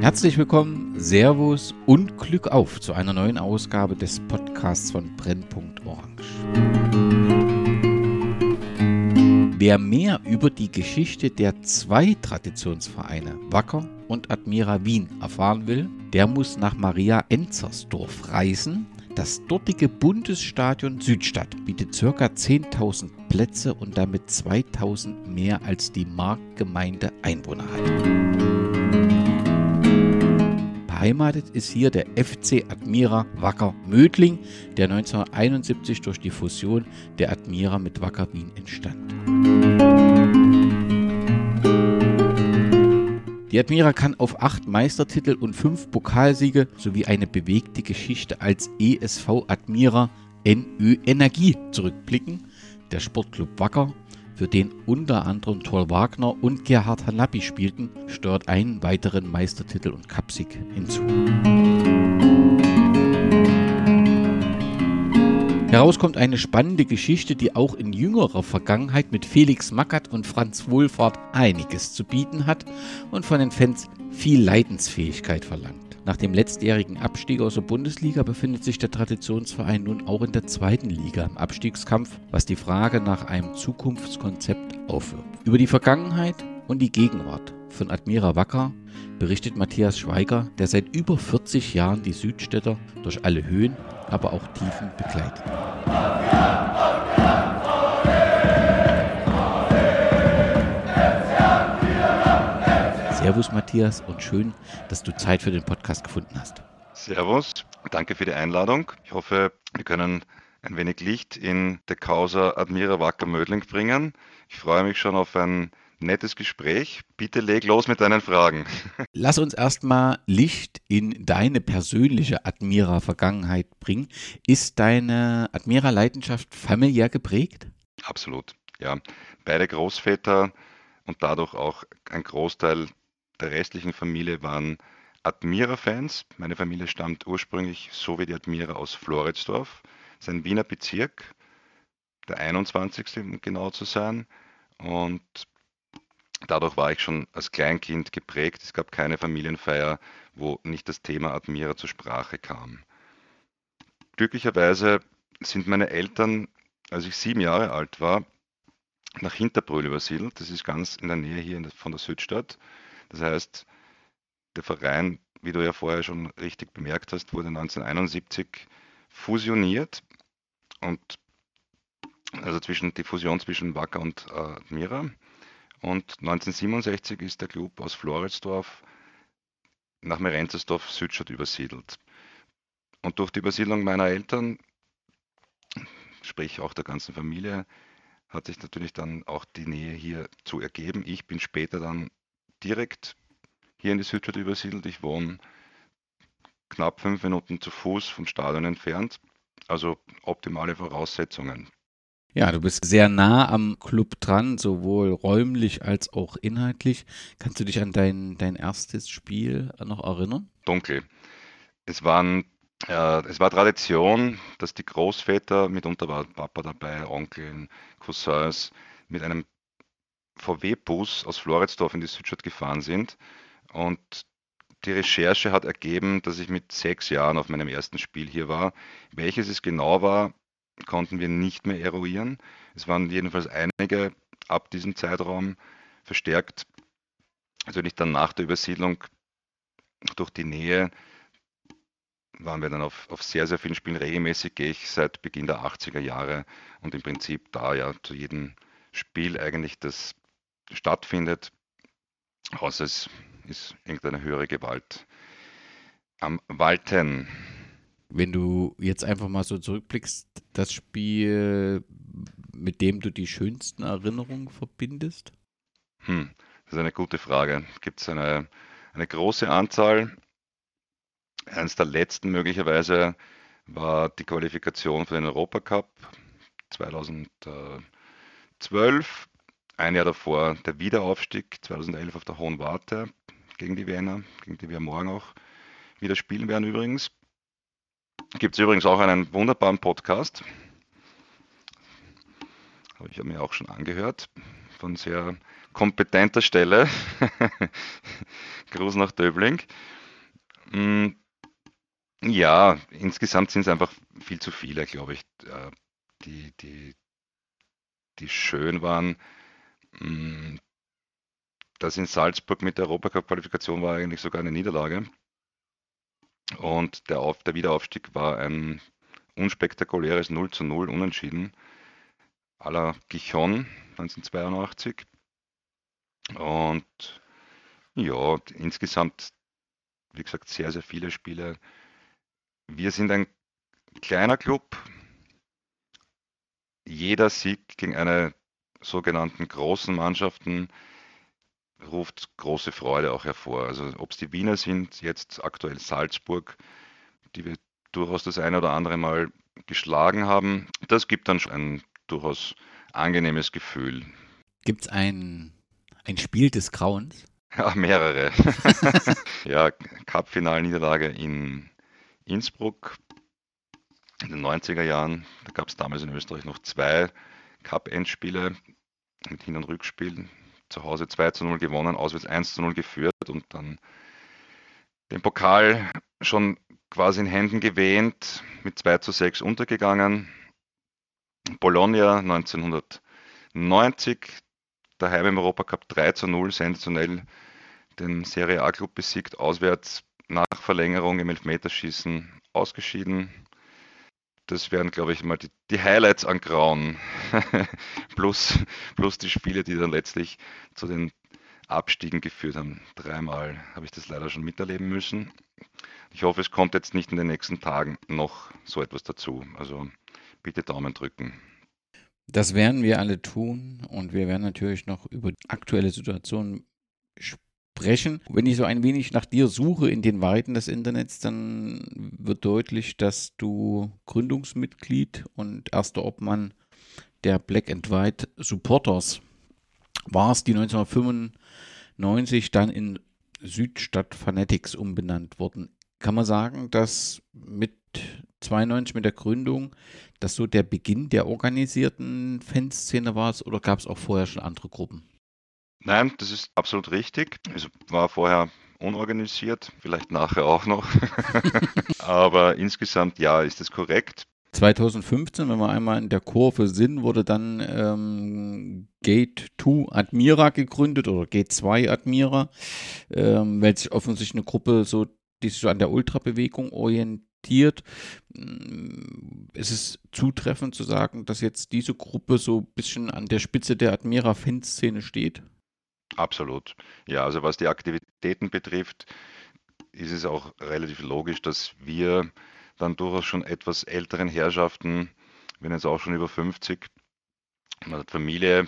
Herzlich willkommen, Servus und Glück auf zu einer neuen Ausgabe des Podcasts von Brennpunkt Orange. Wer mehr über die Geschichte der zwei Traditionsvereine Wacker und Admira Wien erfahren will, der muss nach Maria Enzersdorf reisen. Das dortige Bundesstadion Südstadt bietet ca. 10.000 Plätze und damit 2.000 mehr als die Marktgemeinde Einwohner hat. Beheimatet ist hier der FC Admira Wacker Mödling, der 1971 durch die Fusion der Admira mit Wacker Wien entstand. Die Admira kann auf acht Meistertitel und fünf Pokalsiege sowie eine bewegte Geschichte als ESV Admira NÖ Energie zurückblicken. Der Sportclub Wacker für den unter anderem Thor Wagner und Gerhard Hanappi spielten, steuert einen weiteren Meistertitel und Cupsieg hinzu. Heraus kommt eine spannende Geschichte, die auch in jüngerer Vergangenheit mit Felix Mackert und Franz Wohlfahrt einiges zu bieten hat und von den Fans viel Leidensfähigkeit verlangt. Nach dem letztjährigen Abstieg aus der Bundesliga befindet sich der Traditionsverein nun auch in der zweiten Liga im Abstiegskampf, was die Frage nach einem Zukunftskonzept aufwirft. Über die Vergangenheit und die Gegenwart von Admira Wacker berichtet Matthias Schweiger, der seit über 40 Jahren die Südstädter durch alle Höhen, aber auch Tiefen begleitet. Servus Matthias und schön, dass du Zeit für den Podcast gefunden hast. Servus, danke für die Einladung. Ich hoffe, wir können ein wenig Licht in der Causa Admira Wacker Mödling bringen. Ich freue mich schon auf ein nettes Gespräch. Bitte leg los mit deinen Fragen. Lass uns erstmal Licht in deine persönliche Admira-Vergangenheit bringen. Ist deine Admira-Leidenschaft familiär geprägt? Absolut, ja. Beide Großväter und dadurch auch ein Großteil der restlichen Familie waren Admira-Fans. Meine Familie stammt ursprünglich, so wie die Admira, aus Floridsdorf. Das ist ein Wiener Bezirk, der 21. um genau zu sein. Und dadurch war ich schon als Kleinkind geprägt. Es gab keine Familienfeier, wo nicht das Thema Admira zur Sprache kam. Glücklicherweise sind meine Eltern, als ich sieben Jahre alt war, nach Hinterbrühl übersiedelt. Das ist ganz in der Nähe hier von der Südstadt. Das heißt, der Verein, wie du ja vorher schon richtig bemerkt hast, wurde 1971 fusioniert und also zwischen die Fusion zwischen Wacker und äh, Admira. Und 1967 ist der Club aus Floridsdorf nach Merenzersdorf Südstadt übersiedelt. Und durch die Übersiedlung meiner Eltern, sprich auch der ganzen Familie, hat sich natürlich dann auch die Nähe hier zu ergeben. Ich bin später dann direkt hier in die Südstadt übersiedelt. Ich wohne knapp fünf Minuten zu Fuß vom Stadion entfernt. Also optimale Voraussetzungen. Ja, du bist sehr nah am Club dran, sowohl räumlich als auch inhaltlich. Kannst du dich an dein, dein erstes Spiel noch erinnern? Dunkel. Es, waren, äh, es war Tradition, dass die Großväter, mitunter war Papa dabei, Onkel, Cousins, mit einem VW-Bus aus Floridsdorf in die Südstadt gefahren sind. Und die Recherche hat ergeben, dass ich mit sechs Jahren auf meinem ersten Spiel hier war. Welches es genau war, konnten wir nicht mehr eruieren. Es waren jedenfalls einige ab diesem Zeitraum verstärkt. Also nicht dann nach der Übersiedlung durch die Nähe waren wir dann auf, auf sehr, sehr vielen Spielen. Regelmäßig gehe ich seit Beginn der 80er Jahre und im Prinzip da ja zu jedem Spiel eigentlich das stattfindet, außer es ist irgendeine höhere Gewalt am Walten. Wenn du jetzt einfach mal so zurückblickst, das Spiel, mit dem du die schönsten Erinnerungen verbindest? Hm, das ist eine gute Frage. Gibt es eine, eine große Anzahl? Eines der letzten möglicherweise war die Qualifikation für den Europacup 2012 ein Jahr davor der Wiederaufstieg 2011 auf der Hohen Warte gegen die Wiener, gegen die wir morgen auch wieder spielen werden übrigens. Gibt es übrigens auch einen wunderbaren Podcast. Habe ich mir auch schon angehört. von sehr kompetenter Stelle. Gruß nach Döbling. Mm, ja, insgesamt sind es einfach viel zu viele, glaube ich, äh, die, die, die schön waren. Mm, das in Salzburg mit der Europacup-Qualifikation war eigentlich sogar eine Niederlage. Und der, Auf, der Wiederaufstieg war ein unspektakuläres 0 zu 0 Unentschieden à la Gichon 1982. Und ja, insgesamt, wie gesagt, sehr, sehr viele Spiele. Wir sind ein kleiner Club. Jeder Sieg gegen eine sogenannten großen Mannschaften ruft große Freude auch hervor. Also ob es die Wiener sind, jetzt aktuell Salzburg, die wir durchaus das eine oder andere Mal geschlagen haben, das gibt dann schon ein durchaus angenehmes Gefühl. Gibt es ein, ein Spiel des Grauens? Ja, mehrere. ja, Cup-Final-Niederlage in Innsbruck in den 90er Jahren. Da gab es damals in Österreich noch zwei Cup-Endspiele mit Hin- und Rückspielen zu Hause 2 zu 0 gewonnen, auswärts 1 zu 0 geführt und dann den Pokal schon quasi in Händen gewähnt, mit 2 zu 6 untergegangen. Bologna 1990, daheim im Europacup 3 zu 0, sensationell den Serie A-Club besiegt, auswärts nach Verlängerung im Elfmeterschießen ausgeschieden das wären, glaube ich, mal die, die Highlights an Grauen. plus, plus die Spiele, die dann letztlich zu den Abstiegen geführt haben. Dreimal habe ich das leider schon miterleben müssen. Ich hoffe, es kommt jetzt nicht in den nächsten Tagen noch so etwas dazu. Also bitte Daumen drücken. Das werden wir alle tun und wir werden natürlich noch über die aktuelle Situation sprechen sprechen. Wenn ich so ein wenig nach dir suche in den Weiten des Internets, dann wird deutlich, dass du Gründungsmitglied und erster Obmann der Black and White Supporters warst, die 1995 dann in Südstadt Fanatics umbenannt wurden. Kann man sagen, dass mit 92 mit der Gründung, dass so der Beginn der organisierten Fanszene war oder gab es auch vorher schon andere Gruppen? Nein, das ist absolut richtig. Es war vorher unorganisiert, vielleicht nachher auch noch. Aber insgesamt ja, ist es korrekt. 2015, wenn wir einmal in der Kurve sind, wurde dann ähm, Gate 2 Admira gegründet oder Gate 2 Admira, ähm, weil sich offensichtlich eine Gruppe so, die sich so an der Ultrabewegung orientiert. Mm, ist es zutreffend zu sagen, dass jetzt diese Gruppe so ein bisschen an der Spitze der Admira-Fanszene steht? Absolut. Ja, also was die Aktivitäten betrifft, ist es auch relativ logisch, dass wir dann durchaus schon etwas älteren Herrschaften, wenn jetzt auch schon über 50, man hat Familie,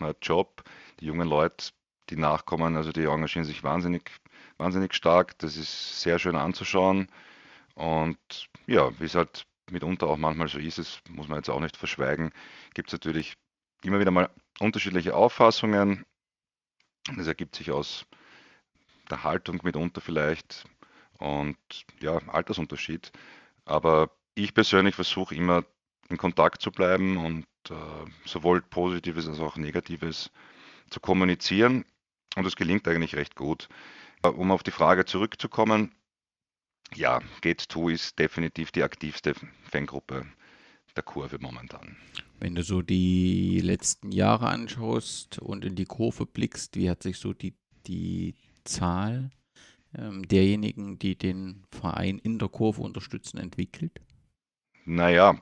man hat Job, die jungen Leute, die nachkommen, also die engagieren sich wahnsinnig, wahnsinnig stark. Das ist sehr schön anzuschauen. Und ja, wie es halt mitunter auch manchmal so ist, das muss man jetzt auch nicht verschweigen, gibt es natürlich immer wieder mal unterschiedliche Auffassungen. Das ergibt sich aus der Haltung mitunter vielleicht und ja, Altersunterschied. Aber ich persönlich versuche immer in Kontakt zu bleiben und äh, sowohl Positives als auch Negatives zu kommunizieren. Und das gelingt eigentlich recht gut. Äh, um auf die Frage zurückzukommen, ja, Gates 2 ist definitiv die aktivste Fangruppe der Kurve momentan. Wenn du so die letzten Jahre anschaust und in die Kurve blickst, wie hat sich so die, die Zahl ähm, derjenigen, die den Verein in der Kurve unterstützen, entwickelt? Naja,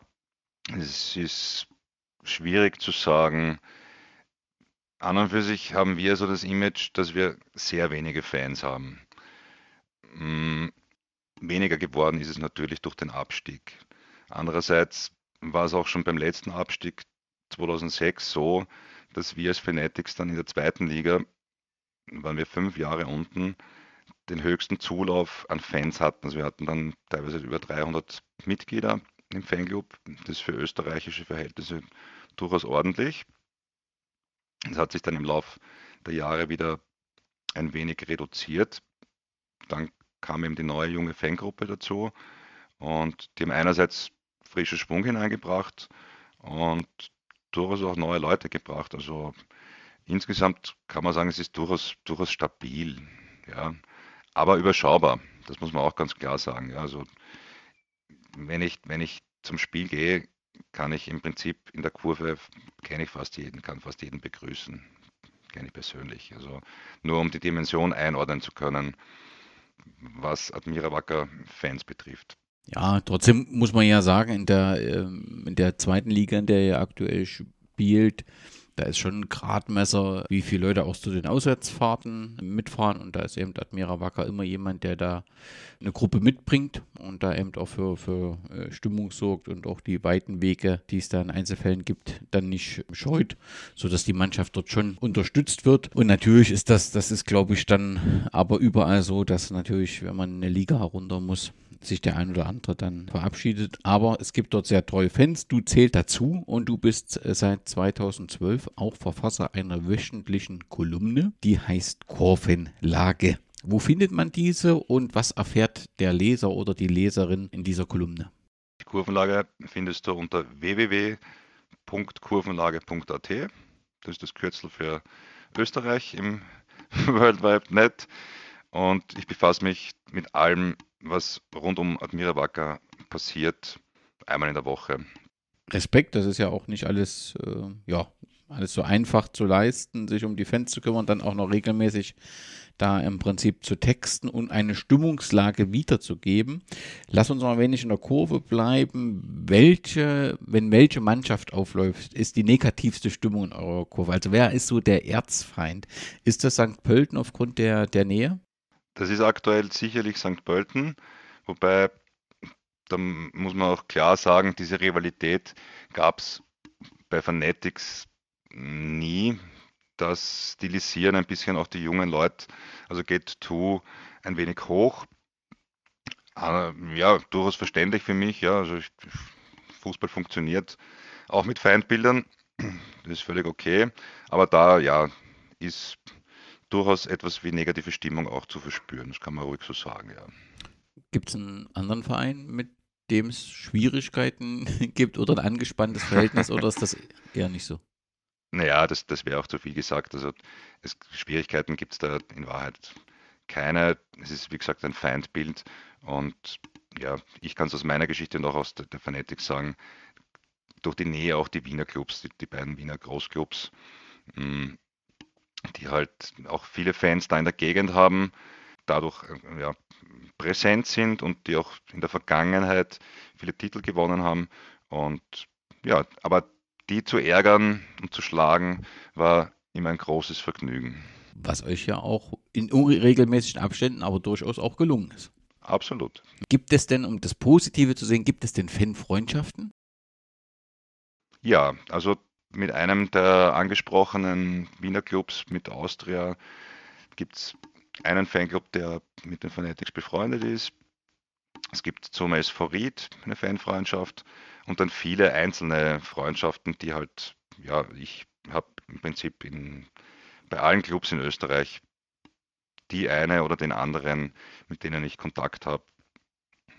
es ist schwierig zu sagen. An und für sich haben wir so das Image, dass wir sehr wenige Fans haben. Hm, weniger geworden ist es natürlich durch den Abstieg. Andererseits war es auch schon beim letzten Abstieg 2006 so, dass wir als Fanatics dann in der zweiten Liga, waren wir fünf Jahre unten, den höchsten Zulauf an Fans hatten. Also wir hatten dann teilweise über 300 Mitglieder im Fanclub. Das ist für österreichische Verhältnisse durchaus ordentlich. Das hat sich dann im Laufe der Jahre wieder ein wenig reduziert. Dann kam eben die neue junge Fangruppe dazu und die haben einerseits frischen Schwung hineingebracht und durchaus auch neue Leute gebracht. Also Insgesamt kann man sagen, es ist durchaus, durchaus stabil, ja, aber überschaubar. Das muss man auch ganz klar sagen. Ja, also wenn ich, wenn ich zum Spiel gehe, kann ich im Prinzip in der Kurve, kenne ich fast jeden, kann fast jeden begrüßen, kenne ich persönlich. Also nur um die Dimension einordnen zu können, was Admira Wacker Fans betrifft. Ja, trotzdem muss man ja sagen, in der, ähm, in der zweiten Liga, in der er aktuell spielt, da ist schon ein Gradmesser, wie viele Leute auch zu den Auswärtsfahrten mitfahren. Und da ist eben Admira Wacker immer jemand, der da eine Gruppe mitbringt und da eben auch für, für äh, Stimmung sorgt und auch die weiten Wege, die es da in Einzelfällen gibt, dann nicht scheut, sodass die Mannschaft dort schon unterstützt wird. Und natürlich ist das, das ist glaube ich dann aber überall so, dass natürlich, wenn man eine Liga herunter muss, sich der ein oder andere dann verabschiedet. Aber es gibt dort sehr treue Fans. Du zählt dazu und du bist äh, seit 2012 auch Verfasser einer wöchentlichen Kolumne, die heißt Kurvenlage. Wo findet man diese und was erfährt der Leser oder die Leserin in dieser Kolumne? Die Kurvenlage findest du unter www.kurvenlage.at. Das ist das Kürzel für Österreich im World Wide Net. Und ich befasse mich mit allem, was rund um Admira Wacker passiert, einmal in der Woche. Respekt, das ist ja auch nicht alles, äh, ja, alles so einfach zu leisten, sich um die Fans zu kümmern, dann auch noch regelmäßig da im Prinzip zu texten und eine Stimmungslage wiederzugeben. Lass uns mal ein wenig in der Kurve bleiben. Welche, wenn welche Mannschaft aufläuft, ist die negativste Stimmung in eurer Kurve? Also wer ist so der Erzfeind? Ist das St. Pölten aufgrund der, der Nähe? Das ist aktuell sicherlich St. Pölten, wobei da muss man auch klar sagen, diese Rivalität gab es bei Fanatics nie. Das stilisieren ein bisschen auch die jungen Leute, also geht to ein wenig hoch. Aber, ja, durchaus verständlich für mich. Ja, also ich, Fußball funktioniert auch mit Feindbildern. Das ist völlig okay. Aber da, ja, ist durchaus etwas wie negative Stimmung auch zu verspüren. Das kann man ruhig so sagen, ja. Gibt es einen anderen Verein, mit dem es Schwierigkeiten gibt oder ein angespanntes Verhältnis oder ist das eher nicht so? Naja, das, das wäre auch zu viel gesagt. Also es, Schwierigkeiten gibt es da in Wahrheit keine. Es ist, wie gesagt, ein Feindbild. Und ja, ich kann es aus meiner Geschichte und auch aus der, der Fanatic sagen, durch die Nähe auch die Wiener Clubs, die, die beiden Wiener Großclubs, mh, hm, die halt auch viele Fans da in der Gegend haben, dadurch äh, ja, präsent sind und die auch in der Vergangenheit viele Titel gewonnen haben. Und ja, aber die zu ärgern und zu schlagen, war immer ein großes Vergnügen. Was euch ja auch in unregelmäßigen Abständen aber durchaus auch gelungen ist. Absolut. Gibt es denn, um das Positive zu sehen, gibt es denn Fanfreundschaften? Ja, also mit einem der angesprochenen Wiener Clubs, mit Austria, gibt es einen Fanclub, der mit den Fanatics befreundet ist. Es gibt zum SV Ried eine Fanfreundschaft und dann viele einzelne Freundschaften, die halt, ja, ich habe im Prinzip in, bei allen Clubs in Österreich die eine oder den anderen, mit denen ich Kontakt habe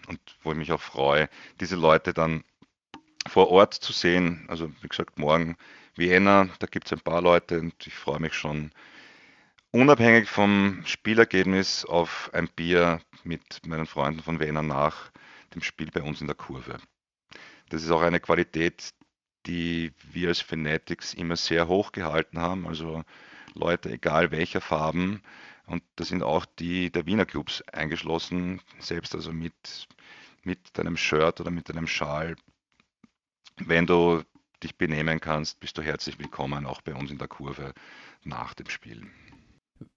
und wo ich mich auch freue, diese Leute dann vor Ort zu sehen. Also wie gesagt, morgen Vienna, da gibt es ein paar Leute und ich freue mich schon unabhängig vom Spielergebnis auf ein Bier mit meinen Freunden von Vienna nach dem Spiel bei uns in der Kurve. Das ist auch eine Qualität, die wir als Fanatics immer sehr hoch gehalten haben. Also Leute, egal welcher Farben, und da sind auch die der Wiener Clubs eingeschlossen, selbst also mit, mit deinem Shirt oder mit deinem Schal wenn du dich benehmen kannst, bist du herzlich willkommen, auch bei uns in der Kurve nach dem Spiel.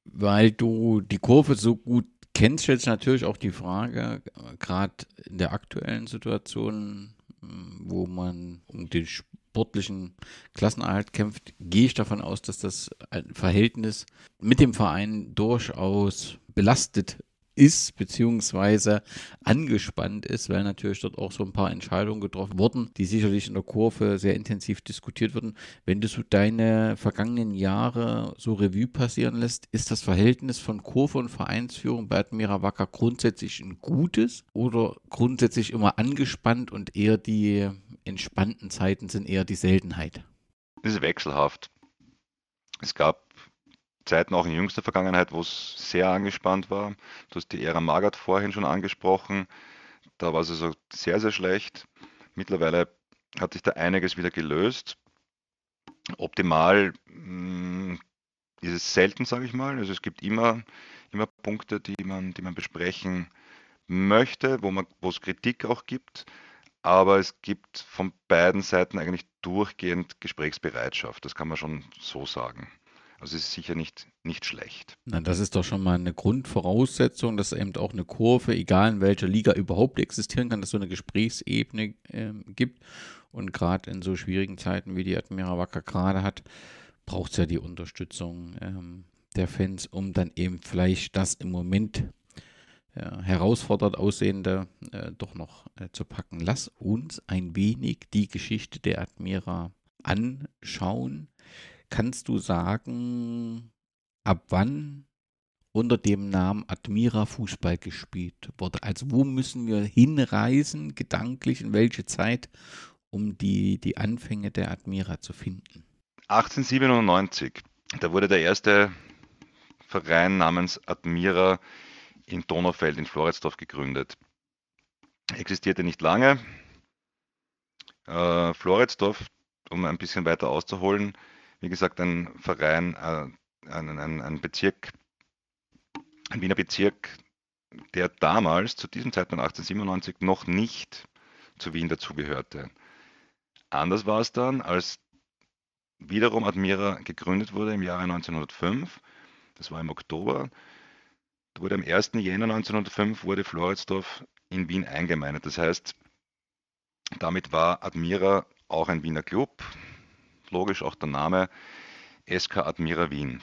Weil du die Kurve so gut kennst, stellst du natürlich auch die Frage, gerade in der aktuellen Situation, wo man um den sportlichen Klassenerhalt kämpft, gehe ich davon aus, dass das Verhältnis mit dem Verein durchaus belastet ist, beziehungsweise angespannt ist, weil natürlich dort auch so ein paar Entscheidungen getroffen wurden, die sicherlich in der Kurve sehr intensiv diskutiert wurden. Wenn du so deine vergangenen Jahre so Revue passieren lässt, ist das Verhältnis von Kurve und Vereinsführung bei Admira Wacker grundsätzlich ein gutes oder grundsätzlich immer angespannt und eher die entspannten Zeiten sind eher die Seltenheit? Das ist wechselhaft. Es gab Zeiten auch in jüngster Vergangenheit, wo es sehr angespannt war. Du hast die Ära Magath vorhin schon angesprochen. Da war es also sehr, sehr schlecht. Mittlerweile hat sich da einiges wieder gelöst. Optimal mh, mm, ist es selten, sage ich mal. Also es gibt immer, immer Punkte, die man, die man besprechen möchte, wo man, wo es Kritik auch gibt. Aber es gibt von beiden Seiten eigentlich durchgehend Gesprächsbereitschaft. Das kann man schon so sagen. Also es ist sicher nicht, nicht schlecht. Na, das ist doch schon mal eine Grundvoraussetzung, dass eben auch eine Kurve, egal in welcher Liga überhaupt existieren kann, dass so eine Gesprächsebene äh, gibt. Und gerade in so schwierigen Zeiten, wie die Admira Wacker gerade hat, braucht es ja die Unterstützung ähm, der Fans, um dann eben vielleicht das im Moment äh, herausfordernd aussehende äh, doch noch äh, zu packen. Lass uns ein wenig die Geschichte der Admira anschauen. Kannst du sagen, ab wann unter dem Namen Admira Fußball gespielt wurde? Also wo müssen wir hinreisen, gedanklich, in welche Zeit, um die, die Anfänge der Admira zu finden? 1897, da wurde der erste Verein namens Admira in Donaufeld in Floridsdorf gegründet. Existierte nicht lange. Äh, Floridsdorf, um ein bisschen weiter auszuholen, wie gesagt, ein Verein, äh, ein, ein, ein Bezirk, ein Wiener Bezirk, der damals, zu diesem Zeitpunkt 1897, noch nicht zu Wien dazugehörte. Anders war es dann, als wiederum Admira gegründet wurde im Jahre 1905. Das war im Oktober. Da wurde am 1. Jänner 1905 wurde Floridsdorf in Wien eingemeindet. Das heißt, damit war Admira auch ein Wiener Club, logisch auch der Name SK Admira Wien.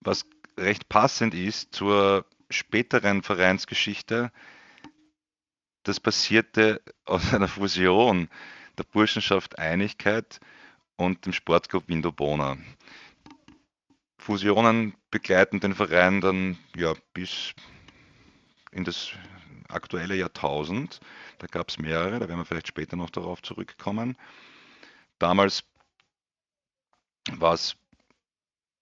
Was recht passend ist zur späteren Vereinsgeschichte, das passierte aus einer Fusion der Burschenschaft Einigkeit und dem Sportclub Windobona. Fusionen begleiten den Verein dann ja bis in das aktuelle Jahrtausend. Da gab es mehrere, da werden wir vielleicht später noch darauf zurückkommen. Damals war es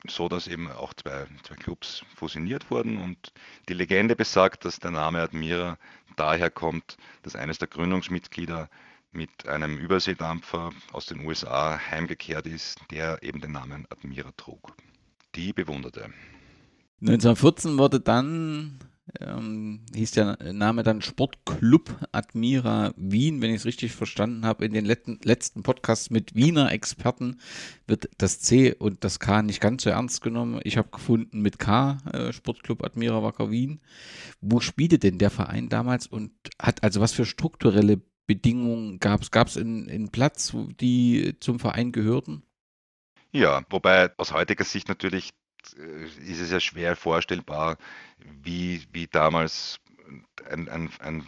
so, dass eben auch zwei, zwei Clubs fusioniert wurden und die Legende besagt, dass der Name Admira daher kommt, dass eines der Gründungsmitglieder mit einem Überseedampfer aus den USA heimgekehrt ist, der eben den Namen Admira trug. Die bewunderte. 1914 wurde dann ähm, hieß der Name dann Sportclub Admira Wien, wenn ich es richtig verstanden habe. In den letzten, letzten Podcasts mit Wiener Experten wird das C und das K nicht ganz so ernst genommen. Ich habe gefunden mit K, äh, Sportclub Admira Wacker Wien. Wo spielte denn der Verein damals und hat also was für strukturelle Bedingungen gab es? Gab es einen Platz, die zum Verein gehörten? Ja, wobei aus heutiger Sicht natürlich ist es ja schwer vorstellbar, wie, wie damals ein, ein, ein,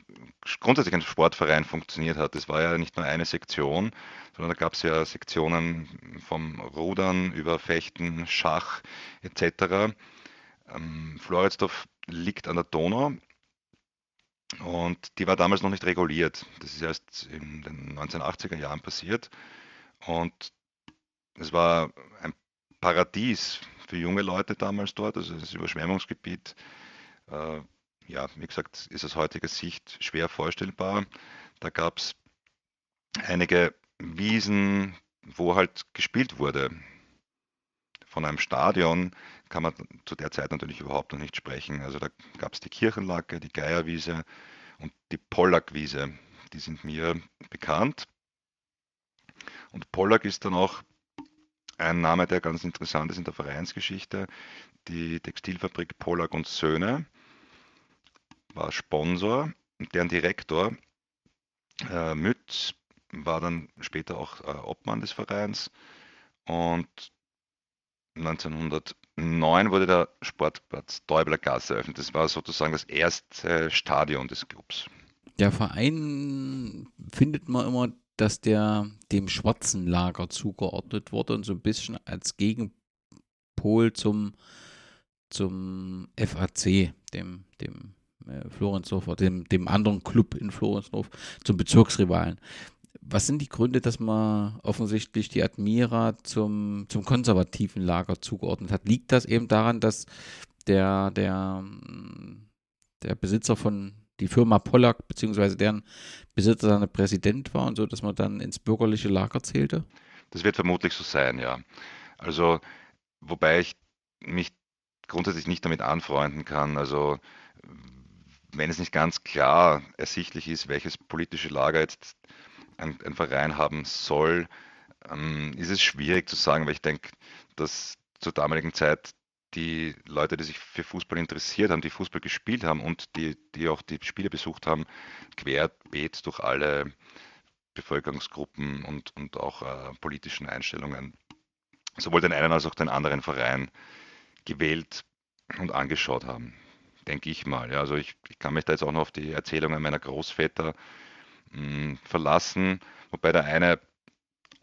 grundsätzlich ein Sportverein funktioniert hat. Es war ja nicht nur eine Sektion, sondern da gab es ja Sektionen vom Rudern über Fechten, Schach etc. Ähm, Floridsdorf liegt an der Donau und die war damals noch nicht reguliert. Das ist erst in den 1980er Jahren passiert und es war Paradies für junge Leute damals dort, also das Überschwemmungsgebiet. Äh, ja, wie gesagt, ist aus heutiger Sicht schwer vorstellbar. Da gab es einige Wiesen, wo halt gespielt wurde. Von einem Stadion kann man zu der Zeit natürlich überhaupt noch nicht sprechen. Also da gab es die Kirchenlacke, die Geierwiese und die Pollackwiese. Die sind mir bekannt. Und Pollack ist dann auch ein Name, der ganz interessant ist in der Vereinsgeschichte. Die Textilfabrik Pollack und Söhne war Sponsor. Deren Direktor äh, Mütz war dann später auch äh, Obmann des Vereins. Und 1909 wurde der Sportplatz Däubler Gasse eröffnet. Das war sozusagen das erste Stadion des Clubs. Der Verein findet man immer, dass der dem schwarzen Lager zugeordnet wurde und so ein bisschen als Gegenpol zum, zum FAC, dem, dem äh, Florensdorfer, dem, dem anderen Club in Florensdorf, zum Bezirksrivalen. was sind die Gründe, dass man offensichtlich die Admira zum, zum konservativen Lager zugeordnet hat? Liegt das eben daran, dass der, der, der Besitzer von die Firma Pollack, beziehungsweise deren Besitzer dann Präsident war und so, dass man dann ins bürgerliche Lager zählte? Das wird vermutlich so sein, ja. Also, wobei ich mich grundsätzlich nicht damit anfreunden kann. Also, wenn es nicht ganz klar ersichtlich ist, welches politische Lager jetzt ein, ein Verein haben soll, ähm, ist es schwierig zu sagen, weil ich denke, dass zur damaligen Zeit die Leute, die sich für Fußball interessiert haben, die Fußball gespielt haben und die, die auch die Spiele besucht haben, querbeet durch alle Bevölkerungsgruppen und, und auch äh, politischen Einstellungen, sowohl den einen als auch den anderen Verein gewählt und angeschaut haben, denke ich mal. Ja, also ich, ich kann mich da jetzt auch noch auf die Erzählungen meiner Großväter mh, hm, verlassen, wobei der eine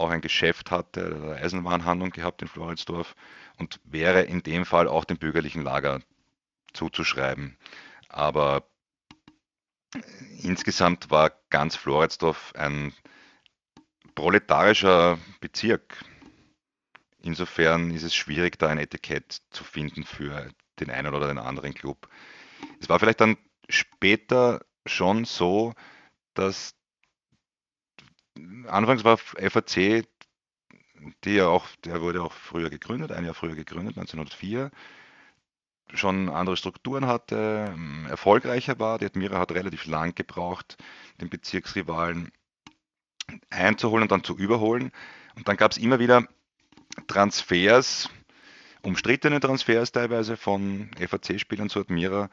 auch ein Geschäft hatte, eine Eisenwarenhandlung gehabt in Floridsdorf und wäre in dem Fall auch dem bürgerlichen Lager zuzuschreiben. Aber insgesamt war ganz Floridsdorf ein proletarischer Bezirk. Insofern ist es schwierig, da ein Etikett zu finden für den einen oder den anderen Club. Es war vielleicht dann später schon so, dass anfangs war FAC, die ja auch, der wurde auch früher gegründet, ein Jahr früher gegründet, 1904, schon andere Strukturen hatte, ähm, erfolgreicher war. Die Admira hat relativ lang gebraucht, den Bezirksrivalen einzuholen und dann zu überholen. Und dann gab es immer wieder Transfers, umstrittene Transfers teilweise von FAC-Spielern zu Admira.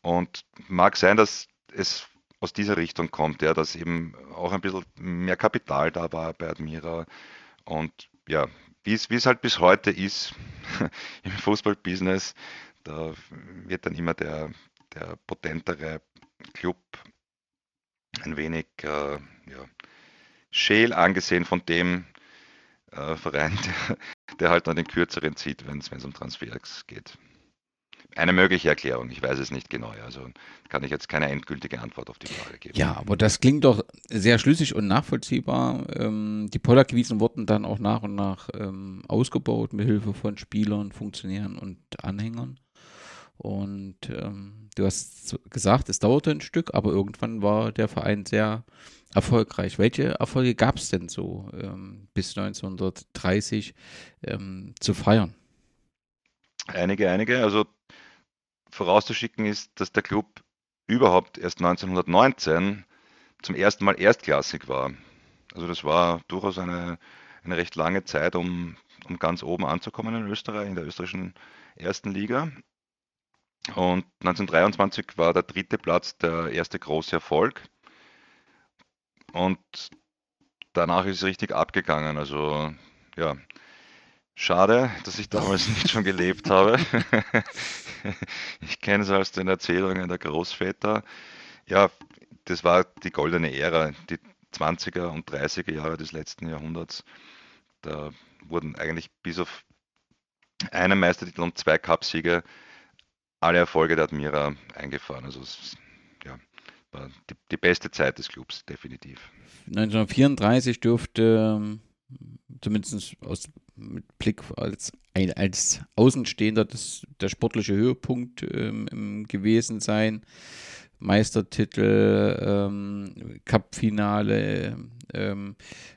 Und mag sein, dass es aus dieser Richtung kommt, ja, dass eben auch ein bisschen mehr Kapital da war bei Admira. Und ja, wie es, halt bis heute ist im Fußballbusiness, da wird dann immer der, der potentere Club ein wenig äh, ja, scheel angesehen von dem äh, Verein, der, der halt dann den kürzeren zieht, wenn es um Transfers geht eine mögliche Erklärung. Ich weiß es nicht genau. Also kann ich jetzt keine endgültige Antwort auf die Frage geben. Ja, aber das klingt doch sehr schlüssig und nachvollziehbar. Ähm, die Pollergewiesen wurden dann auch nach und nach ähm, ausgebaut mit Hilfe von Spielern, Funktionären und Anhängern. Und ähm, du hast gesagt, es dauerte ein Stück, aber irgendwann war der Verein sehr erfolgreich. Welche Erfolge gab es denn so ähm, bis 1930 ähm, zu feiern? Einige, einige. Also vorauszuschicken ist, dass der Club überhaupt erst 1919 zum ersten Mal erstklassig war. Also das war durchaus eine, eine recht lange Zeit, um, um ganz oben anzukommen in Österreich, in der österreichischen ersten Liga. Und 1923 war der dritte Platz der erste große Erfolg. Und danach ist es richtig abgegangen. Also ja, Schade, dass ich damals nicht schon gelebt habe. ich kenne es aus den Erzählungen der Großväter. Ja, das war die goldene Ära, die 20er und 30er Jahre des letzten Jahrhunderts. Da wurden eigentlich bis auf einen Meistertitel und zwei Cupsiege alle Erfolge der Admira eingefahren. Also es ja, war die, die beste Zeit des Clubs, definitiv. 1934 dürfte ähm, zumindest aus mit Blick als, ein, als Außenstehender das, der sportliche Höhepunkt ähm, gewesen sein. Meistertitel, ähm, Cup-Finale. Ähm,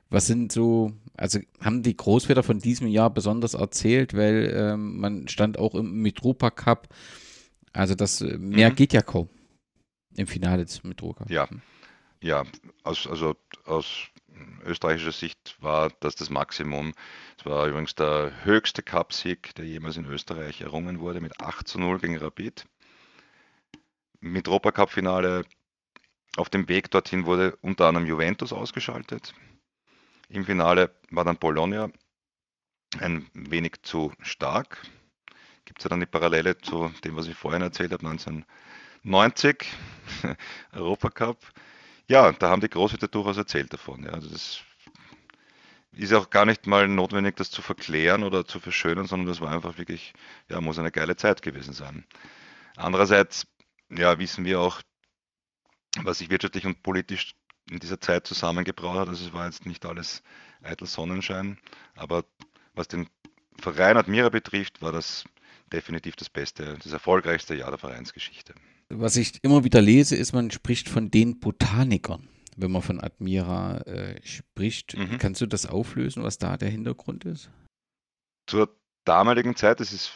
was sind so, also haben die Großväter von diesem Jahr besonders erzählt, weil ähm, man stand auch im Mitropa Cup. Also das äh, mehr mhm. geht ja kaum im Finale des Mitropa. Ja, ja, aus, also aus österreichischer Sicht war das das Maximum. Es war übrigens der höchste Cupsieg, der jemals in Österreich errungen wurde, mit 8 zu 0 gegen Rapid. Mit Europacup-Finale auf dem Weg dorthin wurde unter anderem Juventus ausgeschaltet. Im Finale war dann Bologna ein wenig zu stark. Gibt es ja dann die Parallele zu dem, was ich vorhin erzählt habe, 1990, Europacup. Ja, da haben die Großväter durchaus erzählt davon. Ja. Also das ist auch gar nicht mal notwendig, das zu verklären oder zu verschönern, sondern das war einfach wirklich, ja, muss eine geile Zeit gewesen sein. Andererseits, ja, wissen wir auch, was sich wirtschaftlich und politisch in dieser Zeit zusammengebraut hat. Also es war jetzt nicht alles eitel Sonnenschein, aber was den Verein Admira betrifft, war das definitiv das beste, das erfolgreichste Jahr der Vereinsgeschichte. Was ich immer wieder lese, ist, man spricht von den Botanikern, wenn man von Admira äh, spricht. Mhm. Kannst du das auflösen, was da der Hintergrund ist? Zur damaligen Zeit, das ist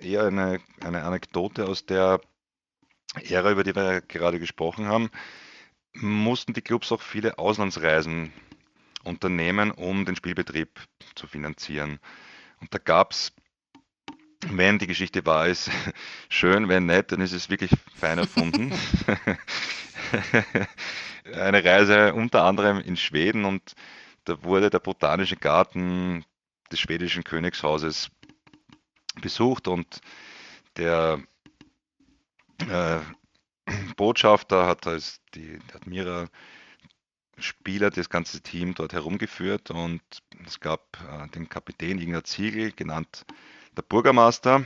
eher eine, eine Anekdote aus der Ära, über die wir gerade gesprochen haben, mussten die Clubs auch viele Auslandsreisen unternehmen, um den Spielbetrieb zu finanzieren. Und da gab es, wenn die Geschichte wahr ist, schön, wenn nett, dann ist es wirklich fein erfunden. Eine Reise unter anderem in Schweden und da wurde der botanische Garten des schwedischen Königshauses besucht und der äh, Botschafter hat als die Admira Spieler das ganze Team dort herumgeführt und es gab äh, den Kapitän Ingrid Ziegel, genannt der Bürgermeister,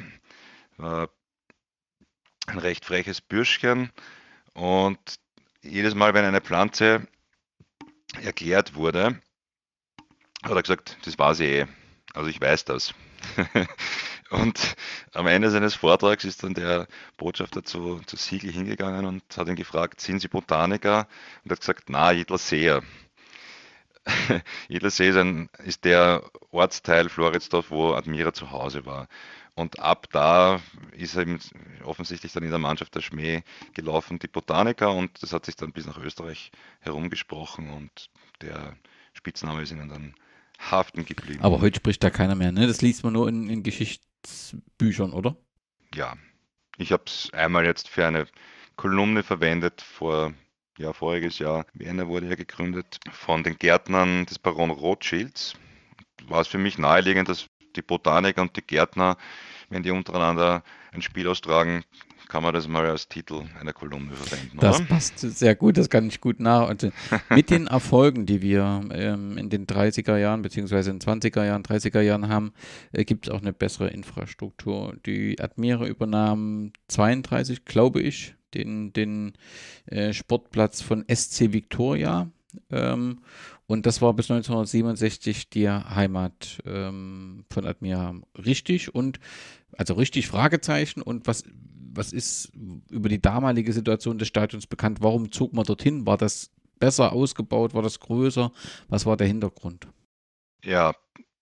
war ein recht freches Bürschchen und jedes Mal, wenn eine Pflanze erklärt wurde, hat er gesagt, das war sie eh. Also ich weiß das. Und am Ende seines Vortrags ist dann der Botschafter zu, zu Siegel hingegangen und hat ihn gefragt, sind Sie Botaniker? Und er hat gesagt, na, Jedlerseer. Jedlersee ein, ist der Ortsteil Floridsdorf, wo Admira zu Hause war. Und ab da ist er offensichtlich dann in der Mannschaft der Schmäh gelaufen, die Botaniker, und das hat sich dann bis nach Österreich herumgesprochen und der Spitzname ist ihnen dann haften geblieben. Aber heute spricht da keiner mehr, ne? Das liest man nur in, in. Geschichtsbüchern, oder? Ja, ich habe es einmal jetzt für eine Kolumne verwendet vor ja, voriges Jahr. Vienna wurde ja gegründet von den Gärtnern des Baron Rothschilds. War es für mich naheliegend, dass die Botaniker und die Gärtner, wenn die untereinander ein Spiel austragen, kann man das mal als Titel einer Kolumne verwenden. Das oder? passt sehr gut, das kann ich gut nach. Also mit den Erfolgen, die wir ähm, in den 30er Jahren beziehungsweise in 20er Jahren, 30er Jahren haben, äh, gibt es auch eine bessere Infrastruktur. Die Admira übernahm 32, glaube ich, den, den äh, Sportplatz von SC Victoria. Ähm, und das war bis 1967 die Heimat ähm, von Admira richtig und also richtig Fragezeichen und was was ist über die damalige Situation des Stadions bekannt? Warum zog man dorthin? War das besser ausgebaut? War das größer? Was war der Hintergrund? Ja,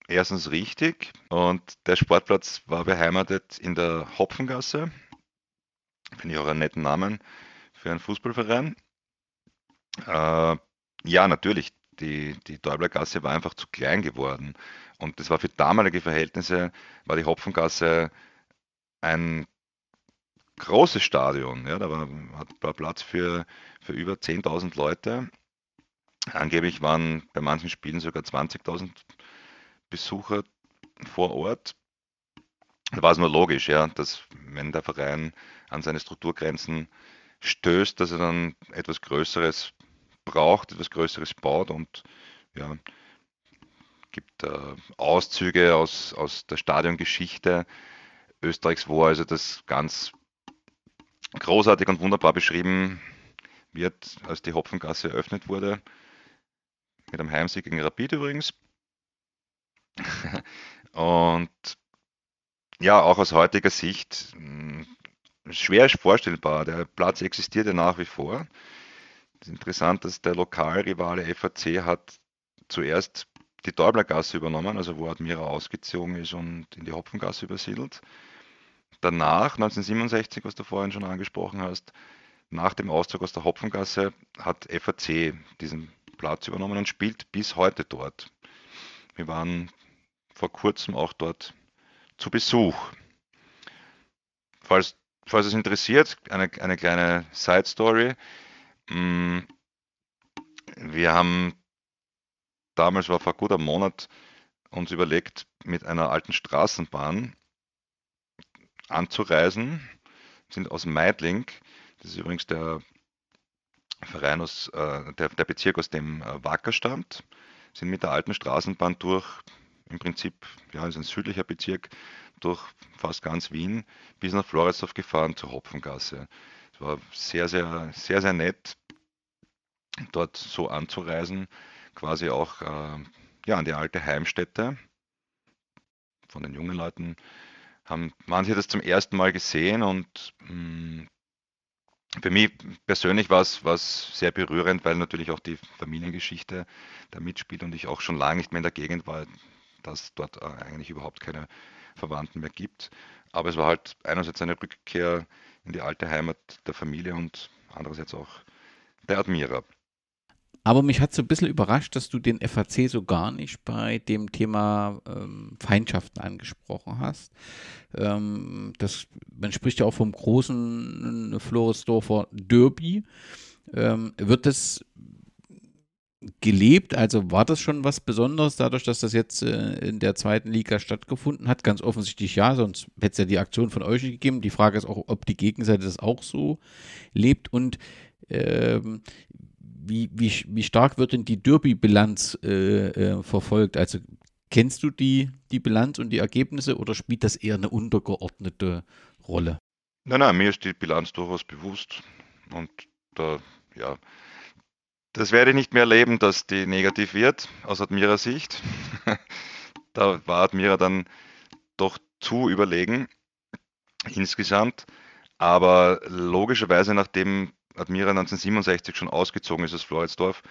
erstens richtig. Und der Sportplatz war beheimatet in der Hopfengasse. Finde ich auch einen netten Namen für einen Fußballverein. Äh, ja, natürlich. Die, die Däublergasse war einfach zu klein geworden. Und das war für damalige Verhältnisse, war die Hopfengasse ein großes Stadion. Ja, da war, war Platz für, für über 10.000 Leute. Angeblich waren bei manchen Spielen sogar 20.000 Besucher vor Ort. Da war es nur logisch, ja, dass wenn der Verein an seine Strukturgrenzen stößt, dass er dann etwas Größeres braucht, etwas Größeres baut und ja, gibt äh, Auszüge aus, aus der Stadiongeschichte Österreichs, wo also das ganz großartig und wunderbar beschrieben wird, als die Hopfengasse eröffnet wurde. Mit einem Heimsieg gegen Rapid übrigens. und ja, auch aus heutiger Sicht hm, schwer vorstellbar. Der Platz existiert ja nach wie vor. Es ist interessant, dass der Lokalrivale FAC hat zuerst die Däublergasse übernommen, also wo Admira ausgezogen ist und in die Hopfengasse übersiedelt. Danach, 1967, was du vorhin schon angesprochen hast, nach dem Auszug aus der Hopfengasse hat FAC diesen Platz übernommen und spielt bis heute dort. Wir waren vor kurzem auch dort zu Besuch. Falls, falls es interessiert, eine, eine kleine Side Story. Mm, wir haben damals, war vor gut einem Monat, uns überlegt, mit einer alten Straßenbahn anzureisen, sind aus Meidling, das ist übrigens der Verein aus, äh, der, der, Bezirk, aus dem äh, Wacker stammt, sind mit der alten Straßenbahn durch, im Prinzip, ja, ist ein südlicher Bezirk, durch fast ganz Wien bis nach Floridsdorf gefahren zur Hopfengasse. Es war sehr, sehr, sehr, sehr nett. dort so anzureisen, quasi auch äh, ja, an die alte Heimstätte von den jungen Leuten. Haben manche das zum ersten Mal gesehen und mh, hm, für mich persönlich war es, sehr berührend, weil natürlich auch die Familiengeschichte da mitspielt und ich auch schon lange nicht mehr in der Gegend war, dass dort äh, eigentlich überhaupt keine Verwandten mehr gibt. Aber es war halt einerseits eine Rückkehr in die alte Heimat der Familie und andererseits auch der Admira. Aber mich hat so ein bisschen überrascht, dass du den FAC so gar nicht bei dem Thema ähm, Feindschaften angesprochen hast. Ähm, das, man spricht ja auch vom großen äh, Floresdorfer Derby. Ähm, wird das gelebt? Also war das schon was Besonderes, dadurch, dass das jetzt äh, in der zweiten Liga stattgefunden hat? Ganz offensichtlich ja, sonst hätte es ja die Aktion von euch gegeben. Die Frage ist auch, ob die Gegenseite das auch so lebt und ähm, wie, wie, wie stark wird denn die Derby-Bilanz äh, äh, verfolgt? Also kennst du die, die Bilanz und die Ergebnisse oder spielt das eher eine untergeordnete Rolle? Nein, nein, mir ist die Bilanz durchaus bewusst und da, ja, das werde ich nicht mehr erleben, dass die negativ wird, aus Admira Sicht. da war Admira dann doch zu überlegen insgesamt. Aber logischerweise, nachdem Admira 1967 schon ausgezogen ist aus Floridsdorf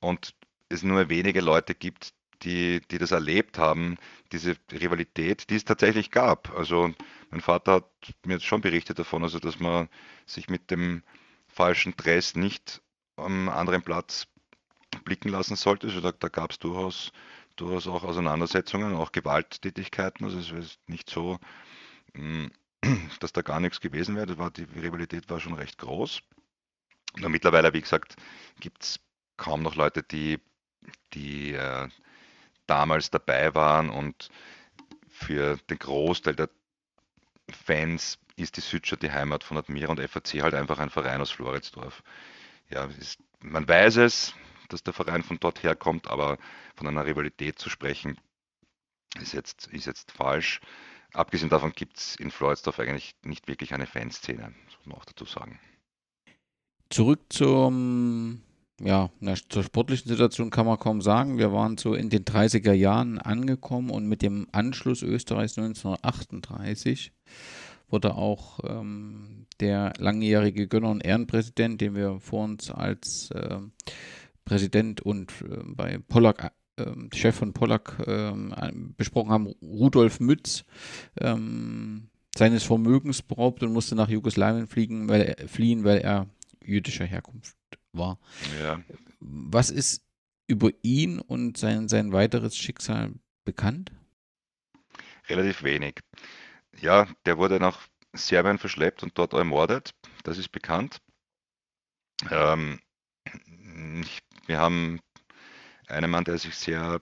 und es nur wenige Leute gibt, die, die das erlebt haben, diese Rivalität, die es tatsächlich gab. Also mein Vater hat mir jetzt schon berichtet davon, also dass man sich mit dem falschen Dress nicht am anderen Platz blicken lassen sollte. Also da, da gab es durchaus, durchaus auch Auseinandersetzungen, auch Gewalttätigkeiten. Also es ist nicht so, mm, dass da gar nichts gewesen wäre. War, die Rivalität war schon recht groß. Nur mittlerweile, wie gesagt, gibt es kaum noch Leute, die, die äh, damals dabei waren und für den Großteil der Fans ist die Südstadt die Heimat von Admira und FAC halt einfach ein Verein aus Floridsdorf. Ja, ist, man weiß es, dass der Verein von dort herkommt, aber von einer Rivalität zu sprechen, ist jetzt, ist jetzt falsch. Abgesehen davon gibt es in Floridsdorf eigentlich nicht wirklich eine Fanszene, muss man auch dazu sagen. Zurück zum, ja, na, zur sportlichen Situation kann man kaum sagen. Wir waren so in den 30er Jahren angekommen und mit dem Anschluss Österreichs 1938 wurde auch ähm, der langjährige Gönner und Ehrenpräsident, den wir vor uns als äh, Präsident und äh, bei Pollack äh, Chef von Pollack ähm, besprochen haben, Rudolf Mütz, ähm, seines Vermögens beraubt und musste nach Jugoslawien fliegen, weil er, fliehen, weil er jüdischer Herkunft war. Ja. Was ist über ihn und sein, sein weiteres Schicksal bekannt? Relativ wenig. Ja, der wurde nach Serbien verschleppt und dort ermordet. Das ist bekannt. Ähm, wir haben einen Mann, der sich sehr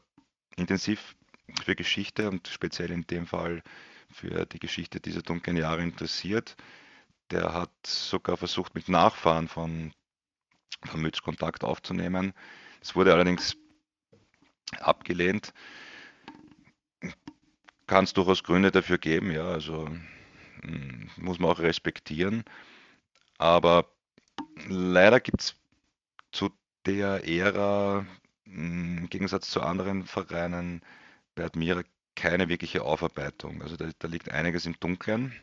intensiv für Geschichte und speziell in dem Fall für die Geschichte dieser dunklen Jahre interessiert. Der hat sogar versucht, mit Nachfahren von, von Mütz Kontakt aufzunehmen. Es wurde allerdings abgelehnt. Kann es durchaus Gründe dafür geben, ja, also hm, muss man auch respektieren. Aber leider gibt es zu der Ära hm, im Gegensatz zu anderen Vereinen bei Admira keine wirkliche Aufarbeitung. Also da, da liegt einiges im Dunkeln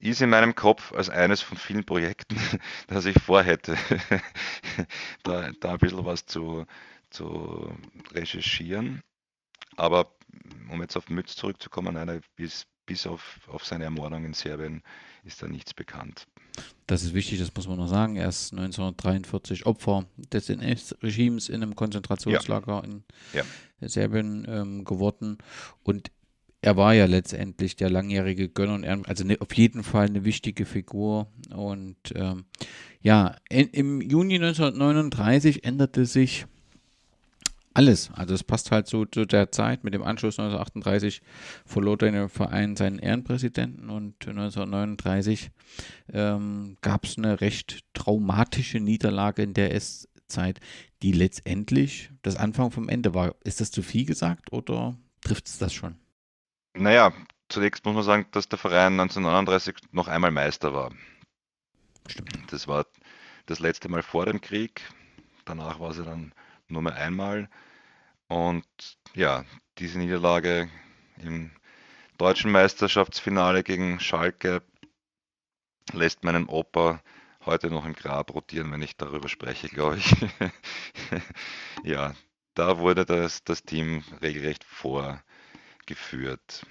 ist in meinem Kopf als eines von vielen Projekten, das ich vorhätte, da, da ein bisschen was zu, zu recherchieren. Aber um jetzt auf Mütz zurückzukommen, einer, bis, bis auf, auf seine Ermordung in Serbien ist da nichts bekannt. Das ist wichtig, das muss man noch sagen. Er ist 1943 Opfer des NS-Regimes in einem Konzentrationslager ja. in ja. Serbien ähm, geworden. Und er war ja letztendlich der langjährige Gönner und er, also ne, auf jeden Fall eine wichtige Figur. Und ähm, ja, in, im Juni 1939 änderte sich alles. Also es passt halt so zu der Zeit. Mit dem Anschluss 1938 verlor der Verein seinen Ehrenpräsidenten und 1939 ähm, gab es eine recht traumatische Niederlage in der S-Zeit, die letztendlich das Anfang vom Ende war. Ist das zu viel gesagt oder trifft es das schon? Naja, zunächst muss man sagen, dass der Verein 1939 noch einmal Meister war. Stimmt. Das war das letzte Mal vor dem Krieg. danach war sie dann nur mehr einmal. Und ja, diese Niederlage im deutschen Meisterschaftsfinale gegen Schalke lässt meinen Opa heute noch im Grab rotieren, wenn ich darüber spreche, glaube ich. ja, da wurde das, das Team regelrecht vorgeführt.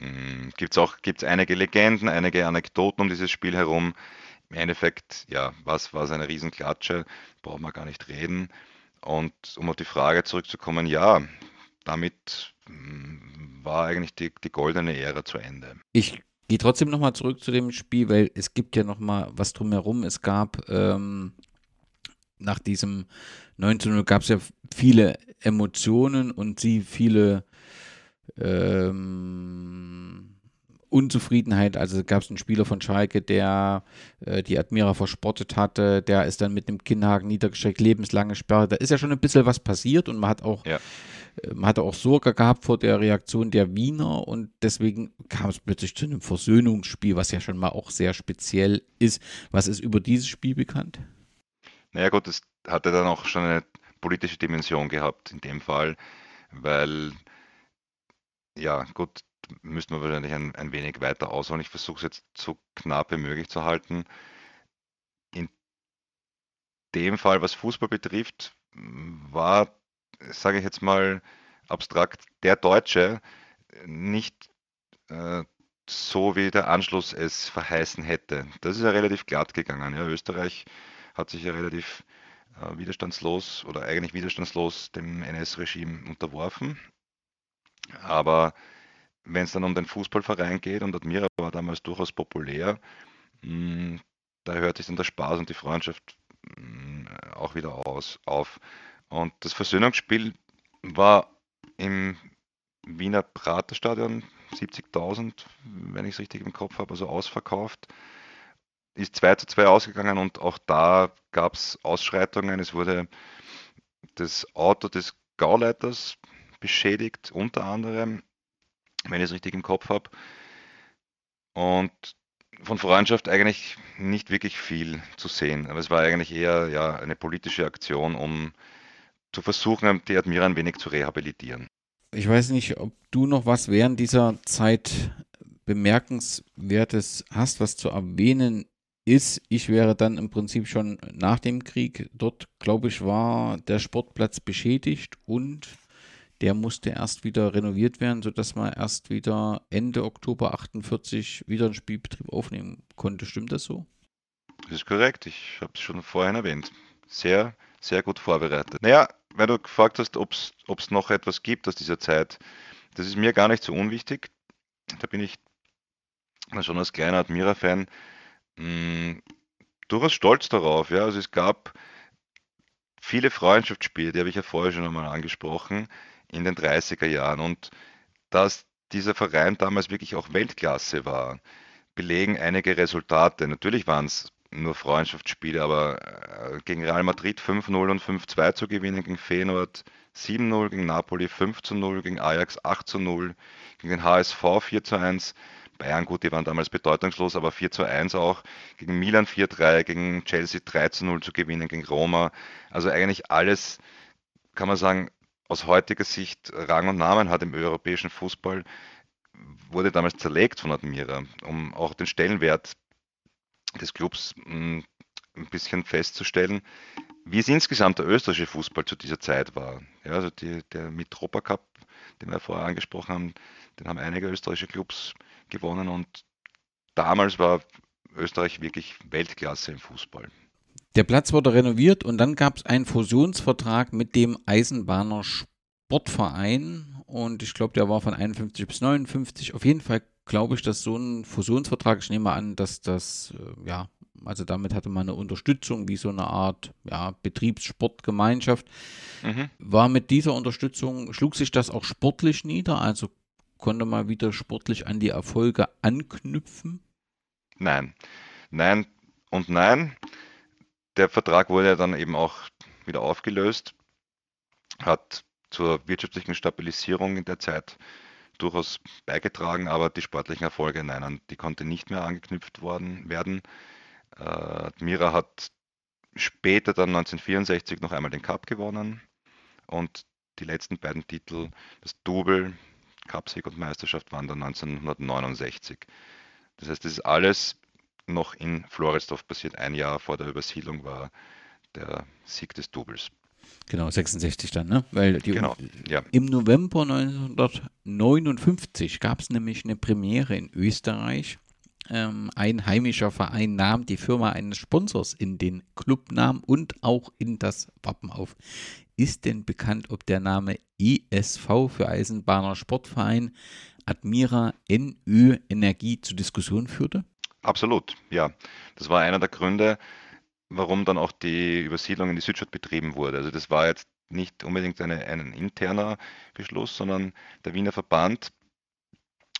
Hm, Gibt es auch gibt's einige Legenden, einige Anekdoten um dieses Spiel herum. Im Endeffekt, ja, was war es eine Riesenklatsche, braucht man gar nicht reden. Und um auf die Frage zurückzukommen, ja, damit hm, war eigentlich die, die goldene Ära zu Ende. Ich gehe trotzdem nochmal zurück zu dem Spiel, weil es gibt ja nochmal was drumherum. Es gab ähm, nach diesem 19 gab es ja viele Emotionen und sie viele ähm, Unzufriedenheit. Also gab es einen Spieler von Schalke, der äh, die Admira verspottet hatte, der ist dann mit einem Kinnhaken niedergestreckt, lebenslange Sperre. Da ist ja schon ein bisschen was passiert und man hat auch, ja. äh, man hatte auch Sorge gehabt vor der Reaktion der Wiener und deswegen kam es plötzlich zu einem Versöhnungsspiel, was ja schon mal auch sehr speziell ist. Was ist über dieses Spiel bekannt? Naja gut, das hatte dann auch schon eine politische Dimension gehabt in dem Fall, weil ja gut, müssten wir wahrscheinlich ein, ein wenig weiter ausholen. Ich versuche es jetzt so knapp wie möglich zu halten. In dem Fall, was Fußball betrifft, war, sage ich jetzt mal abstrakt, der Deutsche nicht äh, so, wie der Anschluss es verheißen hätte. Das ist ja relativ glatt gegangen. Ja, Österreich hat sich ja relativ äh, widerstandslos oder eigentlich widerstandslos dem NS-Regime unterworfen. Aber wenn es dann um den Fußballverein geht, und Admira war damals durchaus populär, hm, da hört sich dann der Spaß und die Freundschaft hm, auch wieder aus, auf. Und das Versöhnungsspiel war im Wiener Praterstadion, 70.000, wenn ich es richtig im Kopf habe, also ausverkauft. Ist 2 zu 2 ausgegangen und auch da gab es Ausschreitungen. Es wurde das Auto des Gauleiters beschädigt, unter anderem wenn ich es richtig im Kopf habe. Und von Freundschaft eigentlich nicht wirklich viel zu sehen. Aber es war eigentlich eher ja, eine politische Aktion, um zu versuchen, die Admira ein wenig zu rehabilitieren. Ich weiß nicht, ob du noch was während dieser Zeit bemerkenswertes hast, was zu erwähnen ist. Ich wäre dann im Prinzip schon nach dem Krieg. Dort, glaube ich, war der Sportplatz beschädigt und der musste erst wieder renoviert werden, sodass man erst wieder Ende Oktober 48 wieder einen Spielbetrieb aufnehmen konnte. Stimmt das so? Das ist korrekt. Ich habe es schon vorhin erwähnt. Sehr, sehr gut vorbereitet. Naja, weil du gefragt hast, ob es noch etwas gibt aus dieser Zeit, das ist mir gar nicht so unwichtig. Da bin ich schon als kleiner Admira-Fan hm, durchaus stolz darauf. Ja. Also es gab viele Freundschaftsspiele, die habe ich ja vorher schon einmal angesprochen, in den 30er Jahren. Und dass dieser Verein damals wirklich auch Weltklasse war, belegen einige Resultate. Natürlich waren es nur Freundschaftsspiele, aber äh, gegen Real Madrid 5-0 und 5-2 zu gewinnen, gegen Feyenoord 7-0, gegen Napoli 5-0, gegen Ajax 8-0, gegen den HSV 4-1. Bayern, gut, die waren damals bedeutungslos, aber 4 1 auch, gegen Milan 4-3, gegen Chelsea 3 0 zu gewinnen, gegen Roma. Also eigentlich alles, kann man sagen, aus heutiger Sicht Rang und Namen hat im europäischen Fußball, wurde damals zerlegt von Admira, um auch den Stellenwert des Clubs hm, ein bisschen festzustellen, wie es insgesamt der österreichische Fußball zu dieser Zeit war. Ja, also die, der Mitropa Cup, den wir vorher angesprochen haben, den haben einige österreichische Clubs gewonnen und damals war Österreich wirklich Weltklasse im Fußball. Der Platz wurde renoviert und dann gab es einen Fusionsvertrag mit dem Eisenbahner Sportverein und ich glaube, der war von 51 bis 59. Auf jeden Fall glaube ich, dass so ein Fusionsvertrag, ich nehme an, dass das, äh, ja, also damit hatte man eine Unterstützung wie so eine Art ja, Betriebssportgemeinschaft. Mhm. War mit dieser Unterstützung, schlug sich das auch sportlich nieder? Also konnte man wieder sportlich an die Erfolge anknüpfen? Nein. Nein und nein. Der Vertrag wurde dann eben auch wieder aufgelöst, hat zur wirtschaftlichen Stabilisierung in der Zeit durchaus beigetragen, aber die sportlichen Erfolge, nein, die konnte nicht mehr angeknüpft worden werden. Äh, Admira hat später dann 1964 noch einmal den Cup gewonnen und die letzten beiden Titel, das Double, Cupsieg und Meisterschaft, waren dann 1969. Das heißt, das ist alles noch in Floridsdorf passiert. Ein Jahr vor der Übersiedlung war der Sieg des Doubles. Genau, 66 dann, ne? Weil die, Genau, ja. im November 1959 gab es nämlich eine Premiere in Österreich. Ähm, ein heimischer Verein nahm die Firma eines Sponsors in den Clubnamen und auch in das Wappen auf. Ist denn bekannt, ob der Name ESV für Eisenbahner Sportverein Admira NÖ Energie zu Diskussion führte? Absolut, ja. Das war einer der Gründe, warum dann auch die Übersiedlung in die Südstadt betrieben wurde. Also das war jetzt nicht unbedingt eine, ein interner Beschluss, sondern der Wiener Verband,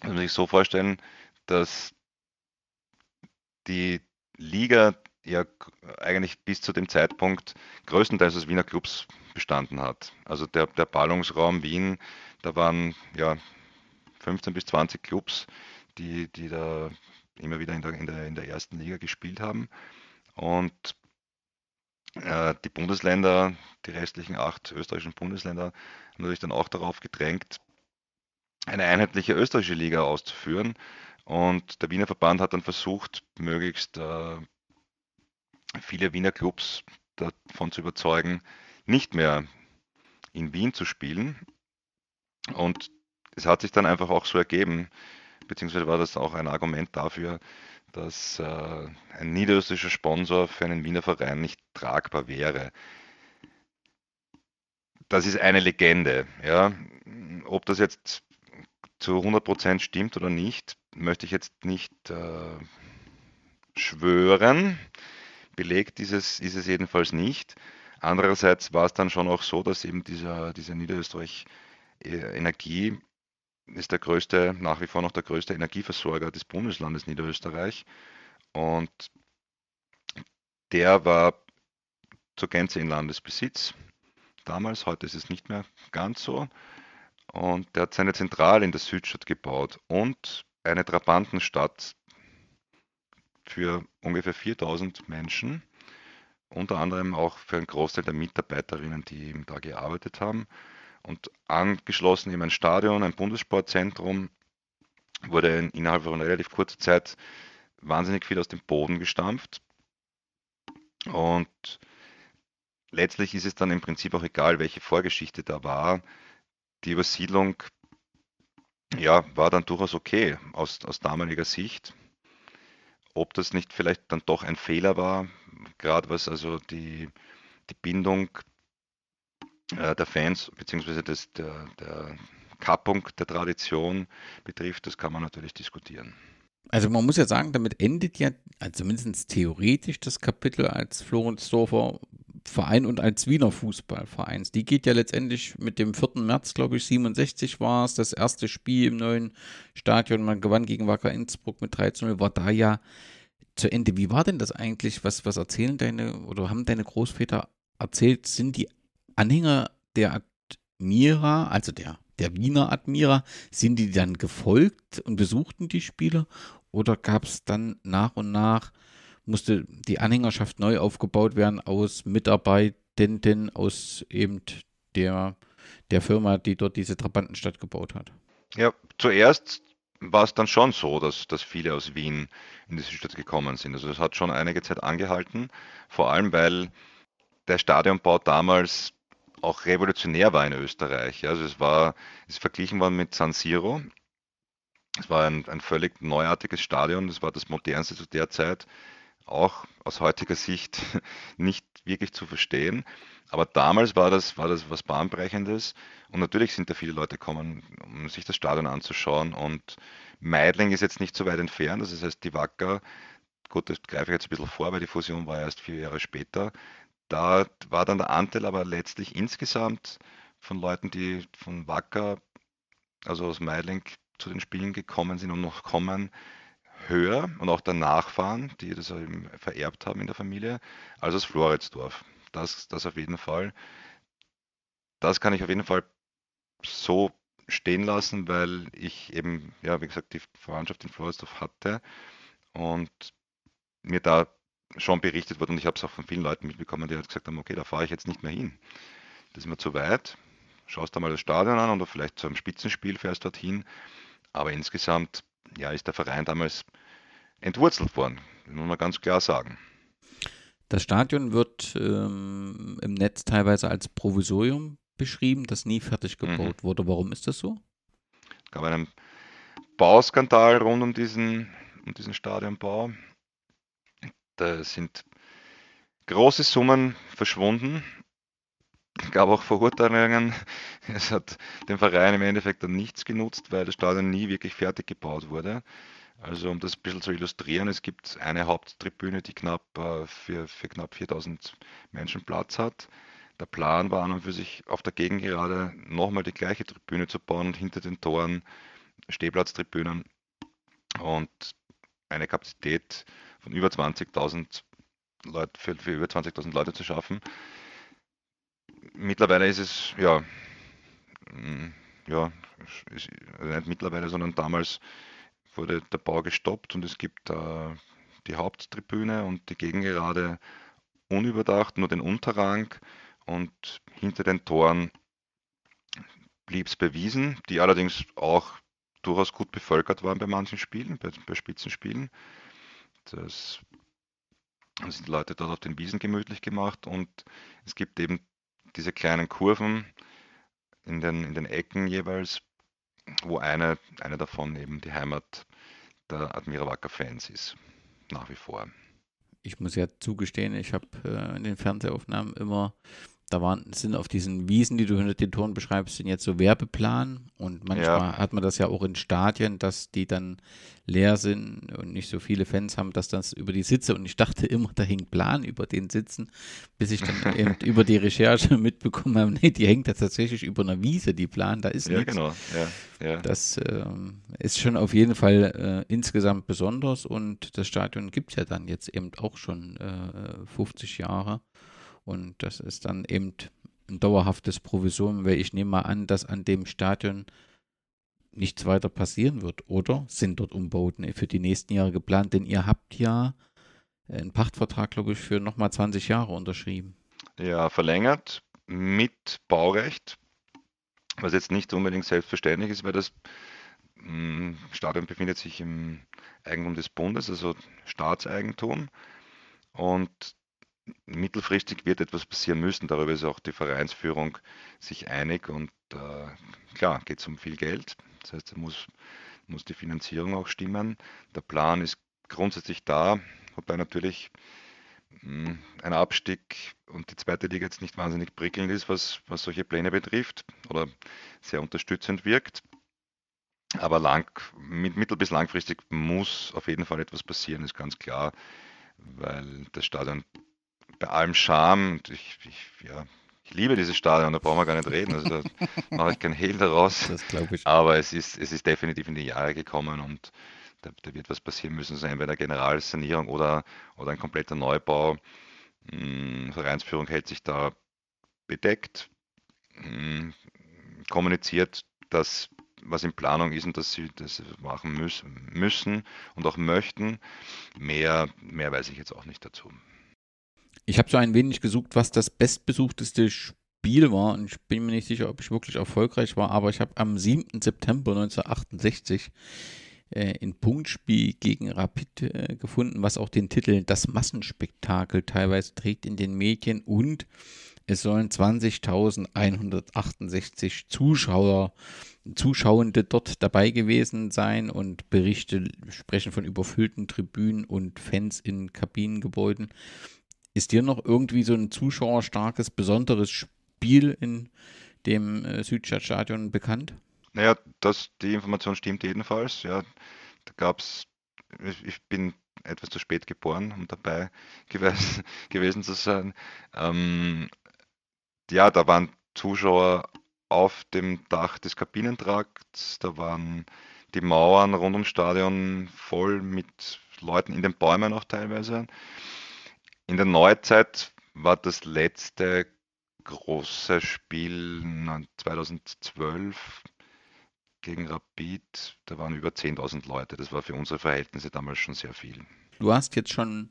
muss man sich so vorstellen, dass die Liga ja eigentlich bis zu dem Zeitpunkt größtenteils aus Wiener Clubs bestanden hat. Also der, der Ballungsraum Wien, da waren ja 15 bis 20 Clubs, die, die da immer wieder in der, in der, in der ersten Liga gespielt haben. Und äh, die Bundesländer, die restlichen acht österreichischen Bundesländer, haben natürlich dann auch darauf gedrängt, eine einheitliche österreichische Liga auszuführen. Und der Wiener Verband hat dann versucht, möglichst äh, viele Wiener Clubs davon zu überzeugen, nicht mehr in Wien zu spielen. Und es hat sich dann einfach auch so ergeben, beziehungsweise war das auch ein Argument dafür, dass äh, ein niederösterreichischer Sponsor für einen Wiener Verein nicht tragbar wäre. Das ist eine Legende. Ja. Ob das jetzt zu 100% stimmt oder nicht, möchte ich jetzt nicht äh, schwören. Belegt ist es, ist es jedenfalls nicht. Andererseits war es dann schon auch so, dass eben dieser, dieser Niederösterreich äh, ist der größte, nach wie vor noch der größte Energieversorger des Bundeslandes Niederösterreich. Und der war zur Gänze in Landesbesitz damals, heute ist es nicht mehr ganz so. Und der hat seine Zentrale in der Südstadt gebaut und eine Trabantenstadt für ungefähr 4000 Menschen, unter anderem auch für einen Großteil der Mitarbeiterinnen, die eben da gearbeitet haben. Und angeschlossen eben ein Stadion, ein Bundessportzentrum, wurde innerhalb von relativ kurzer Zeit wahnsinnig viel aus dem Boden gestampft. Und letztlich ist es dann im Prinzip auch egal, welche Vorgeschichte da war. Die Übersiedlung ja, war dann durchaus okay aus, aus damaliger Sicht. Ob das nicht vielleicht dann doch ein Fehler war, gerade was also die, die Bindung äh, der Fans bzw. der, der Kappung der Tradition betrifft, das kann man natürlich diskutieren. Also man muss ja sagen, damit endet ja, also zumindest theoretisch, das Kapitel als Floridsdorfer Verein und als Wiener Fußballvereins. Die geht ja letztendlich mit dem 4. März, glaube ich, 67 war es, das erste Spiel im neuen Stadion. Man gewann gegen Wacker Innsbruck mit 13 war da ja zu Ende. Wie war denn das eigentlich? Was, was erzählen deine oder haben deine Großväter erzählt? Sind die Anhänger der Admira, also der, der Wiener Admira, sind die dann gefolgt und besuchten die Spiele? Oder gab es dann nach und nach musste die Anhängerschaft neu aufgebaut werden aus Mitarbeitenden, aus eben der, der Firma, die dort diese Trabantenstadt gebaut hat. Ja, zuerst war es dann schon so, dass, dass viele aus Wien in diese Stadt gekommen sind. Also es hat schon einige Zeit angehalten, vor allem weil der Stadionbau damals auch revolutionär war in Österreich. Also es war, es ist verglichen worden mit San Siro. Es war ein, ein völlig neuartiges Stadion, es war das modernste zu der Zeit auch aus heutiger Sicht nicht wirklich zu verstehen. Aber damals war das, war das was Bahnbrechendes. Und natürlich sind da viele Leute gekommen, um sich das Stadion anzuschauen. Und Meidling ist jetzt nicht so weit entfernt. Das heißt, die Wacker, gut, das greife ich jetzt ein bisschen vor, weil die Fusion war erst vier Jahre später. Da war dann der Anteil aber letztlich insgesamt von Leuten, die von Wacker, also aus Meidling, zu den Spielen gekommen sind und noch kommen, höher und auch der Nachfahren, die das eben vererbt haben in der Familie, als aus Floridsdorf. Das, das auf jeden Fall. Das kann ich auf jeden Fall so stehen lassen, weil ich eben, ja, wie gesagt, die Verwandtschaft in Floridsdorf hatte und mir da schon berichtet wurde und ich habe es auch von vielen Leuten mitbekommen, die halt gesagt haben, okay, da fahre ich jetzt nicht mehr hin. Das ist mir zu weit. Schaust da mal das Stadion an oder vielleicht zu einem Spitzenspiel fährst dorthin. Aber insgesamt ja, ist der Verein damals entwurzelt worden, muss man ganz klar sagen. Das Stadion wird ähm, im Netz teilweise als Provisorium beschrieben, das nie fertig mhm. gebaut mhm. wurde. Warum ist das so? Es gab einen Bauskandal rund um diesen, um diesen Stadionbau. Da sind große Summen verschwunden. Es gab auch Verurteilungen. Es hat dem Verein im Endeffekt dann nichts genutzt, weil das Stadion nie wirklich fertig gebaut wurde. Also um das ein bisschen zu illustrieren, es gibt eine Haupttribüne, die knapp äh, für, für knapp 4000 Menschen Platz hat. Der Plan war an und für sich auf der Gegengerade nochmal die gleiche Tribüne zu bauen, hinter den Toren Stehplatztribünen und eine Kapazität von über 20.000 Leute, für, für über 20.000 Leute zu schaffen. Mittlerweile ist es, ja, mm, ja, also nicht mittlerweile, sondern damals wurde der Bau gestoppt und es gibt äh, die Haupttribüne und die Gegengerade unüberdacht, nur den Unterrang und hinter den Toren blieb es bewiesen, die allerdings auch durchaus gut bevölkert waren bei manchen Spielen, bei, bei Spitzenspielen. Das haben sich die Leute dort auf den Wiesen gemütlich gemacht und es gibt eben diese kleinen Kurven in den, in den Ecken jeweils, wo eine, eine davon eben die Heimat der Admira Wacker-Fans ist, nach wie vor. Ich muss ja zugestehen, ich habe äh, in den Fernsehaufnahmen immer da waren, sind auf diesen Wiesen, die du hinter den Toren beschreibst, sind jetzt so Werbeplan und manchmal ja. hat man das ja auch in Stadien, dass die dann leer sind und nicht so viele Fans haben, dass das über die Sitze und ich dachte immer, da hängt Plan über den Sitzen, bis ich dann eben über die Recherche mitbekommen habe, nee, die hängt da tatsächlich über einer Wiese, die Plan, da ist ja, nichts. Genau. Ja, ja. Das ähm, ist schon auf jeden Fall äh, insgesamt besonders und das Stadion gibt es ja dann jetzt eben auch schon äh, 50 Jahre. Und das ist dann eben ein dauerhaftes Provisorium, weil ich nehme mal an, dass an dem Stadion nichts weiter passieren wird, oder? Sind dort Umbauten für die nächsten Jahre geplant? Denn ihr habt ja einen Pachtvertrag, glaube ich, für nochmal 20 Jahre unterschrieben. Ja, verlängert mit Baurecht, was jetzt nicht unbedingt selbstverständlich ist, weil das hm, Stadion befindet sich im Eigentum des Bundes, also Staatseigentum. Und mittelfristig wird etwas passieren müssen. Darüber ist auch die Vereinsführung sich einig und äh, klar, geht es um viel Geld. Das heißt, da muss, muss die Finanzierung auch stimmen. Der Plan ist grundsätzlich da, wobei natürlich mh, hm, ein Abstieg und die zweite Liga jetzt nicht wahnsinnig prickelnd ist, was, was solche Pläne betrifft oder sehr unterstützend wirkt. Aber lang, mittel- bis langfristig muss auf jeden Fall etwas passieren, ist ganz klar, weil das Stadion bei allem Charme, und ich, ich, ja, ich liebe dieses Stadion, da brauchen wir gar nicht reden. Also da mache ich keinen Hehl daraus. Das glaube ich. Aber es ist, es ist definitiv in die Jahre gekommen und da, da wird was passieren müssen sein bei der Generalsanierung oder, oder ein kompletter Neubau. Hm, Vereinsführung hält sich da bedeckt, hm, kommuniziert, dass was in Planung ist und dass sie das machen müssen und auch möchten. Mehr, mehr weiß ich jetzt auch nicht dazu. Ich habe so ein wenig gesucht, was das bestbesuchteste Spiel war und ich bin mir nicht sicher, ob ich wirklich erfolgreich war, aber ich habe am 7. September 1968 äh, ein Punktspiel gegen Rapid äh, gefunden, was auch den Titel Das Massenspektakel teilweise trägt in den Medien und es sollen 20.168 Zuschauer, Zuschauende dort dabei gewesen sein und Berichte sprechen von überfüllten Tribünen und Fans in Kabinengebäuden. Ist dir noch irgendwie so ein zuschauerstarkes, besonderes Spiel in dem äh, Südstadtstadion bekannt? Naja, das, die Information stimmt jedenfalls. Ja, da gab es, ich, bin etwas zu spät geboren, um dabei gewesen, gewesen zu sein. Ähm, ja, da waren Zuschauer auf dem Dach des Kabinentrakts, da waren die Mauern rund ums Stadion voll mit Leuten in den Bäumen auch teilweise. In der Neuzeit war das letzte große Spiel 2012 gegen Rapid. Da waren über 10.000 Leute. Das war für unsere Verhältnisse damals schon sehr viel. Du hast jetzt schon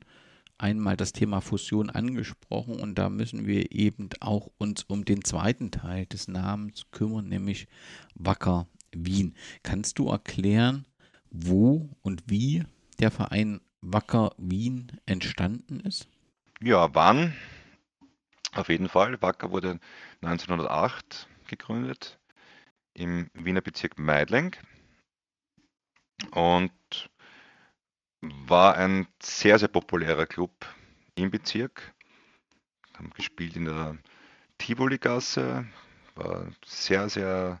einmal das Thema Fusion angesprochen und da müssen wir eben auch uns um den zweiten Teil des Namens kümmern, nämlich Wacker Wien. Kannst du erklären, wo und wie der Verein Wacker Wien entstanden ist? Ja, wann? Auf jeden Fall. Wacker wurde 1908 gegründet im Wiener Bezirk Meidling und war ein sehr, sehr populärer Club im Bezirk. Haben gespielt in der Tivoli-Gasse, war sehr, sehr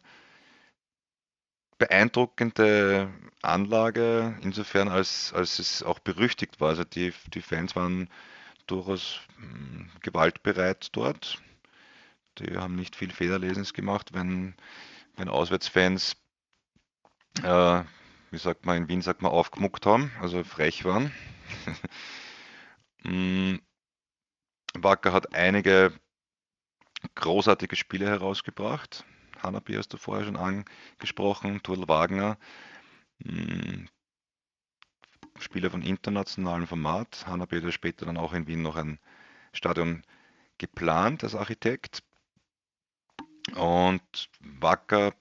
beeindruckende Anlage, insofern als, als es auch berüchtigt war. Also die, die Fans waren durchaus hm, gewaltbereit dort. Die haben nicht viel Federlesens gemacht, wenn, wenn Auswärtsfans, äh, wie sagt man in Wien, sagt man, aufgemuckt haben, also frech waren. Hm, Wacker hat einige großartige Spiele herausgebracht. Hanapi hast du vorher schon angesprochen, Turl Wagner, hm, Spieler von internationalem Format. Hanapi hat später dann auch in Wien noch ein Stadion geplant als Architekt. Und Wacker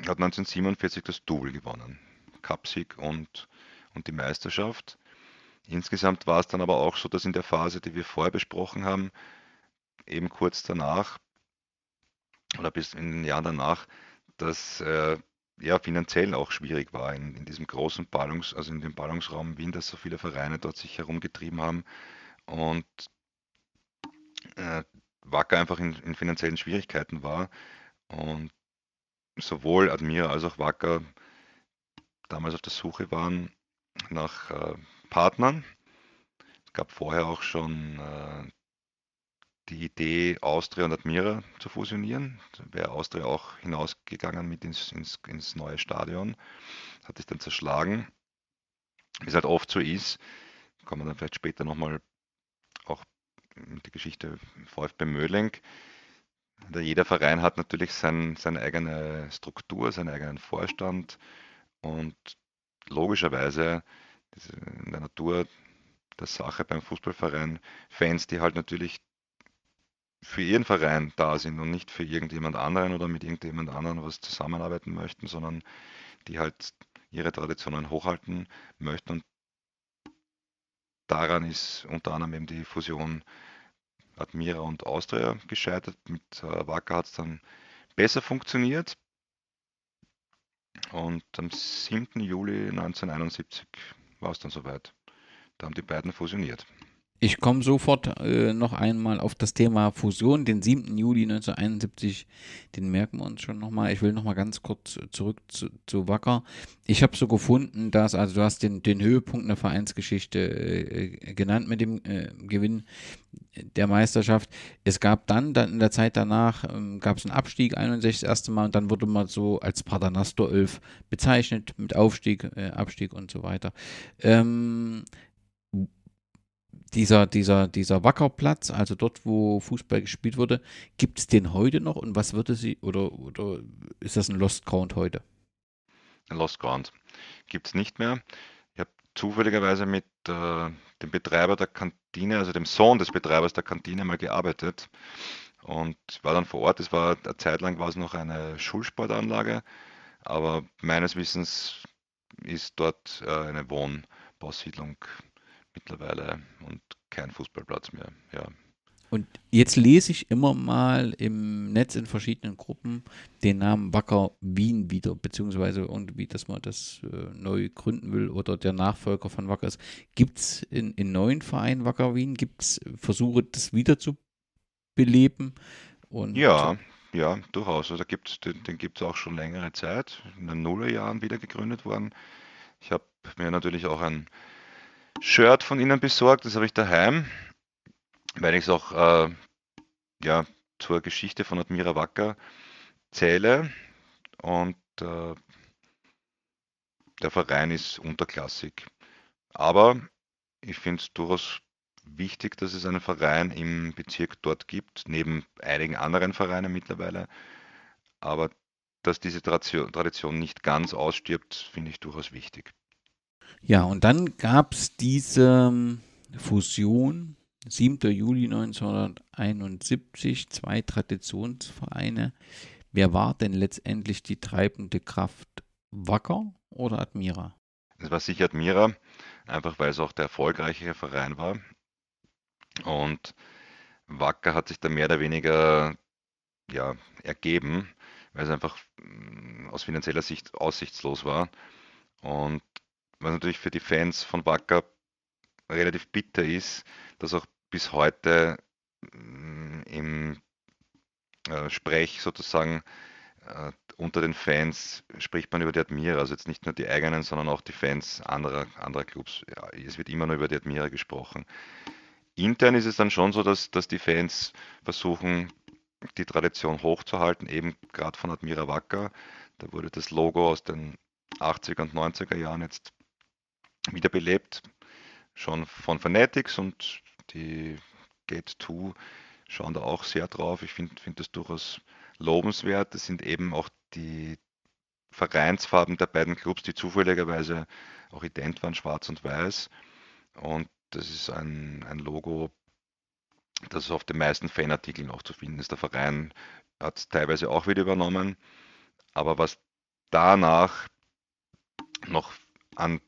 hat 1947 das Double gewonnen. Cupsieg und, und die Meisterschaft. Insgesamt war es dann aber auch so, dass in der Phase, die wir vorher besprochen haben, eben kurz danach oder bis in den Jahren danach, dass äh, ja finanziell auch schwierig war in, in diesem großen Ballungs, also in dem Ballungsraum Wien, dass so viele Vereine dort sich herumgetrieben haben und äh, Wacker einfach in, in finanziellen Schwierigkeiten war und sowohl Admira als auch Wacker damals auf der Suche waren nach äh, Partnern. Es gab vorher auch schon äh, die Idee, Austria und Admira zu fusionieren. Da wäre Austria auch hinausgegangen mit ins, ins, ins neue Stadion. Hat sich dann zerschlagen. Wie es halt oft so ist, kommen wir dann vielleicht später nochmal auch mit der Geschichte VfB Möhling. Jeder Verein hat natürlich sein, seine eigene Struktur, seinen eigenen Vorstand und logischerweise in der Natur der Sache beim Fußballverein Fans, die halt natürlich für ihren Verein da sind und nicht für irgendjemand anderen oder mit irgendjemand anderen was zusammenarbeiten möchten, sondern die halt ihre Traditionen hochhalten möchten. Und daran ist unter anderem eben die Fusion Admira und Austria gescheitert. Mit äh, Wacker hat es dann besser funktioniert. Und am 7. Juli 1971 war es dann soweit. Da haben die beiden fusioniert. Ich komme sofort äh, noch einmal auf das Thema Fusion, den 7. Juli 1971, den merken wir uns schon nochmal. Ich will nochmal ganz kurz zurück zu, zu Wacker. Ich habe so gefunden, dass, also du hast den, den Höhepunkt der Vereinsgeschichte äh, genannt mit dem äh, Gewinn der Meisterschaft. Es gab dann, dann in der Zeit danach, ähm, gab es einen Abstieg, 61 das erste Mal, und dann wurde man so als Paternoster 11 bezeichnet, mit Aufstieg, äh, Abstieg und so weiter. Ähm, dieser, dieser, dieser Wackerplatz, also dort, wo Fußball gespielt wurde, gibt es den heute noch und was würde sie, oder, oder ist das ein Lost Ground heute? Ein Lost Ground gibt es nicht mehr. Ich habe zufälligerweise mit äh, dem Betreiber der Kantine, also dem Sohn des Betreibers der Kantine, mal gearbeitet und war dann vor Ort. Es war eine Zeit lang war es noch eine Schulsportanlage, aber meines Wissens ist dort äh, eine Wohnbausiedlung mittlerweile und kein Fußballplatz mehr. Ja. Und jetzt lese ich immer mal im Netz in verschiedenen Gruppen den Namen Wacker Wien wieder, beziehungsweise und wie das man das äh, neu gründen will oder der Nachfolger von Wacker ist. Gibt es in, in neuen Vereinen Wacker Wien, gibt es Versuche, das wieder zu beleben? Und ja, ja, durchaus. Also gibt's, den, den gibt es auch schon längere Zeit, in den Nullerjahren wieder gegründet worden. Ich habe mir natürlich auch ein Shirt von ihnen besorgt, das habe ich daheim, weil ich es auch äh, ja, zur Geschichte von Admira Wacker zähle. Und äh, der Verein ist unterklassig. Aber ich finde es durchaus wichtig, dass es einen Verein im Bezirk dort gibt, neben einigen anderen Vereinen mittlerweile. Aber dass diese Tradition nicht ganz ausstirbt, finde ich durchaus wichtig. Ja, und dann gab es diese Fusion, 7. Juli 1971, zwei Traditionsvereine. Wer war denn letztendlich die treibende Kraft? Wacker oder Admira? Es war sicher Admira, einfach weil es auch der erfolgreichere Verein war. Und Wacker hat sich da mehr oder weniger ja, ergeben, weil es einfach mm, aus finanzieller Sicht aussichtslos war. Und was natürlich für die Fans von Wacker relativ bitter ist, dass auch bis heute mm, im äh, Sprech sozusagen äh, unter den Fans spricht man über die Admira, also jetzt nicht nur die eigenen, sondern auch die Fans anderer, anderer Clubs. Ja, es wird immer nur über die Admira gesprochen. Intern ist es dann schon so, dass, dass die Fans versuchen, die Tradition hochzuhalten, eben gerade von Admira Wacker. Da wurde das Logo aus den 80er und 90er Jahren jetzt wiederbelebt, schon von Fanatics und die Gate 2 schauen da auch sehr drauf. Ich finde find das durchaus lobenswert. Das sind eben auch die Vereinsfarben der beiden Clubs, die zufälligerweise auch ident waren, schwarz und weiß. Und das ist ein, ein Logo, das auf den meisten Fanartikeln auch zu finden ist. Der Verein hat es teilweise auch wieder übernommen. Aber was danach noch an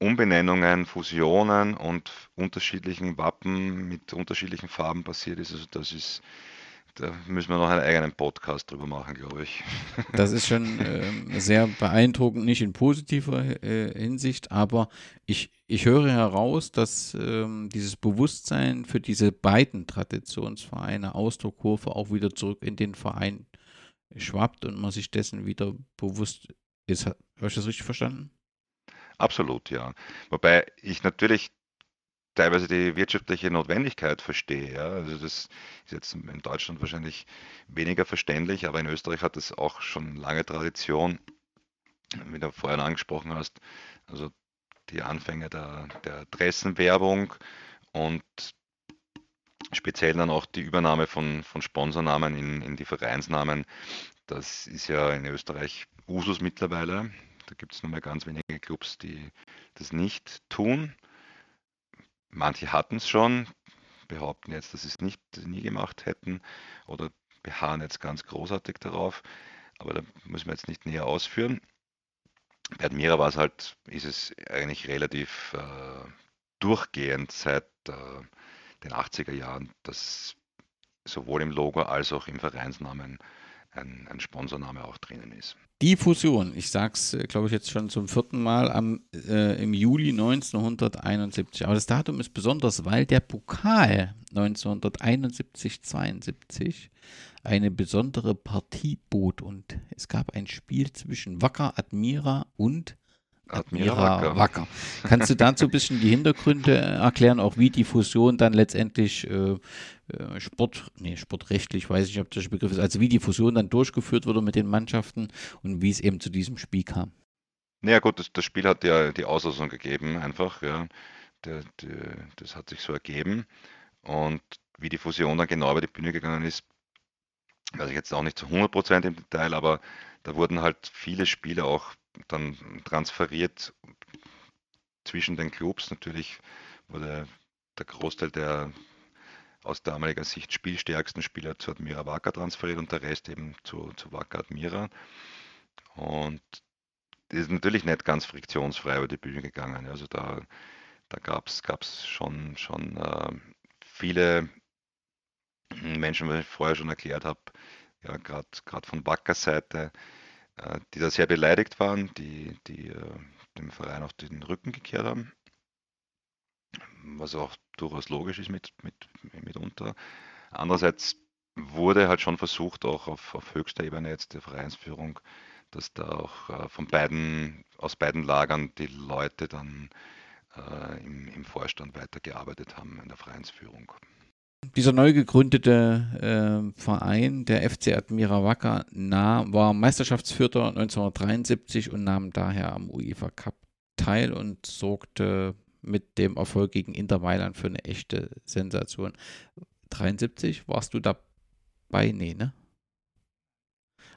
Umbenennungen, Fusionen und unterschiedlichen Wappen mit unterschiedlichen Farben passiert ist, also das ist da müssen wir noch einen eigenen Podcast drüber machen, glaube ich. Das ist schon äh, sehr beeindruckend, nicht in positiver äh, Hinsicht, aber ich, ich höre heraus, dass ähm, dieses Bewusstsein für diese beiden Traditionsvereine Ausdruckkurve auch wieder zurück in den Verein schwappt und man sich dessen wieder bewusst ist. Habe ich das richtig verstanden? Absolut, ja. Wobei ich natürlich teilweise die wirtschaftliche Notwendigkeit verstehe. Ja. Also das ist jetzt in Deutschland wahrscheinlich weniger verständlich, aber in Österreich hat es auch schon lange Tradition, wie du vorhin angesprochen hast, also die Anfänge der, der Adressenwerbung und speziell dann auch die Übernahme von, von Sponsornamen in, in die Vereinsnamen. Das ist ja in Österreich Usus mittlerweile. Da gibt es nur mehr ganz wenige Clubs, die das nicht tun. Manche hatten es schon, behaupten jetzt, dass sie es nicht nie gemacht hätten oder beharren jetzt ganz großartig darauf, aber da müssen wir jetzt nicht näher ausführen. Bei Admira war es halt, ist es eigentlich relativ äh, durchgehend seit äh, den 80er Jahren, dass sowohl im Logo als auch im Vereinsnamen ein, ein Sponsorname auch drinnen ist. Die Fusion, ich sage es, äh, glaube ich, jetzt schon zum vierten Mal am, äh, im Juli 1971. Aber das Datum ist besonders, weil der Pokal 1971-72 eine besondere Partie bot und es gab ein Spiel zwischen Wacker Admira und Admira, Wacker. Wacker. Kannst du dazu ein bisschen die Hintergründe erklären, auch wie die Fusion dann letztendlich äh, äh, Sport, nee, sportrechtlich weiß ich nicht, ob das der Begriff ist, also wie die Fusion dann durchgeführt wurde mit den Mannschaften und wie es eben zu diesem Spiel kam. Naja gut, das, das Spiel hat ja die Auslosung gegeben, einfach, ja. Der, der, das hat sich so ergeben. Und wie die Fusion dann genau über die Bühne gegangen ist, weiß ich jetzt auch nicht zu 100% im Detail, aber da wurden halt viele Spiele auch dann transferiert zwischen den Clubs. Natürlich wurde der Großteil der aus damaliger Sicht spielstärksten Spieler zu Admira Wacker transferiert und der Rest eben zu, zu Wacker Admira. Und das ist natürlich nicht ganz friktionsfrei über die Bühne gegangen. Also da, da gab es schon, schon äh, viele Menschen, wie ich vorher schon erklärt habe, ja, gerade von Wackers Seite, die da sehr beleidigt waren, die, die äh, dem Verein auf den Rücken gekehrt haben was auch durchaus logisch ist mit, mit, mitunter. Andererseits wurde halt schon versucht, auch auf, auf höchster Ebene jetzt der Vereinsführung, dass da auch äh, von beiden, aus beiden Lagern die Leute dann äh, im, im Vorstand weitergearbeitet haben in der Vereinsführung. Dieser neu gegründete äh, Verein, der FC Admira Wacker, nah, war Meisterschaftsführer 1973 und nahm daher am UEFA Cup teil und sorgte mit dem Erfolg gegen Inter Mailand für eine echte Sensation. 73 warst du dabei? Nee, ne?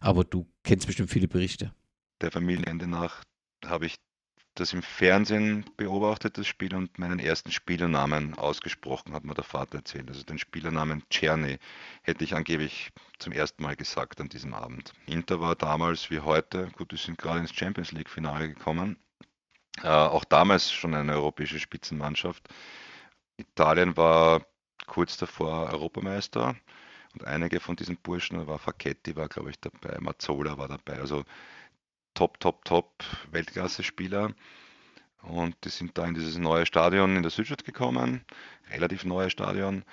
Aber du kennst bestimmt viele Berichte. Der Familienende nach habe ich das im Fernsehen beobachtet, das Spiel, und meinen ersten Spielernamen ausgesprochen, hat mir der Vater erzählt. Also den Spielernamen Czerny hätte ich angeblich zum ersten Mal gesagt an diesem Abend. Inter war damals wie heute, gut, die sind gerade ins Champions League-Finale gekommen, äh, auch damals schon eine europäische Spitzenmannschaft. Italien war kurz davor Europameister und einige von diesen Burschen, da war Facchetti war glaube ich dabei, Mazzola war dabei, also top, top, top Weltklasse-Spieler. Und die sind da in dieses neue Stadion in der Südstadt gekommen, relativ neues Stadion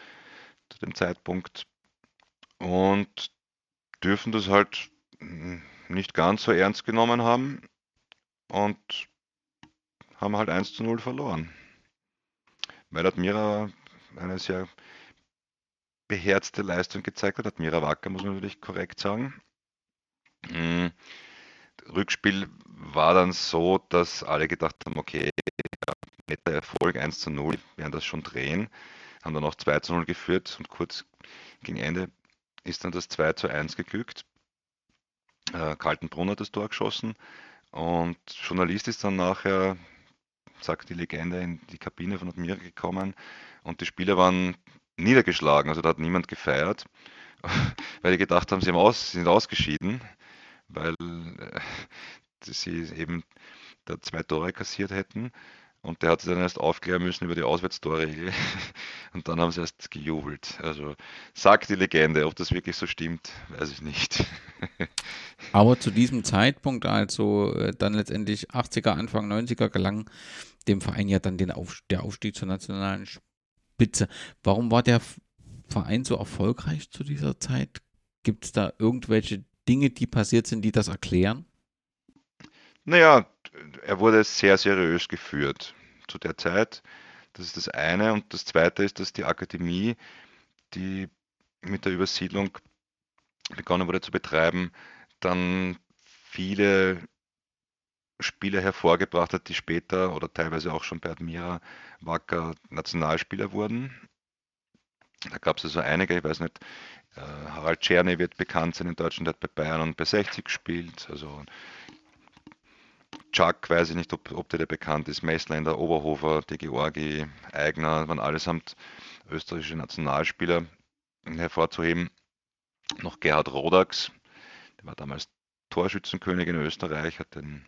zu dem Zeitpunkt. Und dürfen das halt nicht ganz so ernst genommen haben und haben halt 1 zu 0 verloren. Weil Admira eine sehr beherzte Leistung gezeigt hat. Admira Wacker muss man natürlich korrekt sagen. Rückspiel war dann so, dass alle gedacht haben, okay, netter Erfolg 1 zu 0, werden das schon drehen. Haben dann noch 2 zu 0 geführt und kurz gegen Ende ist dann das 2 zu 1 geglückt. Äh, Kaltenbrunn hat das Tor geschossen und Journalist ist dann nachher, sagt die Legende, in die Kabine von Admira gekommen und die Spieler waren niedergeschlagen, also da hat niemand gefeiert, weil die gedacht haben, sie, haben aus, sie sind ausgeschieden weil äh, sie eben da zwei Tore kassiert hätten. Und der hat sich dann erst aufklären müssen über die Auswärtstorregel. Und dann haben sie erst gejubelt. Also sagt die Legende, ob das wirklich so stimmt, weiß ich nicht. Aber zu diesem Zeitpunkt, also äh, dann letztendlich 80er, Anfang 90er, gelang dem Verein ja dann den Auf, der Aufstieg zur nationalen Spitze. Warum war der Verein so erfolgreich zu dieser Zeit? Gibt es da irgendwelche Dinge, die passiert sind, die das erklären? Naja, er wurde sehr seriös geführt zu der Zeit. Das ist das eine. Und das zweite ist, dass die Akademie, die mit der Übersiedlung begonnen wurde zu betreiben, dann viele Spieler hervorgebracht hat, die später oder teilweise auch schon bei Admira Wacker Nationalspieler wurden. Da gab es also einige, ich weiß nicht, äh, Harald Czerny wird bekannt sein in Deutschland, der hat bei Bayern und bei 60 gespielt. Also Chuck, weiß ich nicht, ob, ob der, der bekannt ist, Messländer, Oberhofer, De Georgi, Eigner, waren allesamt österreichische Nationalspieler hervorzuheben. Noch Gerhard Rodax, der war damals Torschützenkönig in Österreich, hat den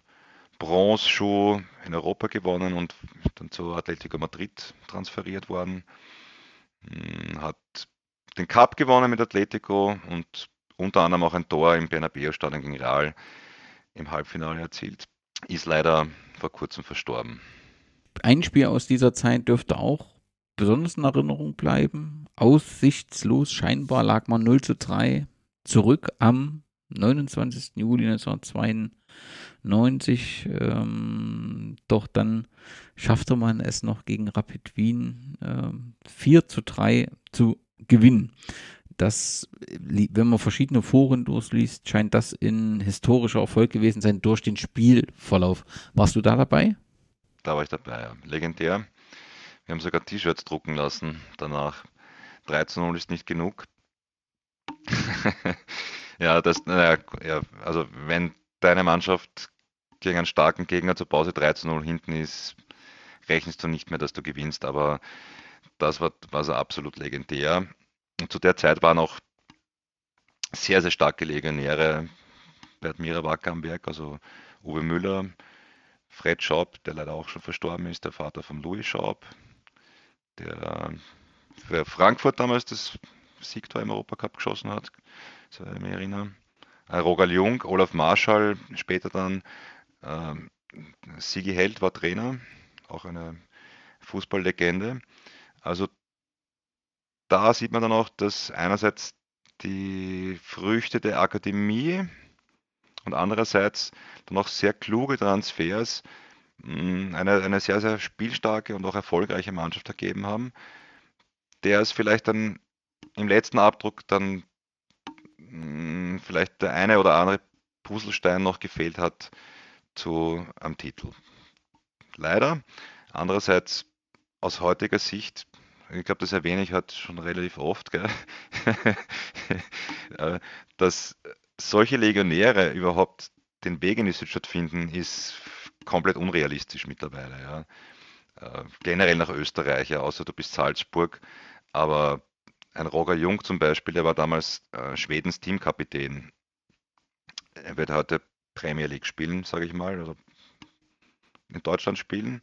Bronze-Schuh in Europa gewonnen und dann zu Atletico Madrid transferiert worden. Hm, hat den Cup gewonnen mit Atletico und unter anderem auch ein Tor im Bernabeu-Stadion gegen Real im Halbfinale erzielt. Ist leider vor kurzem verstorben. Ein Spiel aus dieser Zeit dürfte auch besonders in Erinnerung bleiben. Aussichtslos scheinbar lag man 0 zu 3 zurück am 29. Juli 1992. Ähm, doch dann schaffte man es noch gegen Rapid Wien ähm, 4 zu 3 zu gewinnen. Das, wenn man verschiedene Foren durchliest, scheint das ein historischer Erfolg gewesen sein durch den Spielverlauf. Warst du da dabei? Da war ich dabei, ja. Legendär. Wir haben sogar T-Shirts drucken lassen danach. 13-0 ist nicht genug. ja, das, naja, ja, also wenn deine Mannschaft gegen einen starken Gegner zur Pause 13-0 hinten ist, rechnest du nicht mehr, dass du gewinnst, aber das war, war so absolut legendär. Und zu der Zeit waren auch sehr, sehr starke Legionäre bei Admira am Werk, also Uwe Müller, Fred Schaub, der leider auch schon verstorben ist, der Vater von Louis Schaub, der für Frankfurt damals das Siegtor im Europacup geschossen hat, so ich mich erinnere. Äh, Rogal Jung, Olaf Marschall, später dann äh, Sigi Held war Trainer, auch eine Fußballlegende. Also da sieht man dann auch, dass einerseits die Früchte der Akademie und andererseits dann auch sehr kluge Transfers hm, eine, eine sehr, sehr spielstarke und auch erfolgreiche Mannschaft ergeben haben, der es vielleicht dann im letzten Abdruck dann hm, vielleicht der eine oder andere Puzzlestein noch gefehlt hat zu am Titel. Leider. Andererseits aus heutiger Sicht ich glaube, das erwähne ich halt schon relativ oft? Äh, dass solche Legionäre überhaupt den Weg in die Südstadt finden, ist komplett unrealistisch mittlerweile. Ja. Äh, generell nach Österreich, ja, außer du bist Salzburg. Aber ein Roger Jung zum Beispiel, der war damals äh, Schwedens Teamkapitän. Er wird heute Premier League spielen, sage ich mal, also in Deutschland spielen,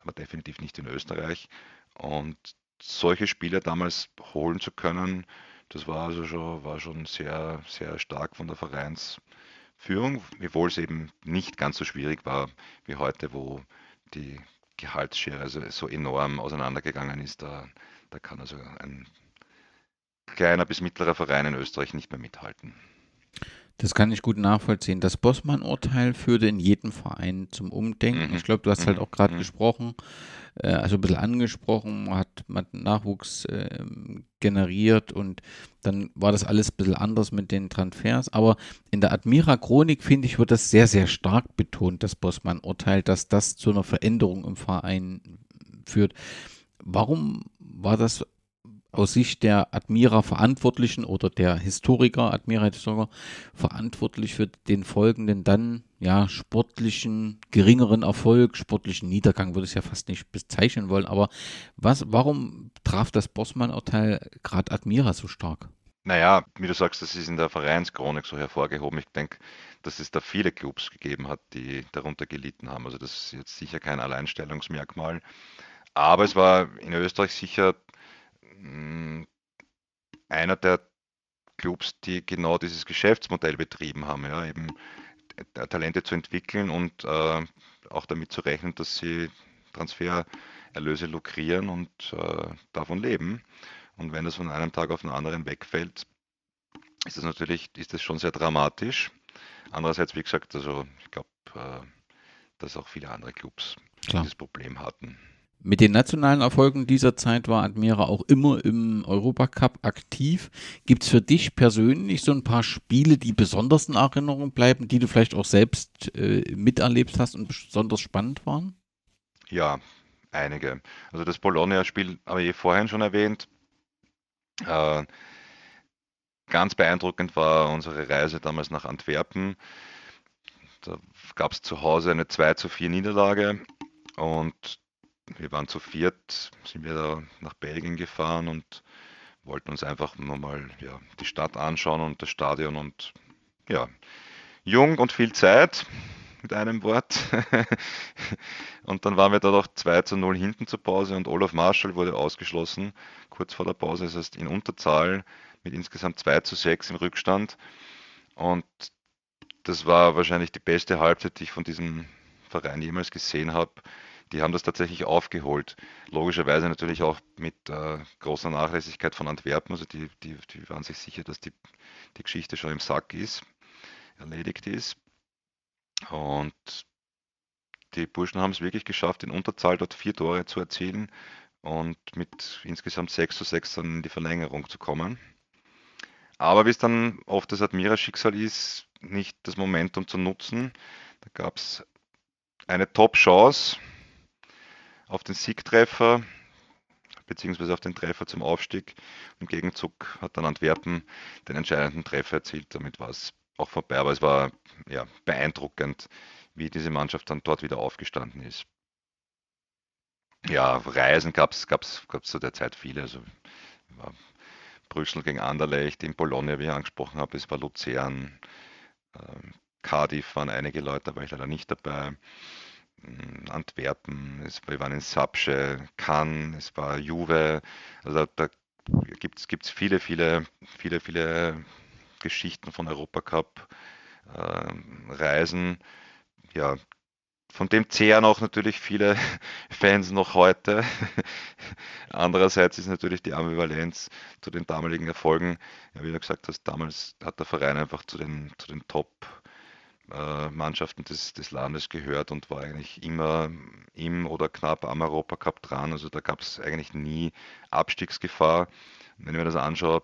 aber definitiv nicht in Österreich. Und solche Spieler damals holen zu können, das war also schon, war schon sehr, sehr stark von der Vereinsführung, wiewohl es eben nicht ganz so schwierig war wie heute, wo die Gehaltsschere also so enorm auseinandergegangen ist. Da, da kann also ein kleiner bis mittlerer Verein in Österreich nicht mehr mithalten. Das kann ich gut nachvollziehen. Das Bossmann-Urteil führte in jedem Verein zum Umdenken. Mhm. Ich glaube, du hast halt mhm. auch gerade mhm. gesprochen, äh, also ein bisschen angesprochen, hat, hat Nachwuchs äh, generiert und dann war das alles ein bisschen anders mit den Transfers. Aber in der Admira-Chronik, finde ich, wird das sehr, sehr stark betont, das Bossmann-Urteil, dass das zu einer Veränderung im Verein führt. Warum war das aus Sicht der Admira-Verantwortlichen oder der Historiker, Admira-Historiker, verantwortlich für den folgenden dann ja sportlichen geringeren Erfolg, sportlichen Niedergang würde ich ja fast nicht bezeichnen wollen, aber was, warum traf das Bossmann-Urteil gerade Admira so stark? Naja, wie du sagst, das ist in der Vereinschronik so hervorgehoben. Ich denke, dass es da viele Clubs gegeben hat, die darunter gelitten haben. Also das ist jetzt sicher kein Alleinstellungsmerkmal. Aber es war in Österreich sicher einer der Clubs, die genau dieses Geschäftsmodell betrieben haben, ja, eben Talente zu entwickeln und äh, auch damit zu rechnen, dass sie Transfererlöse lukrieren und äh, davon leben. Und wenn das von einem Tag auf den anderen wegfällt, ist das natürlich, ist das schon sehr dramatisch. Andererseits, wie gesagt, also ich glaube, äh, dass auch viele andere Clubs Klar. dieses Problem hatten. Mit den nationalen Erfolgen dieser Zeit war Admira auch immer im Europacup aktiv. Gibt es für dich persönlich so ein paar Spiele, die besonders in Erinnerung bleiben, die du vielleicht auch selbst äh, miterlebt hast und besonders spannend waren? Ja, einige. Also das Bologna-Spiel habe ich vorhin schon erwähnt. Äh, ganz beeindruckend war unsere Reise damals nach Antwerpen. Da gab es zu Hause eine 2 zu 4 Niederlage und wir waren zu viert, sind wir da nach Belgien gefahren und wollten uns einfach mal ja, die Stadt anschauen und das Stadion und ja, jung und viel Zeit mit einem Wort. und dann waren wir da doch 2 zu 0 hinten zur Pause und Olaf Marschall wurde ausgeschlossen kurz vor der Pause, das heißt in Unterzahl mit insgesamt 2 zu 6 im Rückstand. Und das war wahrscheinlich die beste Halbzeit, die ich von diesem Verein jemals gesehen habe die haben das tatsächlich aufgeholt. Logischerweise natürlich auch mit äh, großer Nachlässigkeit von Antwerpen. Also die, die, die waren sich sicher, dass die, die Geschichte schon im Sack ist, erledigt ist. Und die Burschen haben es wirklich geschafft, in Unterzahl dort vier Tore zu erzielen und mit insgesamt 6 zu 6 dann in die Verlängerung zu kommen. Aber wie es dann oft das Admira-Schicksal ist, nicht das Momentum zu nutzen. Da gab es eine Top-Chance, auf den Siegtreffer beziehungsweise auf den Treffer zum Aufstieg. Im Gegenzug hat dann Antwerpen den entscheidenden Treffer erzielt. Damit war es auch vorbei, aber es war ja, beeindruckend, wie diese Mannschaft dann dort wieder aufgestanden ist. Ja, Reisen gab es zu der Zeit viele. Also war Brüssel gegen Anderlecht, in Bologna, wie ich angesprochen habe, es war Luzern, äh, Cardiff waren einige Leute, da war ich leider nicht dabei. Antwerpen, es, wir waren in Sapsche, Cannes, es war Juve. Also da gibt es viele, viele, viele, viele Geschichten von Europacup, äh, Reisen. Ja, von dem zehren auch natürlich viele Fans noch heute. Andererseits ist natürlich die Ambivalenz zu den damaligen Erfolgen, ja, wie du gesagt hast, damals hat der Verein einfach zu den, zu den Top äh, Mannschaften des, des Landes gehört und war eigentlich immer im oder knapp am Europacup dran. Also da gab es eigentlich nie Abstiegsgefahr. Wenn ich mir das anschaue,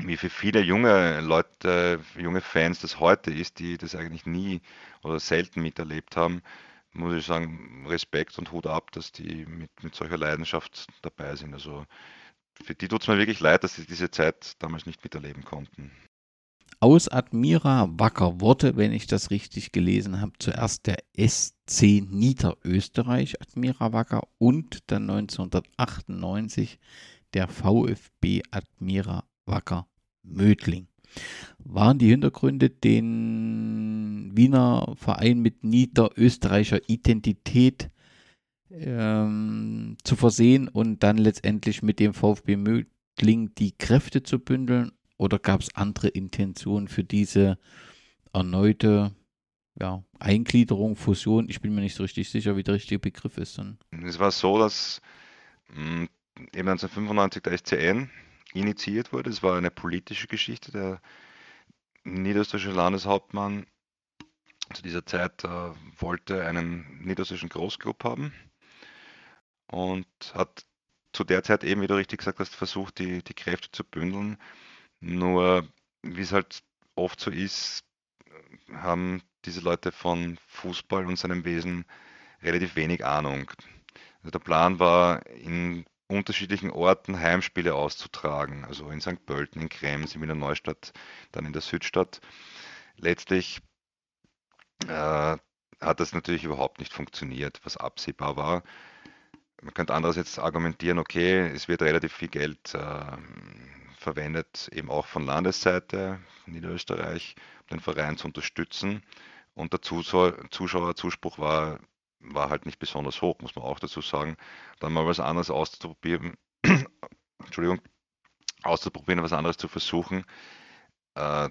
wie für viele junge Leute, junge Fans das heute ist, die das eigentlich nie oder selten miterlebt haben, muss ich sagen, Respekt und Hut ab, dass die mit, mit solcher Leidenschaft dabei sind. Also für die tut es mir wirklich leid, dass sie diese Zeit damals nicht miterleben konnten. Aus Admira Wacker wurde, wenn ich das richtig gelesen habe, zuerst der SC Niederösterreich Admira Wacker und dann 1998 der VfB Admira Wacker Mödling. Waren die Hintergründe, den Wiener Verein mit niederösterreichischer Identität ähm, zu versehen und dann letztendlich mit dem VfB Mödling die Kräfte zu bündeln? Oder gab es andere Intentionen für diese erneute ja, Eingliederung, Fusion? Ich bin mir nicht so richtig sicher, wie der richtige Begriff ist. Dann. Es war so, dass mh, eben 1995 der SCN initiiert wurde. Es war eine politische Geschichte. Der niederösterreichische Landeshauptmann zu dieser Zeit äh, wollte einen niederösterreichischen Großclub haben und hat zu der Zeit eben, wie du richtig gesagt hast, versucht, die, die Kräfte zu bündeln. Nur, wie es halt oft so ist, haben diese Leute von Fußball und seinem Wesen relativ wenig Ahnung. Also der Plan war, in unterschiedlichen Orten Heimspiele auszutragen, also in St. Pölten, in Krems, in Wiener Neustadt, dann in der Südstadt. Letztlich äh, hat das natürlich überhaupt nicht funktioniert, was absehbar war. Man könnte andererseits argumentieren, okay, es wird relativ viel Geld äh, verwendet, eben auch von Landesseite Niederösterreich, den Verein zu unterstützen. Und der Zuschauerzuspruch war, war halt nicht besonders hoch, muss man auch dazu sagen. Dann mal was anderes auszuprobieren, Entschuldigung, auszuprobieren, was anderes zu versuchen, äh,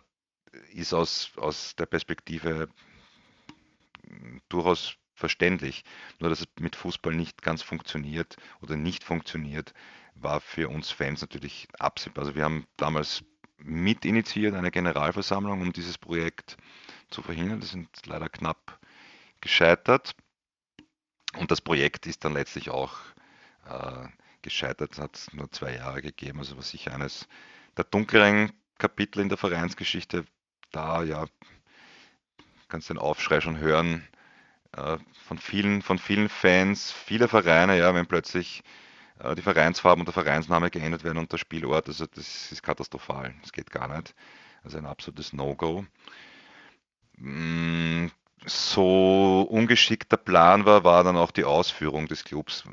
ist aus, aus der Perspektive durchaus verständlich. Nur dass es mit Fußball nicht ganz funktioniert oder nicht funktioniert, war für uns Fans natürlich absehbar. Also wir haben damals mit initiiert eine Generalversammlung, um dieses Projekt zu verhindern. Das sind leider knapp gescheitert. Und das Projekt ist dann letztlich auch äh, gescheitert. Es hat nur zwei Jahre gegeben. Also war sicher eines der dunkleren Kapitel in der Vereinsgeschichte. Da ja, kannst den Aufschrei schon hören äh, von vielen, von vielen Fans, vieler Vereine, ja, wenn plötzlich die Vereinsfarben und der Vereinsname geändert werden und der Spielort. Also das ist katastrophal. Das geht gar nicht. Also ein absolutes No-Go. Mm, so ungeschickt der Plan war, war dann auch die Ausführung des Clubs.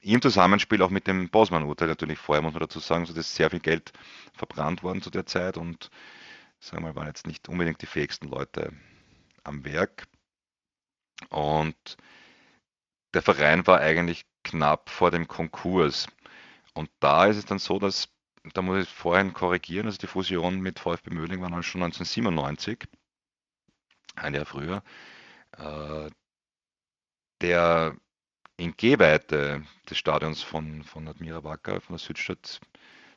Im Zusammenspiel auch mit dem Bosman-Urteil natürlich vorher, muss man dazu sagen, so dass sehr viel Geld verbrannt worden zu der Zeit und sagen wir mal, waren jetzt nicht unbedingt die fähigsten Leute am Werk. Und der Verein war eigentlich knapp vor dem Konkurs. Und da ist es dann so, dass, da muss ich vorhin korrigieren, also die Fusion mit VfB Möhling war schon 1997, ein Jahr früher. Äh, der in Gehweite des Stadions von, von Admira Wacker, von der Südstadt,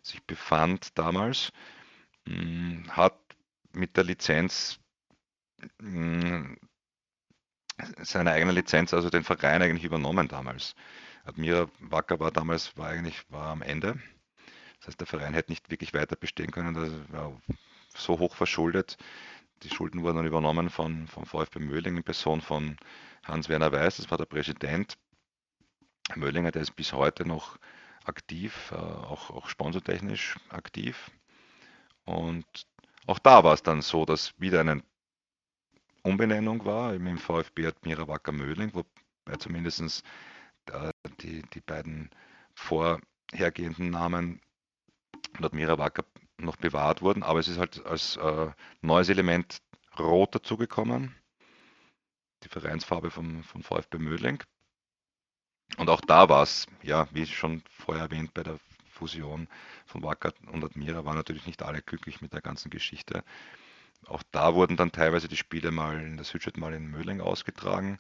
sich befand damals, hm, hat mit der Lizenz hm, seine eigene Lizenz, also den Verein eigentlich übernommen damals. Admira Wacker war damals war eigentlich war am Ende. Das heißt, der Verein hätte nicht wirklich weiter bestehen können. Das war so hoch verschuldet. Die Schulden wurden dann übernommen von, vom VfB Möhling in Person von Hans-Werner Weiß, das war der Präsident. Möhlinger, der ist bis heute noch aktiv, äh, auch, auch sponsortechnisch aktiv. Und auch da war es dann so, dass wieder eine Umbenennung war, im VfB Admira Wacker Möhling, wobei zumindest die, die beiden vorhergehenden Namen Admira Wacker noch bewahrt wurden, aber es ist halt als äh, neues Element Rot dazugekommen, die Vereinsfarbe vom, vom VfB Mödling. Und auch da war es, ja, wie schon vorher erwähnt, bei der Fusion von Wacker und Admira waren natürlich nicht alle glücklich mit der ganzen Geschichte. Auch da wurden dann teilweise die Spiele mal in der Südstadt mal in Möhling ausgetragen.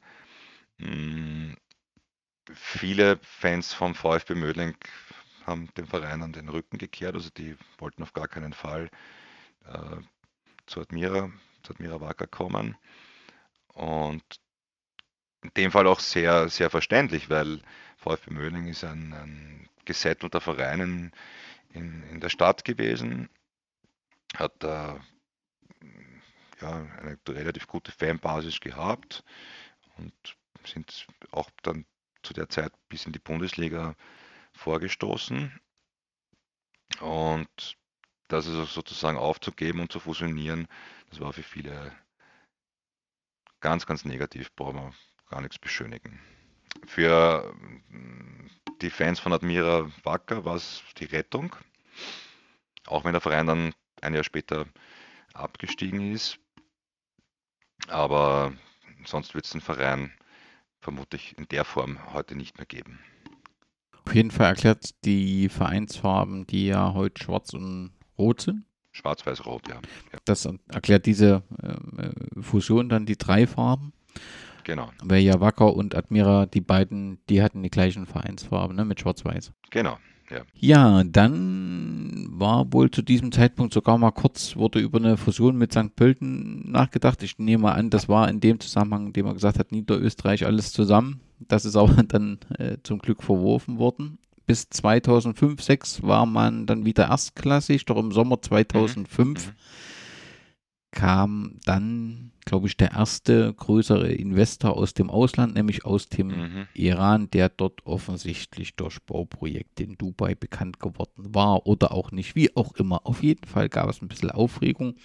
Viele Fans vom VfB Mödling haben dem Verein an den Rücken gekehrt, also die wollten auf gar keinen Fall äh, zu Admira, zu Admira Wacker kommen. Und in dem Fall auch sehr, sehr verständlich, weil VfB Möhling ist ein, ein gesettelter Verein in, in, in, der Stadt gewesen, hat da ja, eine relativ gute Fanbasis gehabt und sind auch dann zu der Zeit bis in die Bundesliga vorgestoßen. Und das also sozusagen aufzugeben und zu fusionieren, das war für viele ganz, ganz negativ, brauchen wir gar nichts beschönigen. Für mm, die Fans von Admira Wacker war es die Rettung, auch wenn der Verein dann ein Jahr später abgestiegen ist. Aber sonst wird es den Verein vermutlich in der Form heute nicht mehr geben. Auf jeden Fall erklärt die Vereinsfarben, die ja heute schwarz und rot sind. Schwarz-Weiß-Rot, ja. ja. Das erklärt diese äh, Fusion dann die drei Farben. Genau. Weil ja Wacker und Admira, die beiden, die hatten die gleichen Vereinsfarben, ne, mit Schwarz-Weiß. Genau. Ja. ja, dann war wohl zu diesem Zeitpunkt sogar mal kurz, wurde über eine Fusion mit St. Pölten nachgedacht. Ich nehme an, das war in dem Zusammenhang, in dem er gesagt hat, Niederösterreich alles zusammen. Das ist aber dann äh, zum Glück verworfen worden. Bis 2005, 2006 war man dann wieder erstklassig, doch im Sommer 2005 mhm. Kam dann glaube ich, der erste größere Investor aus dem Ausland, nämlich aus dem mhm. Iran, der dort offensichtlich durch Bauprojekte in Dubai bekannt geworden war oder auch nicht, wie auch immer. Auf jeden Fall gab es ein bisschen Aufregung.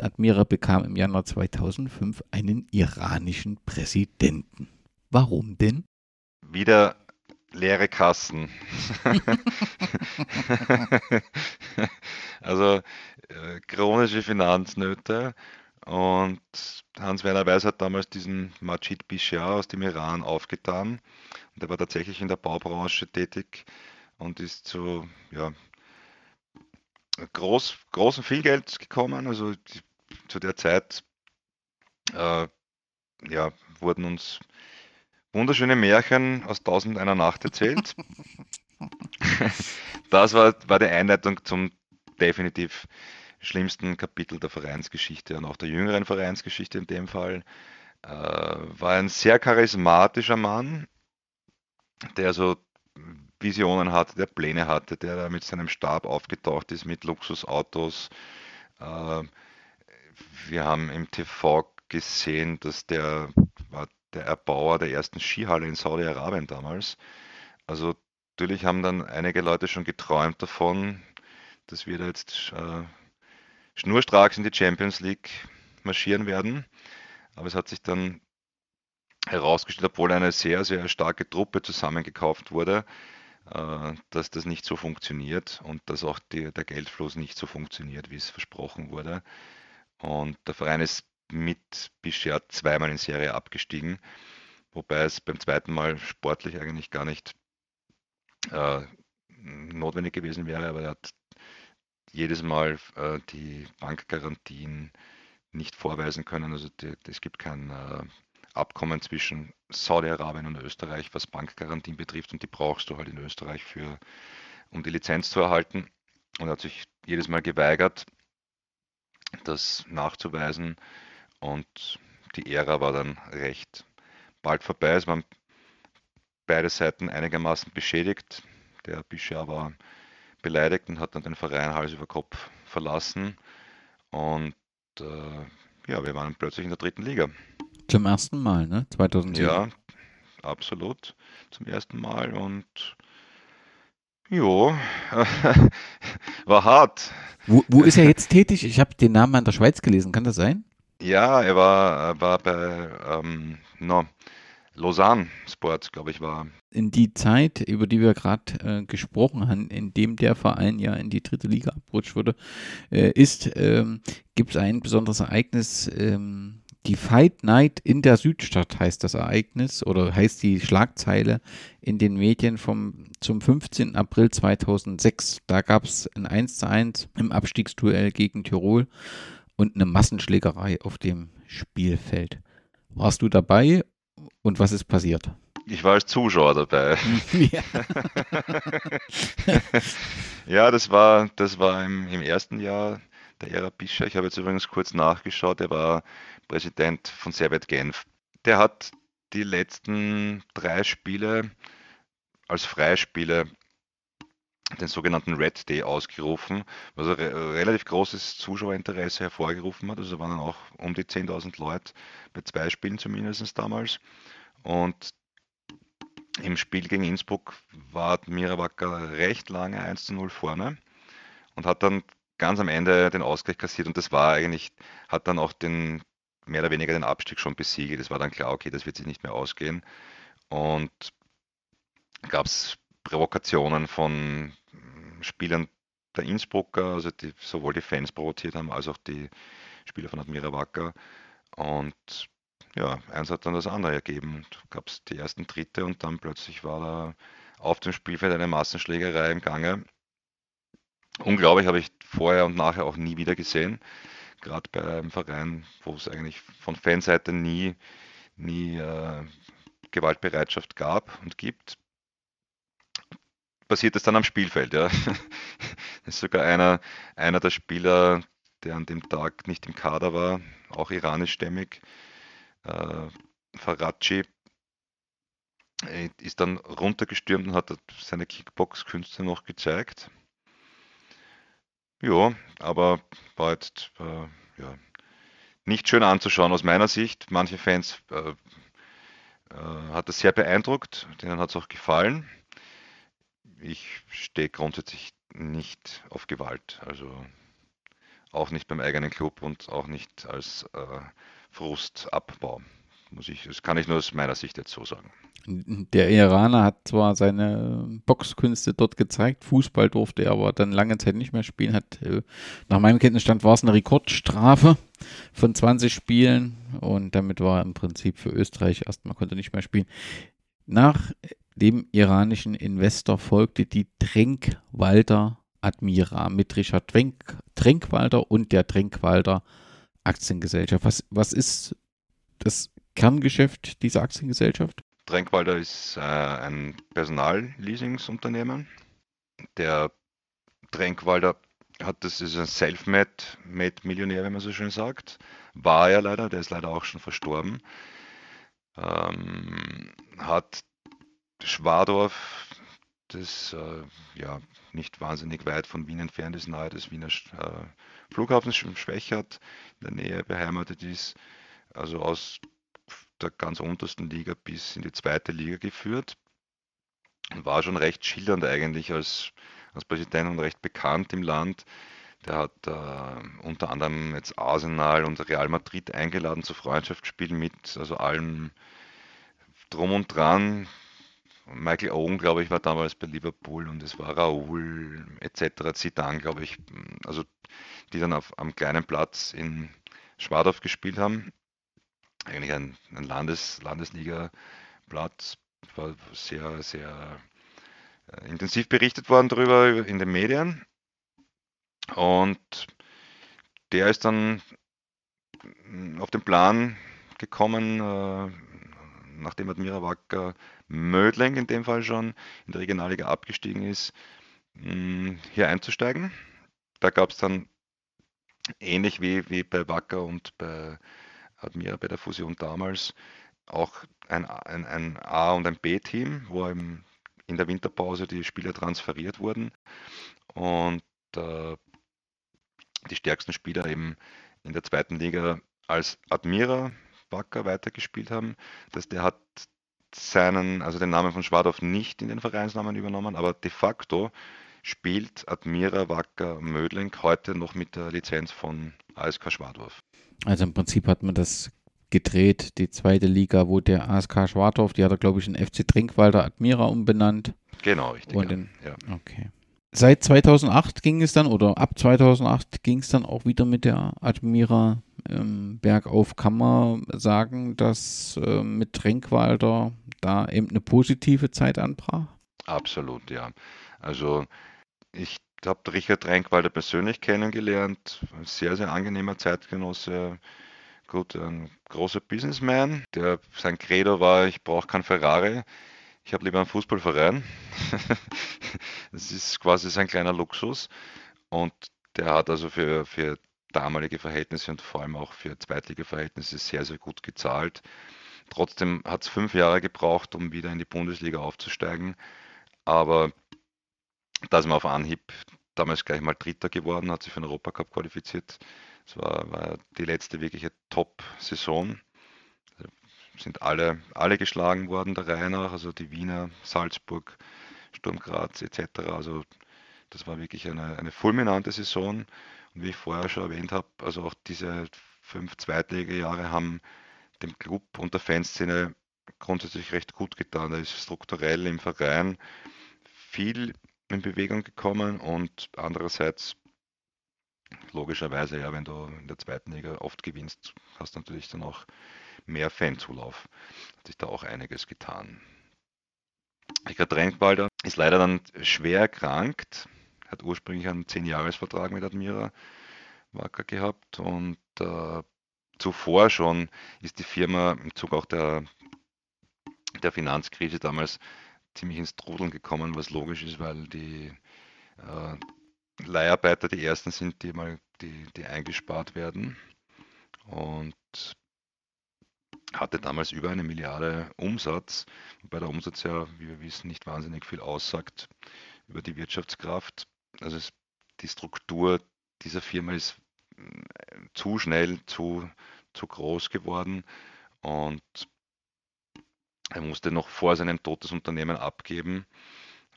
Admira bekam im Januar 2005 einen iranischen Präsidenten. Warum denn? Wieder leere Kassen. also äh, chronische Finanznöte und Hans-Werner Weiß hat damals diesen Majid Bishar aus dem Iran aufgetan. Und er war tatsächlich in der Baubranche tätig und ist zu ja, groß, großem Vielgeld gekommen. Also die, zu der Zeit äh, ja, wurden uns wunderschöne Märchen aus Tausend einer Nacht erzählt. das war, war die Einleitung zum definitiv schlimmsten Kapitel der Vereinsgeschichte und auch der jüngeren Vereinsgeschichte in dem Fall. Äh, war ein sehr charismatischer Mann, der so Visionen hatte, der Pläne hatte, der da mit seinem Stab aufgetaucht ist mit Luxusautos. Äh, wir haben im TV gesehen, dass der der Erbauer der ersten Skihalle in Saudi-Arabien damals. Also natürlich haben dann einige Leute schon geträumt davon, dass wir da jetzt äh, schnurstracks in die Champions League marschieren werden. Aber es hat sich dann herausgestellt, obwohl eine sehr, sehr starke Truppe zusammengekauft wurde, äh, dass das nicht so funktioniert und dass auch die, der Geldfluss nicht so funktioniert, wie es versprochen wurde. Und der Verein ist mit Bichert zweimal in Serie abgestiegen, wobei es beim zweiten Mal sportlich eigentlich gar nicht äh, notwendig gewesen wäre, aber er hat jedes Mal äh, die Bankgarantien nicht vorweisen können. Also es gibt kein äh, Abkommen zwischen Saudi-Arabien und Österreich, was Bankgarantien betrifft und die brauchst du halt in Österreich für, um die Lizenz zu erhalten. Und er hat sich jedes Mal geweigert, das nachzuweisen und die Ära war dann recht bald vorbei. Es waren beide Seiten einigermaßen beschädigt. Der Bischof war beleidigt und hat dann den Verein Hals über Kopf verlassen. Und äh, ja, wir waren plötzlich in der dritten Liga. Zum ersten Mal, ne? 2010. Ja, absolut. Zum ersten Mal und jo, war hart. Wo, wo ist er jetzt tätig? Ich habe den Namen an der Schweiz gelesen, kann das sein? Ja, er war, war bei ähm, no, Lausanne Sport, glaube ich, war. In die Zeit, über die wir gerade äh, gesprochen haben, in dem der Verein ja in die dritte Liga abrutscht wurde, äh, ist, ähm, gibt es ein besonderes Ereignis. Ähm, die Fight Night in der Südstadt heißt das Ereignis oder heißt die Schlagzeile in den Medien vom, zum 15. April 2006. Da gab es ein 1 zu 1 im Abstiegsduell gegen Tirol und eine Massenschlägerei auf dem Spielfeld. Warst du dabei und was ist passiert? Ich war als Zuschauer dabei. Ja, ja das war, das war im, im ersten Jahr der Ära Bischer. Ich habe jetzt übrigens kurz nachgeschaut. Er war Präsident von Servet Genf. Der hat die letzten drei Spiele als Freispiele den sogenannten Red Day ausgerufen, was ein relativ großes Zuschauerinteresse hervorgerufen hat. Also waren dann auch um die 10.000 Leute bei zwei Spielen zumindest damals. Und im Spiel gegen Innsbruck war Mirawacker recht lange 1 zu 0 vorne und hat dann ganz am Ende den Ausgleich kassiert und das war eigentlich, hat dann auch den mehr oder weniger den Abstieg schon besiegelt. Es war dann klar, okay, das wird sich nicht mehr ausgehen. Und gab es Provokationen von Spielern der Innsbrucker, also die sowohl die Fans provoziert haben, als auch die Spieler von Admira Wacker. Und ja, eins hat dann das andere ergeben. Gab es die ersten Dritte und dann plötzlich war da auf dem Spielfeld eine Massenschlägerei im Gange. Unglaublich habe ich vorher und nachher auch nie wieder gesehen. Gerade bei einem Verein, wo es eigentlich von Fanseite nie, nie äh, Gewaltbereitschaft gab und gibt, passiert es dann am Spielfeld. Ja. ist sogar einer, einer der Spieler, der an dem Tag nicht im Kader war, auch iranischstämmig, äh, Faraci, äh, ist dann runtergestürmt und hat seine Kickbox-Künste noch gezeigt. Ja, aber war jetzt äh, ja, nicht schön anzuschauen aus meiner Sicht. Manche Fans äh, äh, hat das sehr beeindruckt, denen hat es auch gefallen. Ich stehe grundsätzlich nicht auf Gewalt, also auch nicht beim eigenen Club und auch nicht als äh, Frustabbau. Muss ich, das kann ich nur aus meiner Sicht jetzt so sagen. Der Iraner hat zwar seine Boxkünste dort gezeigt, Fußball durfte er aber dann lange Zeit nicht mehr spielen. Hat, äh, nach meinem Kenntnisstand war es eine Rekordstrafe von 20 Spielen und damit war er im Prinzip für Österreich erstmal konnte nicht mehr spielen. Nach dem iranischen Investor folgte die Trenkwalder Admira mit Richard Trenk, Trenkwalder und der Trenkwalder Aktiengesellschaft. Was, was ist das Kerngeschäft dieser Aktiengesellschaft? Trenkwalder ist äh, ein Personalleasingsunternehmen. Der Trenkwalder hat das ist ein Self-Made-Millionär, wenn man so schön sagt. War er leider, der ist leider auch schon verstorben. Ähm, hat Schwadorf, das äh, ja nicht wahnsinnig weit von Wien entfernt ist, nahe des Wiener äh, Flughafens Schwächert, in der Nähe beheimatet ist, also aus der ganz untersten Liga bis in die zweite Liga geführt. War schon recht schildernd eigentlich als, als Präsident und recht bekannt im Land. Der hat äh, unter anderem jetzt Arsenal und Real Madrid eingeladen zu Freundschaftsspielen mit, also allem drum und dran. Michael Owen, glaube ich, war damals bei Liverpool und es war Raoul etc. Zidane, glaube ich, also die dann auf, am kleinen Platz in Schwadorf gespielt haben eigentlich ein, ein Landes, Landesliga-Platz, war sehr, sehr äh, intensiv berichtet worden darüber in den Medien. Und der ist dann auf den Plan gekommen, äh, nachdem Admira Wacker Mödling in dem Fall schon in der Regionalliga abgestiegen ist, mm, hier einzusteigen. Da gab es dann ähnlich wie, wie bei Wacker und bei Admira bei der Fusion damals auch ein, ein, ein A- und ein B-Team, wo im, in der Winterpause die Spieler transferiert wurden und äh, die stärksten Spieler eben in der zweiten Liga als Admira Wacker weitergespielt haben. dass der hat seinen, also den Namen von Schwadorf nicht in den Vereinsnamen übernommen, aber de facto spielt Admira Wacker Mödling heute noch mit der Lizenz von ASK Schwadorf. Also im Prinzip hat man das gedreht, die zweite Liga, wo der ASK Schwartorf, die hat er glaube ich in FC Trinkwalder Admira umbenannt. Genau, richtig. Und in, ja. Okay. Seit 2008 ging es dann, oder ab 2008 ging es dann auch wieder mit der Admira ähm, bergauf. Kann man sagen, dass äh, mit Trinkwalder da eben eine positive Zeit anbrach? Absolut, ja. Also ich habe Richard Trenkwalder persönlich kennengelernt. Sehr, sehr angenehmer Zeitgenosse. Gut, ein großer Businessman. Der, sein Credo war, ich brauche kein Ferrari. Ich habe lieber einen Fußballverein. das ist quasi sein kleiner Luxus. Und der hat also für, für damalige Verhältnisse und vor allem auch für Zweitliga-Verhältnisse sehr, sehr gut gezahlt. Trotzdem hat es fünf Jahre gebraucht, um wieder in die Bundesliga aufzusteigen. Aber da ist man auf Anhieb damals gleich mal Dritter geworden, hat sich für den Europacup qualifiziert. Das war, war die letzte wirkliche Top-Saison. Sind alle, alle geschlagen worden der Reihe nach, also die Wiener, Salzburg, Sturm Graz etc. Also Das war wirklich eine, eine fulminante Saison. Und wie ich vorher schon erwähnt habe, also auch diese fünf Zweitliga-Jahre haben dem Club und der Fanszene grundsätzlich recht gut getan. Da ist strukturell im Verein viel in Bewegung gekommen und andererseits logischerweise, ja, wenn du in der zweiten Liga oft gewinnst, hast du natürlich dann auch mehr Fanzulauf. Hat sich da auch einiges getan. Richard Trenkwalder ist leider dann schwer erkrankt, hat ursprünglich einen 10-Jahres-Vertrag mit Admira Wacker gehabt und äh, zuvor schon ist die Firma im Zug auch der, der Finanzkrise damals ziemlich ins Trudeln gekommen, was logisch ist, weil die äh, Leiharbeiter die ersten sind, die mal die, die eingespart werden. Und hatte damals über eine Milliarde Umsatz, wobei der Umsatz ja, wie wir wissen, nicht wahnsinnig viel aussagt über die Wirtschaftskraft. Also es, die Struktur dieser Firma ist äh, zu schnell, zu, zu groß geworden und er musste noch vor seinem Tod das Unternehmen abgeben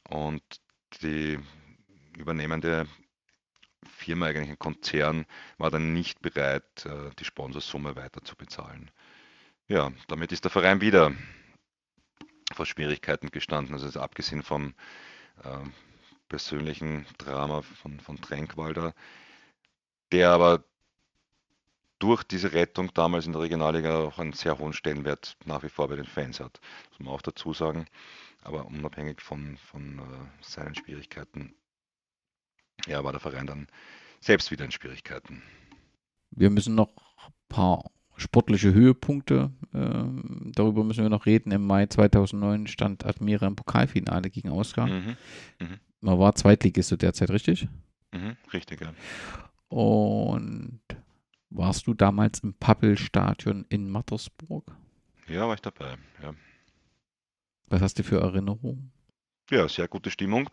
und die übernehmende Firma, eigentlich ein Konzern, war dann nicht bereit, äh, die Sponsorsumme weiter zu bezahlen. Ja, damit ist der Verein wieder vor Schwierigkeiten gestanden. Also abgesehen vom äh, persönlichen Drama von, von Tränkwalder, der aber durch diese Rettung damals in der Regionalliga auch einen sehr hohen Stellenwert nach wie vor bei den Fans hat. Das muss man auch dazu sagen. Aber unabhängig von, von äh, seinen Schwierigkeiten, ja, war der Verein dann selbst wieder in Schwierigkeiten. Wir müssen noch ein paar sportliche Höhepunkte. Äh, darüber müssen wir noch reden. Im Mai 2009 stand Admira im Pokalfinale gegen Oscar. Mhm. Mhm. Man war Zweitligist zu der Zeit, richtig? Mhm. Richtig, ja. Und warst du damals im Pappelstadion in Mattersburg? Ja, war ich dabei, ja. Was hast du für Erinnerungen? Ja, sehr gute Stimmung.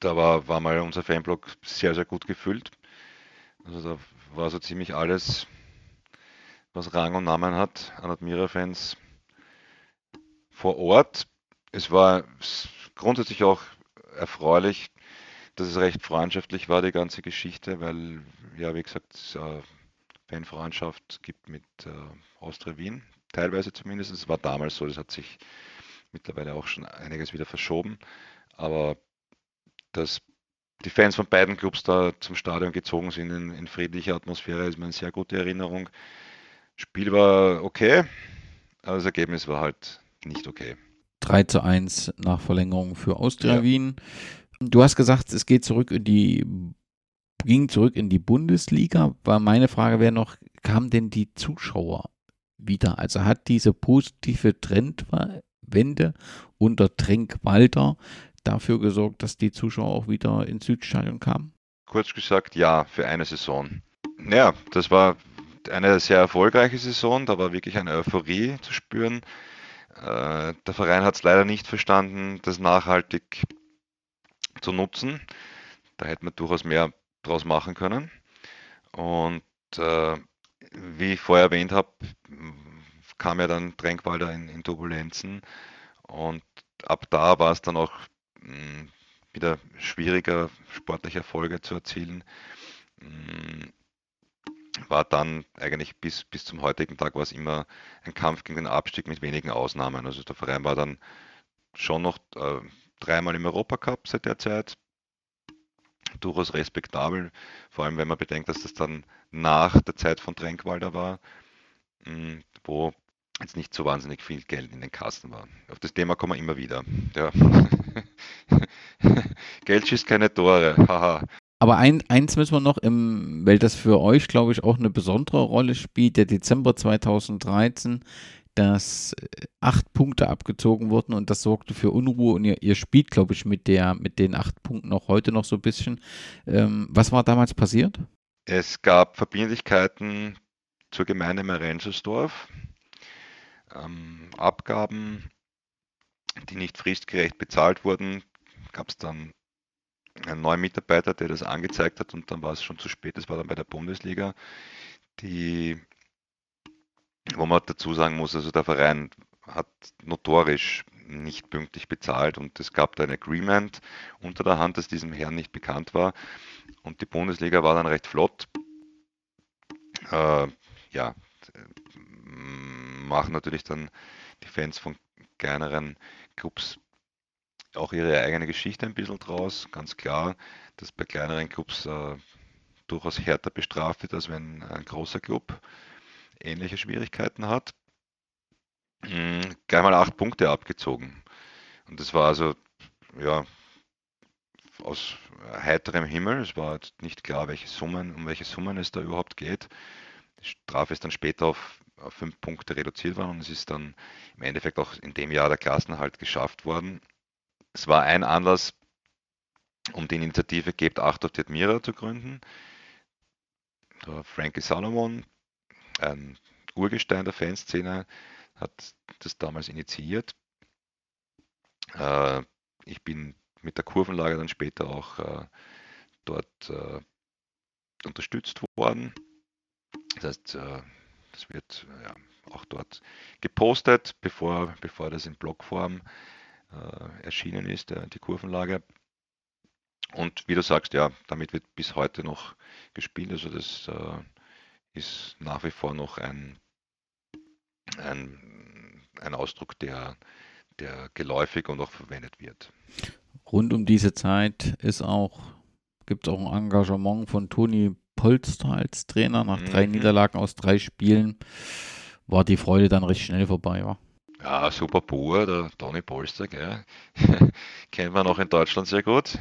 Da war, war mal unser Fanblock sehr, sehr gut gefüllt. Also da war so ziemlich alles, was Rang und Namen hat, an Admira-Fans vor Ort. Es war grundsätzlich auch erfreulich, dass es recht freundschaftlich war, die ganze Geschichte, weil, ja, wie gesagt, es äh, Fanfreundschaft gibt mit äh, Austria Wien, teilweise zumindest. Es war damals so, das hat sich mittlerweile auch schon einiges wieder verschoben, aber das die Fans von beiden Clubs da zum Stadion gezogen sind in, in friedlicher Atmosphäre, ist mir eine sehr gute Erinnerung. Spiel war okay, aber das Ergebnis war halt nicht okay. 3 zu 1 nach Verlängerung für Austria ja. Wien. Du hast gesagt, es geht zurück in die, ging zurück in die Bundesliga. War meine Frage wäre noch, kamen denn die Zuschauer wieder? Also hat diese positive Trendwende unter Trenk Walter dafür gesorgt, dass die Zuschauer auch wieder ins Südstadion kamen? Kurz gesagt, ja, für eine Saison. Ja, das war eine sehr erfolgreiche Saison, da war wirklich eine Euphorie zu spüren. Äh, der Verein hat es leider nicht verstanden, das nachhaltig zu nutzen. Da hätte man durchaus mehr draus machen können. Und äh, wie ich vorher erwähnt habe, kam ja dann Tränkwalder in, in Turbulenzen. Und ab da war es dann auch wieder schwieriger, sportliche Erfolge zu erzielen. War dann eigentlich bis, bis zum heutigen Tag war es immer ein Kampf gegen den Abstieg mit wenigen Ausnahmen. Also der Verein war dann schon noch äh, dreimal im Europacup seit der Zeit. Durchaus respektabel, vor allem wenn man bedenkt, dass das dann nach der Zeit von Tränkwalder war, wo jetzt nicht so wahnsinnig viel Geld in den Kassen war. Auf das Thema kommen wir immer wieder. Ja. Geld schießt keine Tore. Haha. Aber ein, eins müssen wir noch, im, weil das für euch, glaube ich, auch eine besondere Rolle spielt, der Dezember 2013, dass äh, acht Punkte abgezogen wurden und das sorgte für Unruhe und ihr, ihr spielt, glaube ich, mit, der, mit den acht Punkten auch heute noch so ein bisschen. Ähm, was war damals passiert? Es gab Verbindlichkeiten zur Gemeinde Merenzelsdorf, ähm, Abgaben die nicht fristgerecht bezahlt wurden, gab es dann einen neuen Mitarbeiter, der das angezeigt hat und dann war es schon zu spät. Das war dann bei der Bundesliga, die, wo man dazu sagen muss, also der Verein hat notorisch nicht pünktlich bezahlt und es gab da ein Agreement unter der Hand, das diesem Herrn nicht bekannt war und die Bundesliga war dann recht flott. Äh, ja, machen natürlich dann die Fans von kleineren Clubs auch ihre eigene Geschichte ein bisschen draus. Ganz klar, dass bei kleineren Clubs äh, durchaus härter bestraft wird, als wenn ein großer Club ähnliche Schwierigkeiten hat. Mhm, gleich mal acht Punkte abgezogen. Und das war also, ja, aus heiterem Himmel. Es war nicht klar, welche Summen, um welche Summen es da überhaupt geht. Die Strafe ist dann später auf, auf fünf Punkte reduziert worden und es ist dann im Endeffekt auch in dem Jahr der Klassenhalt geschafft worden. Es war ein Anlass, um die Initiative Gebt Acht auf die Admira zu gründen. Der Frankie Salomon, ein Urgestein der Fanszene, hat das damals initiiert. Äh, ich bin mit der Kurvenlage dann später auch äh, dort äh, unterstützt worden. Das heißt, das wird ja, auch dort gepostet, bevor, bevor das in Blogform erschienen ist, die Kurvenlage. Und wie du sagst, ja, damit wird bis heute noch gespielt. Also das ist nach wie vor noch ein, ein, ein Ausdruck, der, der geläufig und auch verwendet wird. Rund um diese Zeit ist auch, gibt es auch ein Engagement von Toni Polster als Trainer. Nach drei mhm. Niederlagen aus drei Spielen war die Freude dann recht schnell vorbei. War. Ja, super pur, der Toni Polster, gell? kennt man auch in Deutschland sehr gut.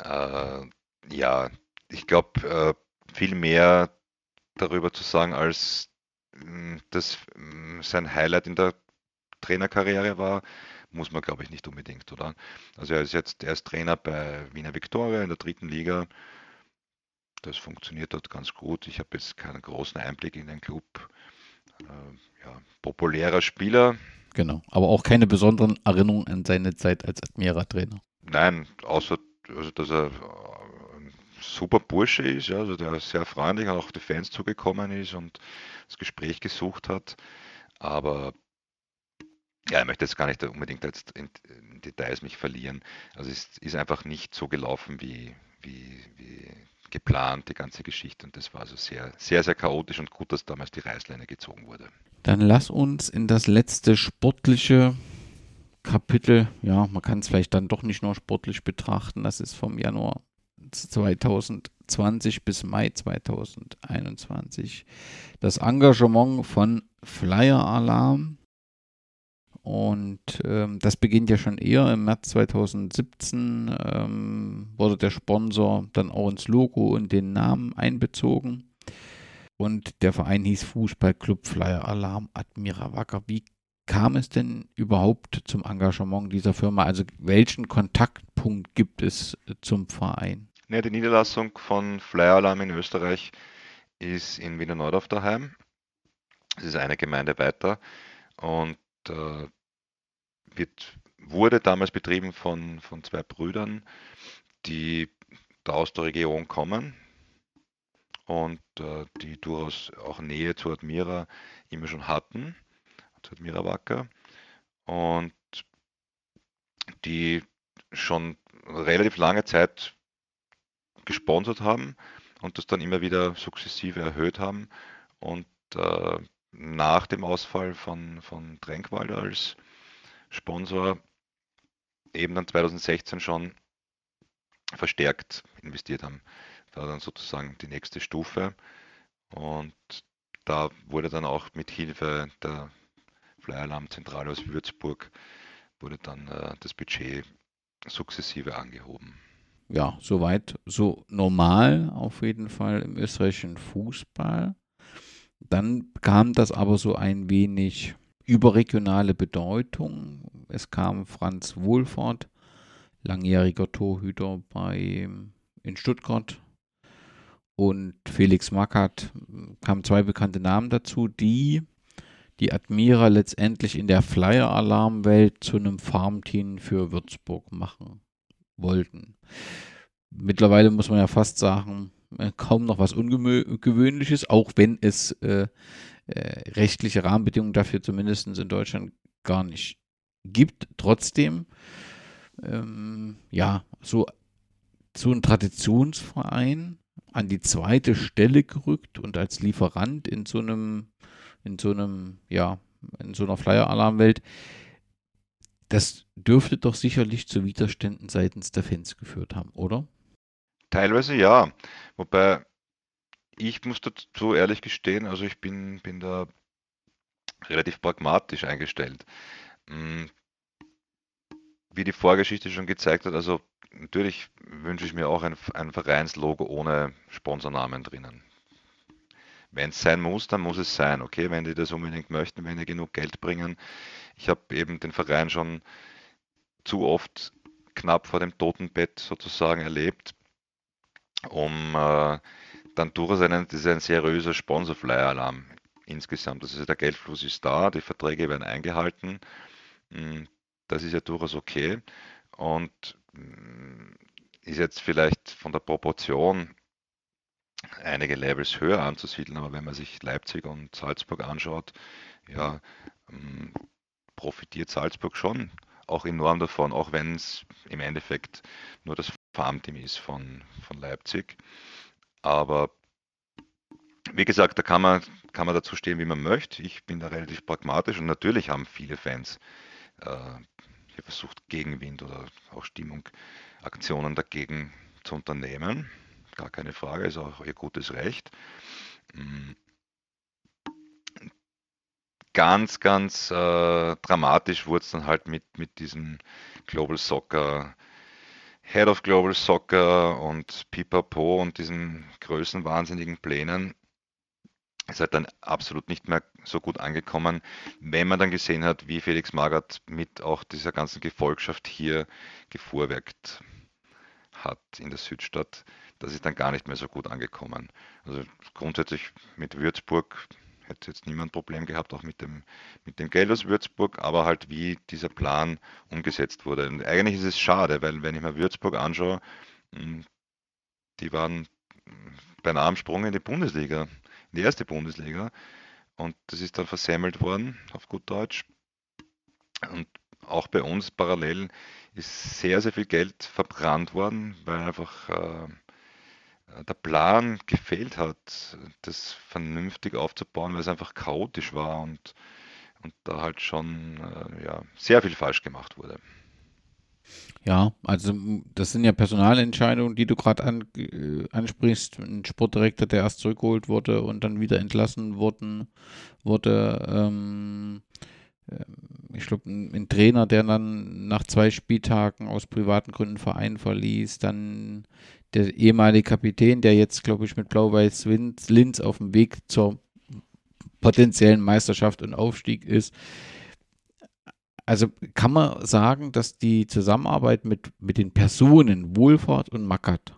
Äh, ja, ich glaube, äh, viel mehr darüber zu sagen, als hm, dass hm, sein Highlight in der Trainerkarriere war, muss man, glaube ich, nicht unbedingt, oder? Also er ist jetzt, er ist Trainer bei Wiener Viktoria in der dritten Liga. Das funktioniert dort ganz gut. Ich habe jetzt keinen großen Einblick in den Club. Äh, ja, populärer Spieler. Genau, aber auch keine besonderen Erinnerungen an seine Zeit als Admira-Trainer. Nein, außer also, dass er super Bursche ist, ja, also der sehr freundlich auch auf die Fans zugekommen ist und das Gespräch gesucht hat. Aber ja, ich möchte jetzt gar nicht unbedingt jetzt in, in Details mich verlieren. Also es ist einfach nicht so gelaufen wie, wie, wie geplant, die ganze Geschichte. Und das war also sehr, sehr, sehr chaotisch und gut, dass damals die Reißleine gezogen wurde. Dann lass uns in das letzte sportliche Kapitel, ja, man kann es vielleicht dann doch nicht nur sportlich betrachten, das ist vom Januar 2020 bis Mai 2021. Das Engagement von Flyer Alarm. Und ähm, das beginnt ja schon eher. Im März 2017 ähm, wurde der Sponsor dann auch ins Logo und den Namen einbezogen. Und der Verein hieß Fußballclub Flyer Alarm Admira Wacker. Wie kam es denn überhaupt zum Engagement dieser Firma? Also welchen Kontaktpunkt gibt es zum Verein? Ja, die Niederlassung von Flyer Alarm in Österreich ist in Wiener Neudorf daheim. Es ist eine Gemeinde weiter und äh, wird, wurde damals betrieben von, von zwei Brüdern, die da aus der Region kommen und äh, die durchaus auch Nähe zu Admira immer schon hatten, zu Admira Wacker und die schon relativ lange Zeit gesponsert haben und das dann immer wieder sukzessive erhöht haben. Und äh, nach dem Ausfall von, von Tränkwalder als Sponsor eben dann 2016 schon verstärkt investiert haben. Da war dann sozusagen die nächste Stufe. Und da wurde dann auch mit Hilfe der Flyalarm-Zentrale aus Würzburg wurde dann äh, das Budget sukzessive angehoben ja, soweit so normal auf jeden Fall im österreichischen Fußball. Dann kam das aber so ein wenig überregionale Bedeutung. Es kam Franz Wohlfahrt, langjähriger Torhüter bei in Stuttgart und Felix Mackert kamen zwei bekannte Namen dazu, die die Admira letztendlich in der Flyer-Alarmwelt zu einem Farmteam für Würzburg machen wollten. Mittlerweile muss man ja fast sagen, äh, kaum noch was Ungewöhnliches, auch wenn es äh, äh, rechtliche Rahmenbedingungen dafür zumindest in Deutschland gar nicht gibt trotzdem ähm, ja so, so ein Traditionsverein an die zweite Stelle gerückt und als Lieferant in so einem, in so einem, ja, in so einer Flyer-Alarmwelt, das dürfte doch sicherlich zu Widerständen seitens der Fans geführt haben, oder? Teilweise ja. Wobei ich muss dazu ehrlich gestehen, also ich bin, bin da relativ pragmatisch eingestellt. Hm, wie die Vorgeschichte schon gezeigt hat, also natürlich wünsche ich mir auch ein, ein Vereinslogo ohne Sponsornamen drinnen. Wenn es sein muss, dann muss es sein, okay? Wenn die das unbedingt möchten, wenn die genug Geld bringen. Ich habe eben den Verein schon zu oft knapp vor dem Totenbett sozusagen erlebt, um äh, dann durchaus einen, das ist ein seriöser Sponsor-Flyer-Alarm insgesamt. Also der Geldfluss ist da, die Verträge werden eingehalten. Hm, das ist ja durchaus okay und hm, ist jetzt vielleicht von der Proportion einige Levels höher anzusiedeln, aber wenn man sich Leipzig und Salzburg anschaut, ja, hm, profitiert Salzburg schon auch enorm davon, auch wenn es im Endeffekt nur das Farmteam ist von, von Leipzig. Aber wie gesagt, da kann man, kann man dazu stehen, wie man möchte. Ich bin da relativ pragmatisch und natürlich haben viele Fans äh, hier versucht, Gegenwind oder auch Stimmung, Aktionen dagegen zu unternehmen. Gar keine Frage, ist auch ihr gutes Recht. Mm. Ganz, ganz äh, dramatisch wurde es dann halt mit, mit diesem Global Soccer, Head of Global Soccer und Pipapo und diesen größenwahnsinnigen Plänen ist halt dann absolut nicht mehr so gut angekommen, wenn man dann gesehen hat, wie Felix Magath mit auch dieser ganzen Gefolgschaft hier gefuhrwerkt hat in der Südstadt. Das ist dann gar nicht mehr so gut angekommen. Also grundsätzlich mit Würzburg hätte jetzt niemand Problem gehabt, auch mit dem, mit dem Geld aus Würzburg, aber halt wie dieser Plan umgesetzt wurde. Und eigentlich ist es schade, weil wenn ich mir Würzburg anschaue, die waren beinahe am Sprung in die Bundesliga in die erste Bundesliga. Und das ist dann versemmelt worden, auf gut Deutsch. Und auch bei uns parallel ist sehr, sehr viel Geld verbrannt worden, weil einfach äh, der Plan gefehlt hat, das vernünftig aufzubauen, weil es einfach chaotisch war und, und da halt schon äh, ja, sehr viel falsch gemacht wurde. Ja, also das sind ja Personalentscheidungen, die du gerade an, äh, ansprichst. Ein Sportdirektor, der erst zurückgeholt wurde und dann wieder entlassen worden, wurde. Ähm, äh, ich glaube, ein, Trainer, der dann nach zwei Spieltagen aus privaten Gründen Verein verließ. Dann der ehemalige Kapitän, der jetzt, glaube ich, mit Blau-Weiß Linz auf dem Weg zur potenziellen Meisterschaft und Aufstieg ist. Also kann man sagen, dass die Zusammenarbeit mit, mit den Personen Wohlfahrt und Mackert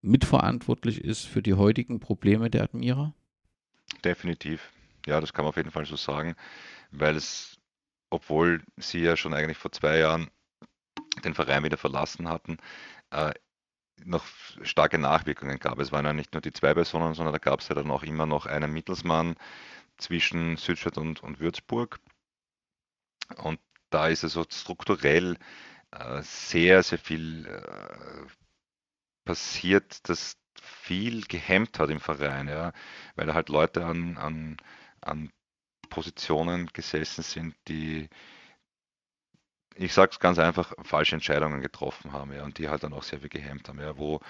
mitverantwortlich ist für die heutigen Probleme der Admira? Definitiv. Ja, das kann man auf jeden Fall so sagen, weil es, obwohl sie ja schon eigentlich vor zwei Jahren den Verein wieder verlassen hatten, äh, noch starke Nachwirkungen gab. Es waren ja nicht nur die zwei Personen, sondern da gab es ja dann auch immer noch einen Mittelsmann zwischen Südstadt und, und Würzburg, und da ist also strukturell äh, sehr, sehr viel äh, passiert, das viel gehemmt hat im Verein, ja, weil halt Leute an, an, an Positionen gesessen sind, die, ich sage es ganz einfach, falsche Entscheidungen getroffen haben, ja, und die halt dann auch sehr viel gehemmt haben, ja, wo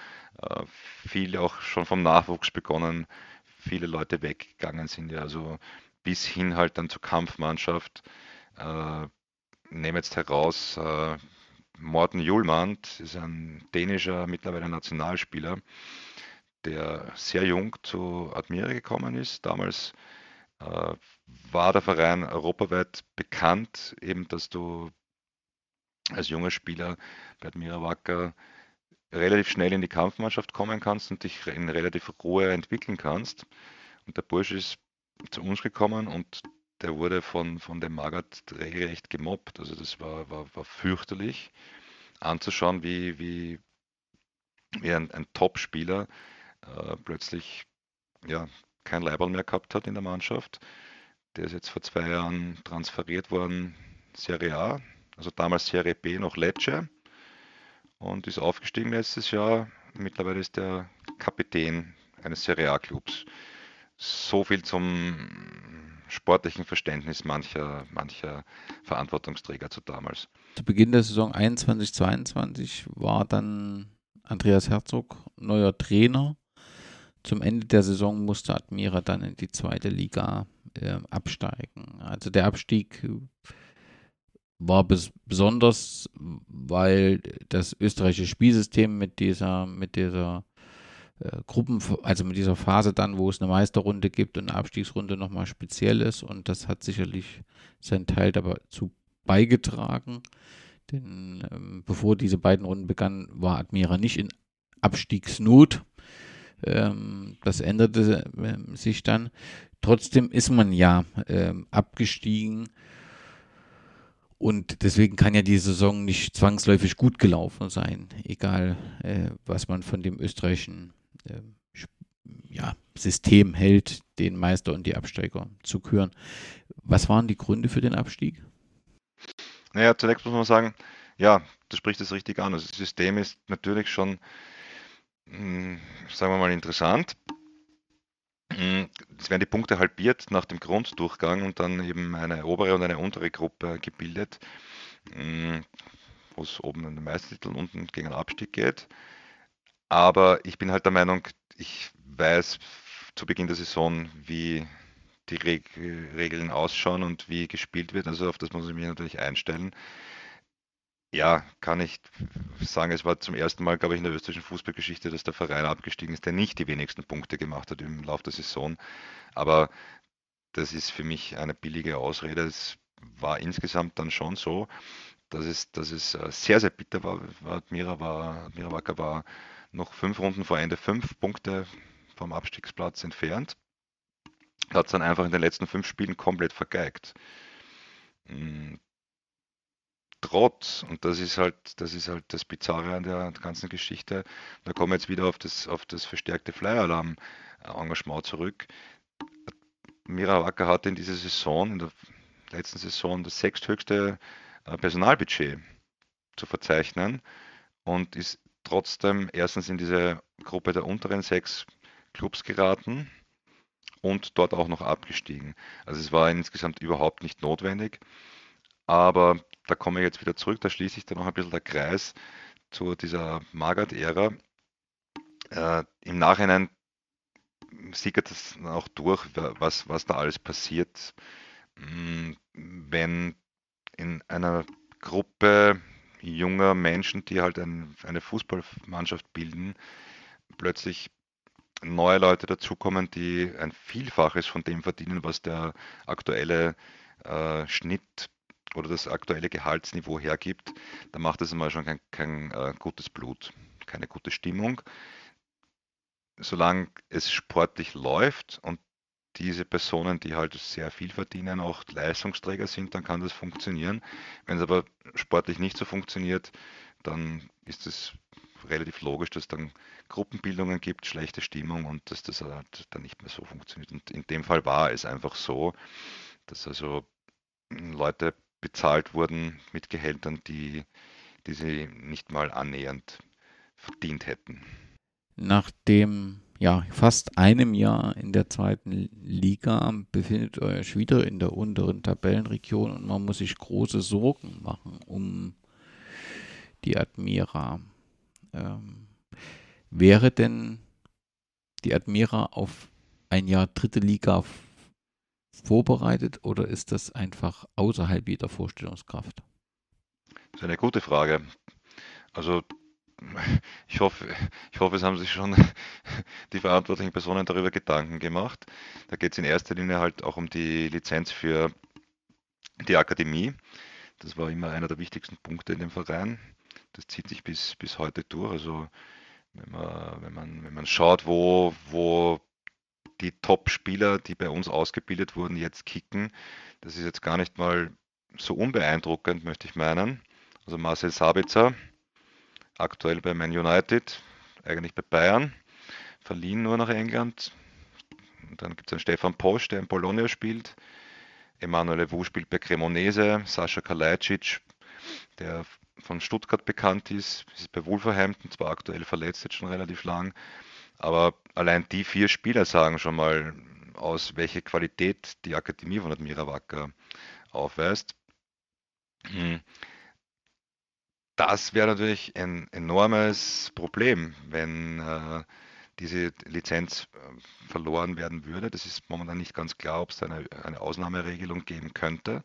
äh, viele auch schon vom Nachwuchs begonnen, viele Leute weggegangen sind, ja, also bis hin halt dann zur Kampfmannschaft, äh, nehme jetzt heraus äh, Morten Julmand, ist ein dänischer, mittlerweile Nationalspieler, der sehr jung zu Admira gekommen ist. Damals äh, war der Verein europaweit bekannt, eben dass du als junger Spieler bei Admira Wacker relativ schnell in die Kampfmannschaft kommen kannst und dich in relativ Ruhe entwickeln kannst. Und der Bursch ist zu uns gekommen und der wurde von, von dem Magath regelrecht gemobbt. Also das war, war, war fürchterlich anzuschauen, wie, wie, wie ein, ein Top-Spieler äh, plötzlich ja, kein Leiberl mehr gehabt hat in der Mannschaft. Der ist jetzt vor zwei Jahren transferiert worden, Serie A, also damals Serie B noch Lecce und ist aufgestiegen letztes Jahr. Mittlerweile ist er Kapitän eines Serie A-Clubs. So viel zum sportlichen Verständnis mancher, mancher Verantwortungsträger zu damals. Zu Beginn der Saison 21-22 war dann Andreas Herzog neuer Trainer. Zum Ende der Saison musste Admira dann in die zweite Liga äh, absteigen. Also der Abstieg war bes besonders, weil das österreichische Spielsystem mit dieser, mit dieser äh, Gruppen, also mit dieser Phase dann, wo es eine Meisterrunde gibt und eine Abstiegsrunde nochmal speziell ist und das hat sicherlich seinen Teil dazu beigetragen. Denn ähm, bevor diese beiden Runden begannen, war Admira nicht in Abstiegsnot. Ähm, das änderte äh, sich dann. Trotzdem ist man ja ähm, abgestiegen und deswegen kann ja die Saison nicht zwangsläufig gut gelaufen sein, egal äh, was man von dem österreichischen äh, ja, System hält, den Meister und die Absteiger zu küren. Was waren die Gründe für den Abstieg? Naja, zunächst muss man sagen, ja, du sprichst es richtig an. Also das System ist natürlich schon, mh, hm, sagen wir mal, interessant. Hm, es werden die Punkte halbiert nach dem Grunddurchgang und dann eben eine obere und eine untere Gruppe gebildet, hm, wo es oben in den Meistertitel unten gegen den Abstieg geht. Aber ich bin halt der Meinung, ich weiß zu Beginn der Saison, wie die Reg Regeln ausschauen und wie gespielt wird. Also auf das muss ich mich natürlich einstellen. Ja, kann ich sagen, es war zum ersten Mal, glaube ich, in der österreichischen Fußballgeschichte, dass der Verein abgestiegen ist, der nicht die wenigsten Punkte gemacht hat im Laufe der Saison. Aber das ist für mich eine billige Ausrede. Es war insgesamt dann schon so, dass es, dass es äh, sehr, sehr bitter war. Admira war, Wacker war noch fünf Runden vor Ende fünf Punkte vom Abstiegsplatz entfernt. Hat es dann einfach in den letzten fünf Spielen komplett vergeigt. Trotz, und das ist halt, das ist halt das Bizarre an der ganzen Geschichte, da kommen wir jetzt wieder auf das, auf das verstärkte Flyer-Alarm-Engagement zurück. Mira Wacker hatte in dieser Saison, in der letzten Saison, das sechsthöchste äh, Personalbudget zu verzeichnen und ist trotzdem erstens in diese Gruppe der unteren sechs Clubs geraten und dort auch noch abgestiegen. Also es war insgesamt überhaupt nicht notwendig. Aber da komme ich jetzt wieder zurück, da schließt sich dann noch ein bisschen der Kreis zu dieser Magath-Ära. Äh, Im Nachhinein sickert es auch durch, was, was da alles passiert, hm, wenn in einer Gruppe junger Menschen, die halt ein, eine Fußballmannschaft bilden, plötzlich neue Leute dazukommen, die ein Vielfaches von dem verdienen, was der aktuelle äh, Schnitt oder das aktuelle Gehaltsniveau hergibt, dann macht das einmal schon kein, kein äh, gutes Blut, keine gute Stimmung. Solange es sportlich läuft und diese Personen, die halt sehr viel verdienen, auch Leistungsträger sind, dann kann das funktionieren. Wenn es aber sportlich nicht so funktioniert, dann ist es relativ logisch, dass es dann Gruppenbildungen gibt, schlechte Stimmung und dass das halt dann nicht mehr so funktioniert. Und in dem Fall war es einfach so, dass also Leute bezahlt wurden mit Gehältern, die, die sie nicht mal annähernd verdient hätten. Nach dem ja, fast einem Jahr in der zweiten Liga befindet ihr euch wieder in der unteren Tabellenregion und man muss sich große Sorgen machen um die Admira. Ähm, wäre denn die Admira auf ein Jahr dritte Liga vorbereitet oder ist das einfach außerhalb jeder Vorstellungskraft? Das ist eine gute Frage. Also ich hoffe, ich hoffe, es haben sich schon die verantwortlichen Personen darüber Gedanken gemacht. Da geht es in erster Linie halt auch um die Lizenz für die Akademie. Das war immer einer der wichtigsten Punkte in dem Verein. Das zieht sich bis, bis heute durch. Also wenn man, wenn man, wenn man schaut, wo, wo die Top-Spieler, die bei uns ausgebildet wurden, jetzt kicken, das ist jetzt gar nicht mal so unbeeindruckend, möchte ich meinen. Also Marcel Sabitzer, aktuell bei Man United, eigentlich bei Bayern, verliehen nur nach England. Und dann gibt es einen Stefan Posch, der in Bologna spielt. Emanuele Wu spielt bei Cremonese, Sascha Kalajdzic, der von Stuttgart bekannt ist, ist bei Wolverhampton, zwar aktuell verletzt, jetzt schon relativ lang, aber allein die vier Spieler sagen schon mal aus, welche Qualität die Akademie von Admira Wacker aufweist. Hm. Das wäre natürlich ein enormes Problem, wenn äh, diese Lizenz äh, verloren werden würde. Das ist momentan nicht ganz klar, ob es eine, eine Ausnahmeregelung geben könnte.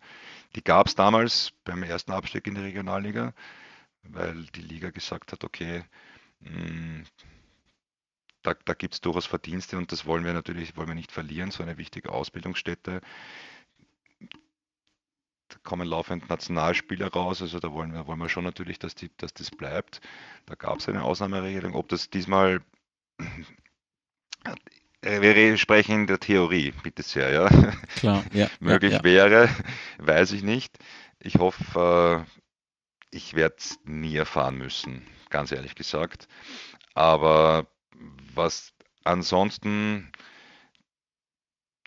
Die gab es damals beim ersten Abstieg in die Regionalliga, weil die Liga gesagt hat, okay, mh, hm, da, da gibt es durchaus Verdienste und das wollen wir natürlich wollen wir nicht verlieren, so eine wichtige Ausbildungsstätte. Da kommen laufend Nationalspieler raus, also da wollen wir, wollen wir schon natürlich, dass, die, dass das bleibt. Da gab es eine Ausnahmeregelung. Ob das diesmal äh, wir sprechen in der Theorie, bitte sehr, ja. Klar, ja. Möglich ja, ja. wäre, weiß ich nicht. Ich hoffe, ich werde es nie erfahren müssen, ganz ehrlich gesagt. Aber was ansonsten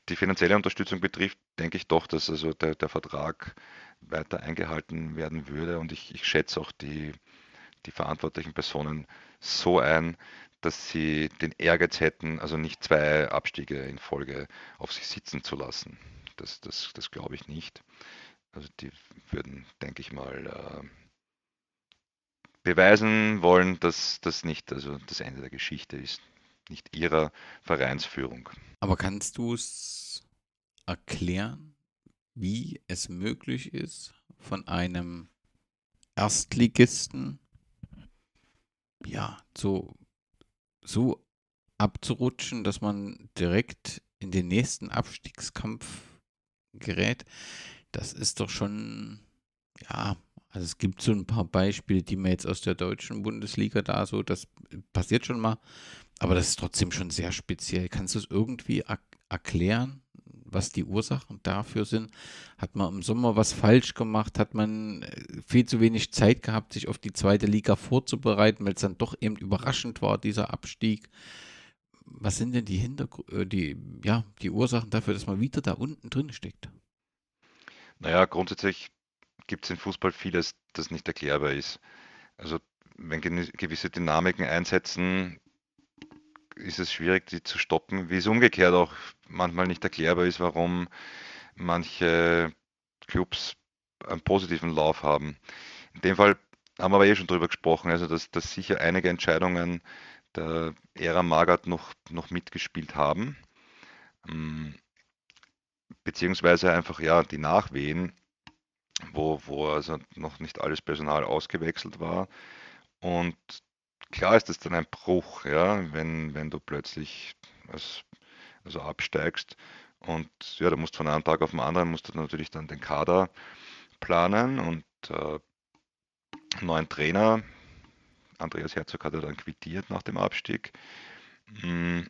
die finanzielle Unterstützung betrifft, denke ich doch, dass also der, der Vertrag weiter eingehalten werden würde. Und ich, ich schätze auch die, die verantwortlichen Personen so ein, dass sie den Ehrgeiz hätten, also nicht zwei Abstiege in Folge auf sich sitzen zu lassen. Das, das, das glaube ich nicht. Also die würden, denke ich mal, äh, beweisen wollen, dass das nicht also das Ende der Geschichte ist, nicht ihrer Vereinsführung. Aber kannst du es erklären, wie es möglich ist, von einem Erstligisten ja, zu so abzurutschen, dass man direkt in den nächsten Abstiegskampf gerät, das ist doch schon, ja, also es gibt so ein paar Beispiele, die mir jetzt aus der deutschen Bundesliga da so, das passiert schon mal, aber das ist trotzdem schon sehr speziell. Kannst du es irgendwie erklären? was die Ursachen dafür sind. Hat man im Sommer was falsch gemacht? Hat man äh, viel zu wenig Zeit gehabt, sich auf die zweite Liga vorzubereiten, weil es dann doch eben überraschend war, dieser Abstieg? Was sind denn die Hintergründe, äh, die, ja, die Ursachen dafür, dass man wieder da unten drin steckt? Naja, grundsätzlich gibt es im Fußball vieles, das nicht erklärbar ist. Also wenn gewisse Dynamiken einsetzen, ist es schwierig, die zu stoppen, wie es umgekehrt auch manchmal nicht erklärbar ist, warum manche Clubs einen positiven Lauf haben. In dem Fall haben wir aber eh schon drüber gesprochen, also dass, dass sicher einige Entscheidungen der Ära Magath noch, noch mitgespielt haben, mm, beziehungsweise einfach ja die Nachwehen, wo, wo also noch nicht alles Personal ausgewechselt war und klar ist das dann ein Bruch, ja, wenn, wenn du plötzlich als, also absteigst und ja, da musst du von einem Tag auf den anderen musst du natürlich dann den Kader planen und äh, neuen Trainer. Andreas Herzog hat ja dann quittiert nach dem Abstieg. Hm,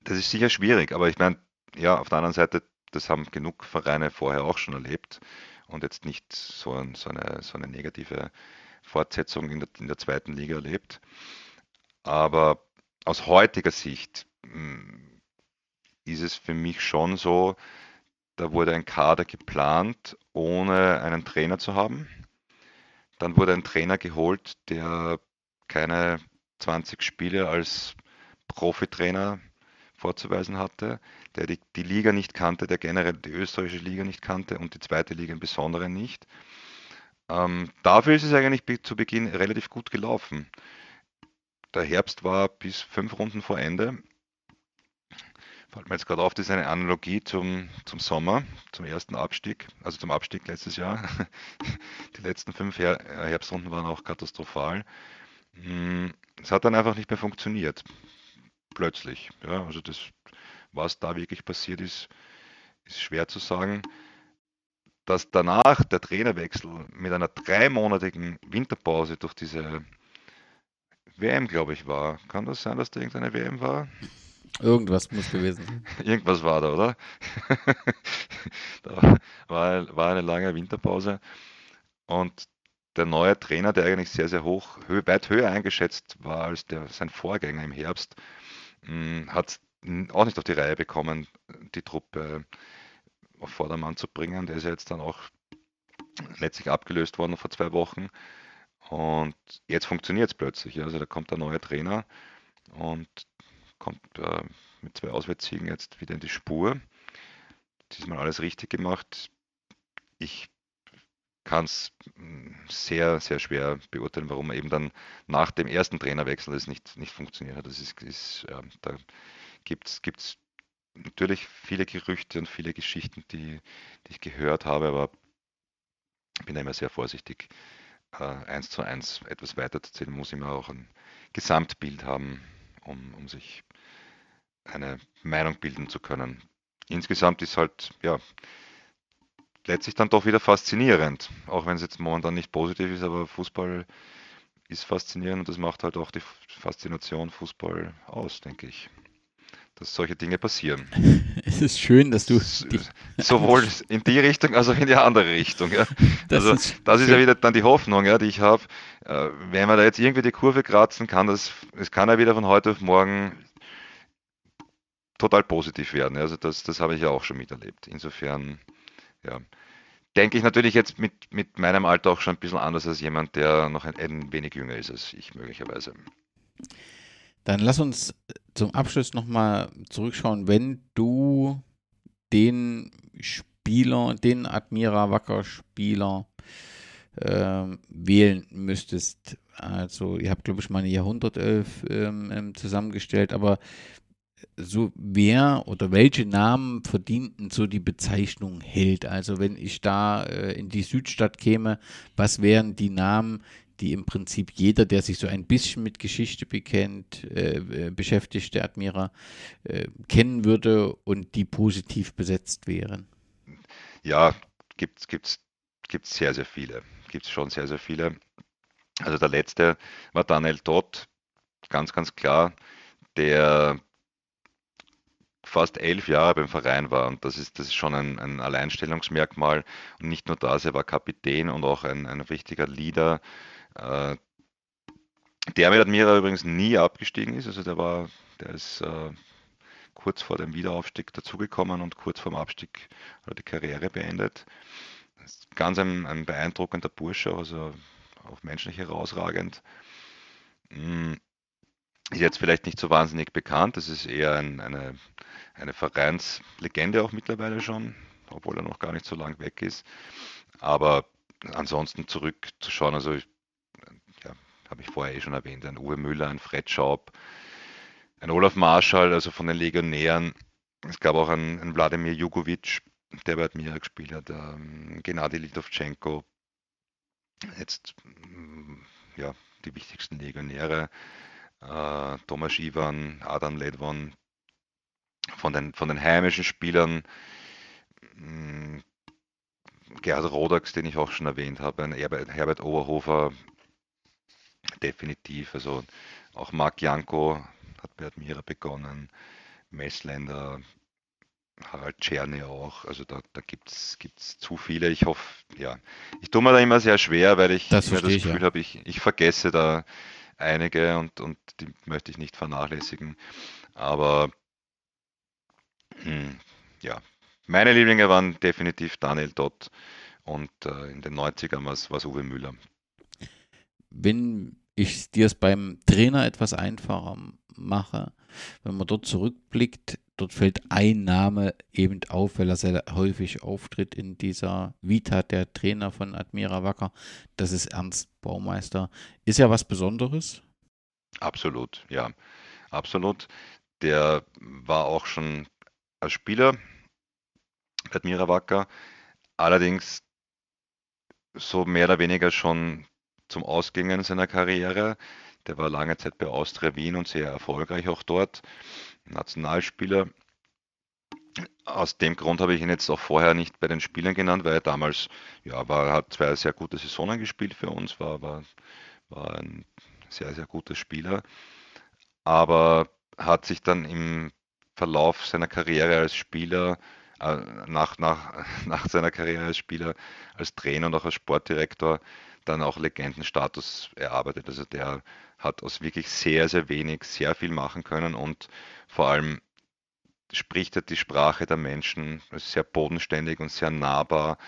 das ist sicher schwierig, aber ich meine, ja, auf der anderen Seite, das haben genug Vereine vorher auch schon erlebt und jetzt nicht so, ein, so, eine, so eine negative Fortsetzung in der, in der zweiten Liga erlebt. Aber aus heutiger Sicht hm, ist es für mich schon so, da wurde ein Kader geplant, ohne einen Trainer zu haben. Dann wurde ein Trainer geholt, der keine 20 Spiele als Profitrainer vorzuweisen hatte, der die, die Liga nicht kannte, der generell die österreichische Liga nicht kannte und die zweite Liga im Besonderen nicht. Ähm, dafür ist es eigentlich zu Beginn relativ gut gelaufen. Der Herbst war bis fünf Runden vor Ende. Fällt mir jetzt gerade auf, das ist eine Analogie zum, zum Sommer, zum ersten Abstieg, also zum Abstieg letztes Jahr. Die letzten fünf Her äh, Herbstrunden waren auch katastrophal. Hm, es hat dann einfach nicht mehr funktioniert. Plötzlich. Ja, also das, was da wirklich passiert ist, ist schwer zu sagen dass danach der Trainerwechsel mit einer dreimonatigen Winterpause durch diese WM, glaube ich, war. Kann das sein, dass da irgendeine WM war? Irgendwas muss gewesen sein. Irgendwas war da, oder? da war, war eine lange Winterpause und der neue Trainer, der eigentlich sehr, sehr hoch, weit höher eingeschätzt war als der, sein Vorgänger im Herbst, hm, hat auch nicht auf die Reihe bekommen, die Truppe auf Vordermann zu bringen. Der ist ja jetzt dann auch letztlich abgelöst worden vor zwei Wochen. Und jetzt funktioniert es plötzlich. Also da kommt der neue Trainer und kommt äh, mit zwei Auswärtssiegen jetzt wieder in die Spur. Diesmal alles richtig gemacht. Ich kann es hm, sehr, sehr schwer beurteilen, warum er eben dann nach dem ersten Trainerwechsel es nicht, nicht funktioniert hat. Das ist, ist ja, da gibt es natürlich viele Gerüchte und viele Geschichten, die, die ich gehört habe, aber ich bin immer sehr vorsichtig, äh, eins zu eins etwas weiterzuzählen, muss immer auch ein Gesamtbild haben, um, um sich eine Meinung bilden zu können. Insgesamt ist halt, ja, letztlich dann doch wieder faszinierend, auch wenn es jetzt momentan nicht positiv ist, aber Fußball ist faszinierend und das macht halt auch die Faszination Fußball aus, denke ich. Dass solche Dinge passieren. Es ist schön, dass du. Sowohl in die Richtung als auch in die andere Richtung. Ja. Das also, ist das ist ja wieder dann die Hoffnung, ja, die ich habe. Äh, wenn man da jetzt irgendwie die Kurve kratzen kann, das, es kann ja wieder von heute auf morgen total positiv werden. Also, das, das habe ich ja auch schon miterlebt. Insofern ja, denke ich natürlich jetzt mit, mit meinem Alter auch schon ein bisschen anders als jemand, der noch ein, ein wenig jünger ist als ich möglicherweise. Dann lass uns zum Abschluss nochmal zurückschauen, wenn du den Spieler, den Admira Wacker Spieler äh, wählen müsstest. Also ihr habt, glaube ich, mal eine Jahrhundertelf ähm, ähm zusammengestellt, aber so wer oder welche Namen verdienten so die Bezeichnung Held? Also wenn ich da äh, in die Südstadt käme, was wären die Namen, die im Prinzip jeder, der sich so ein bisschen mit Geschichte bekennt, äh, äh beschäftigt, der Admira, äh, kennen würde und die positiv besetzt wären? Ja, gibt es gibt's, sehr, sehr viele. Gibt es schon sehr, sehr viele. Also der letzte war Daniel Todd, ganz, ganz klar, der fast elf Jahre beim Verein war. Und das ist, das ist schon ein, ein Alleinstellungsmerkmal. Und nicht nur das, er war Kapitän und auch ein, ein wichtiger Leader. Äh, der mit Admira übrigens nie abgestiegen ist. Also der war, der ist äh, kurz vor dem Wiederaufstieg dazugekommen und kurz vor dem Abstieg hat die Karriere beendet. Ganz ein, ein beeindruckender Bursche, also auch menschlich herausragend. Mm, ist jetzt vielleicht nicht so wahnsinnig bekannt. Das ist eher ein, eine eine Vereinslegende auch mittlerweile schon, obwohl er noch gar nicht so lang weg ist. Aber ansonsten zurückzuschauen, also ja, habe ich vorher eh schon erwähnt, ein Uwe Müller, ein Fred Schaub, ein Olaf Marschall, also von den Legionären. Es gab auch einen, einen Wladimir Jugovic, der bei Admira gespielt hat, ähm, Gennady Litovchenko, jetzt ja, die wichtigsten Legionäre, äh, Thomas Ivan, Adam Ledwan, von den, von den heimischen Spielern, mh, hm, Gerhard Rodax, den ich auch schon erwähnt habe, Herbert, Herbert Oberhofer, definitiv. Also auch Marc Janko hat bei Admira begonnen, Messländer, Harald Czerny auch. Also da, da gibt es zu viele. Ich hoffe, ja. Ich tue mir da immer sehr schwer, weil ich das, das Gefühl ja. habe, ich, ich vergesse da einige und, und die möchte ich nicht vernachlässigen. Aber hm, ja, meine Lieblinge waren definitiv Daniel Dott und äh, in den 90ern war es Uwe Müller. Wenn ich dir es beim Trainer etwas einfacher mache, wenn man dort zurückblickt, dort fällt ein Name eben auf, weil er sehr häufig auftritt in dieser Vita der Trainer von Admira Wacker. Das ist Ernst Baumeister. Ist ja was Besonderes? Absolut, ja, absolut. Der war auch schon als Spieler Admira Wacker, allerdings so mehr oder weniger schon zum Ausgängen seiner Karriere. Der war lange Zeit bei Austria Wien und sehr erfolgreich auch dort. Nationalspieler. Aus dem Grund habe ich ihn jetzt auch vorher nicht bei den Spielern genannt, weil er damals, ja, war, hat zwei sehr gute Saisonen gespielt für uns, war, war, war ein sehr, sehr guter Spieler. Aber hat sich dann im Verlauf seiner Karriere als Spieler, äh, nach, nach, nach seiner Karriere als Spieler, als Trainer und auch als Sportdirektor dann auch Legendenstatus erarbeitet. Also der hat aus wirklich sehr, sehr wenig sehr viel machen können und vor allem spricht halt die Sprache der Menschen, ist sehr bodenständig und sehr nahbar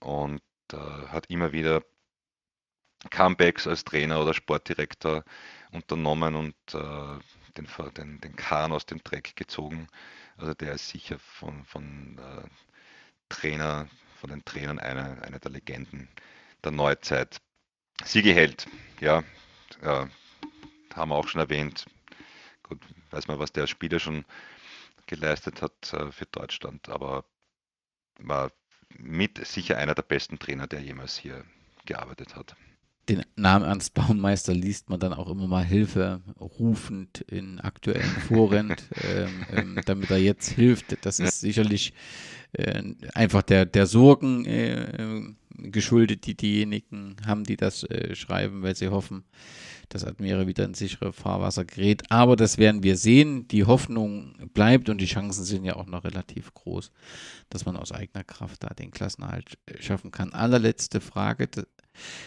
und äh, hat immer wieder Comebacks als Trainer oder Sportdirektor unternommen und äh, den, den, den Kahn aus dem Dreck gezogen. Also der ist sicher von, von äh, Trainer, von den Trainern einer eine der Legenden der Neuzeit. Sigi Held, ja, äh, haben wir auch schon erwähnt. Gut, weiß man, was der Spieler schon geleistet hat äh, für Deutschland, aber war mit sicher einer der besten Trainer, der jemals hier gearbeitet hat den Namen Ernst Baumeister liest man dann auch immer mal Hilfe rufend in aktuellen Foren, ähm, ähm, damit er jetzt hilft. Das ist sicherlich äh, einfach der, der Sorgen äh, geschuldet, die diejenigen haben, die das äh, schreiben, weil sie hoffen, dass Admira wieder in sichere Fahrwasser gerät. Aber das werden wir sehen. Die Hoffnung bleibt und die Chancen sind ja auch noch relativ groß, dass man aus eigener Kraft da den Klassenhalt äh, schaffen kann. Allerletzte Frage.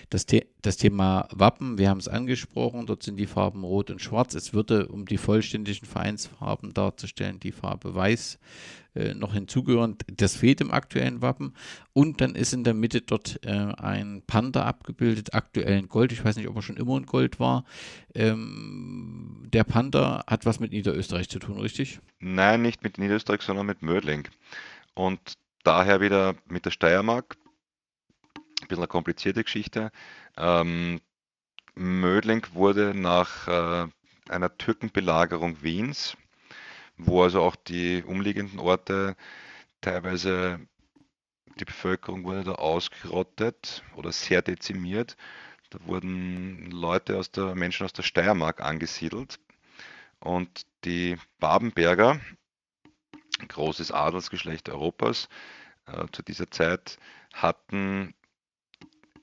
Das, The das, Thema Wappen, wir haben es angesprochen, dort sind die Farben Rot und Schwarz. Es würde, um die vollständigen Vereinsfarben darzustellen, die Farbe Weiß äh, noch hinzugehören. Das fehlt im aktuellen Wappen. Und dann ist in der Mitte dort äh, ein Panda abgebildet, aktuell in Gold. Ich weiß nicht, ob er schon immer in Gold war. Ähm, der Panda hat was mit Niederösterreich zu tun, richtig? Nein, nicht mit Niederösterreich, sondern mit Mödling. Und daher wieder mit der Steiermark ein bisschen eine komplizierte Geschichte. Ähm, Mödling wurde nach äh, einer Türkenbelagerung Wiens, wo also auch die umliegenden Orte teilweise die Bevölkerung wurde da ausgerottet oder sehr dezimiert. Da wurden Leute aus der Menschen aus der Steiermark angesiedelt und die Babenberger, großes Adelsgeschlecht Europas, äh, zu dieser Zeit hatten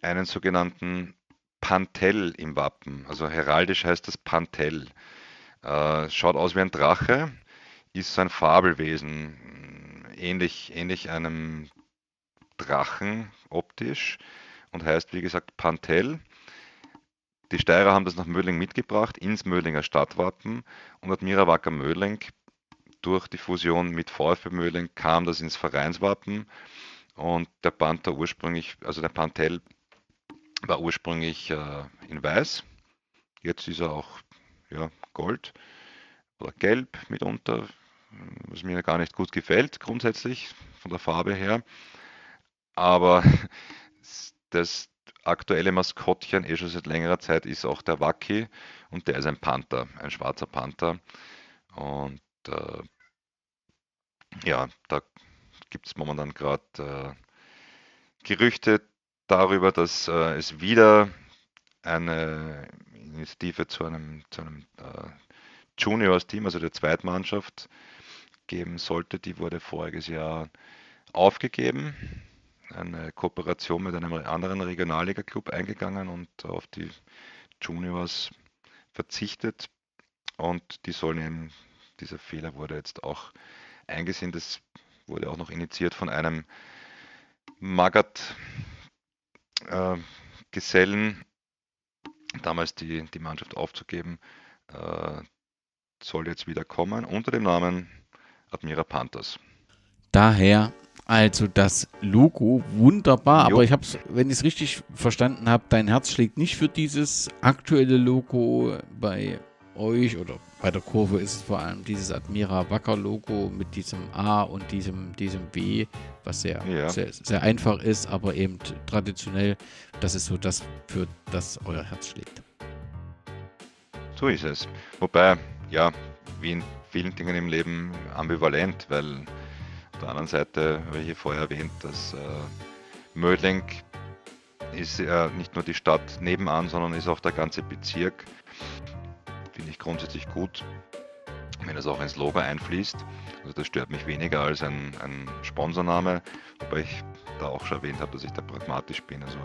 einen sogenannten Pantel im Wappen. Also heraldisch heißt das Pantel. Äh, schaut aus wie ein Drache, ist so ein Fabelwesen, ähnlich, ähnlich einem Drachen optisch und heißt wie gesagt Pantel. Die Steirer haben das nach Mödling mitgebracht, ins Mödlinger Stadtwappen und Admira Wacker Mödling durch die Fusion mit VfB Mödling kam das ins Vereinswappen und der Panther ursprünglich, also der Pantel war ursprünglich äh, in Weiß, jetzt ist er auch ja, Gold oder Gelb mitunter, was mir gar nicht gut gefällt grundsätzlich von der Farbe her. Aber das aktuelle Maskottchen eh schon seit längerer Zeit ist auch der Waki und der ist ein Panther, ein schwarzer Panther. Und äh, ja, da gibt es momentan gerade äh, Gerüchte, darüber, dass äh, es wieder eine Initiative zu einem, zu einem äh, Juniors-Team, also der Zweitmannschaft, geben sollte. Die wurde voriges Jahr aufgegeben. Eine Kooperation mit einem anderen Regionalliga-Club eingegangen und auf die Juniors verzichtet. Und die sollen eben, dieser Fehler wurde jetzt auch eingesehen. Das wurde auch noch initiiert von einem Magat äh, Gesellen, damals die, die Mannschaft aufzugeben, äh, soll jetzt wieder kommen unter dem Namen Admira Panthers. Daher also das Logo, wunderbar, jo. aber ich habe es, wenn ich es richtig verstanden habe, dein Herz schlägt nicht für dieses aktuelle Logo bei euch oder bei der Kurve ist es vor allem dieses Admira Wacker Logo mit diesem A und diesem, diesem W, was sehr, ja. sehr, sehr einfach ist, aber eben traditionell. Das ist so das, für das euer Herz schlägt. So ist es. Wobei, ja, wie in vielen Dingen im Leben ambivalent, weil auf der anderen Seite habe ich hier vorher erwähnt, dass äh, Mödling ist ja nicht nur die Stadt nebenan, sondern ist auch der ganze Bezirk finde ich grundsätzlich gut, wenn es auch ins Logo einfließt. Also das stört mich weniger als ein, ein Sponsorname, wobei ich da auch schon erwähnt habe, dass ich da pragmatisch bin. Also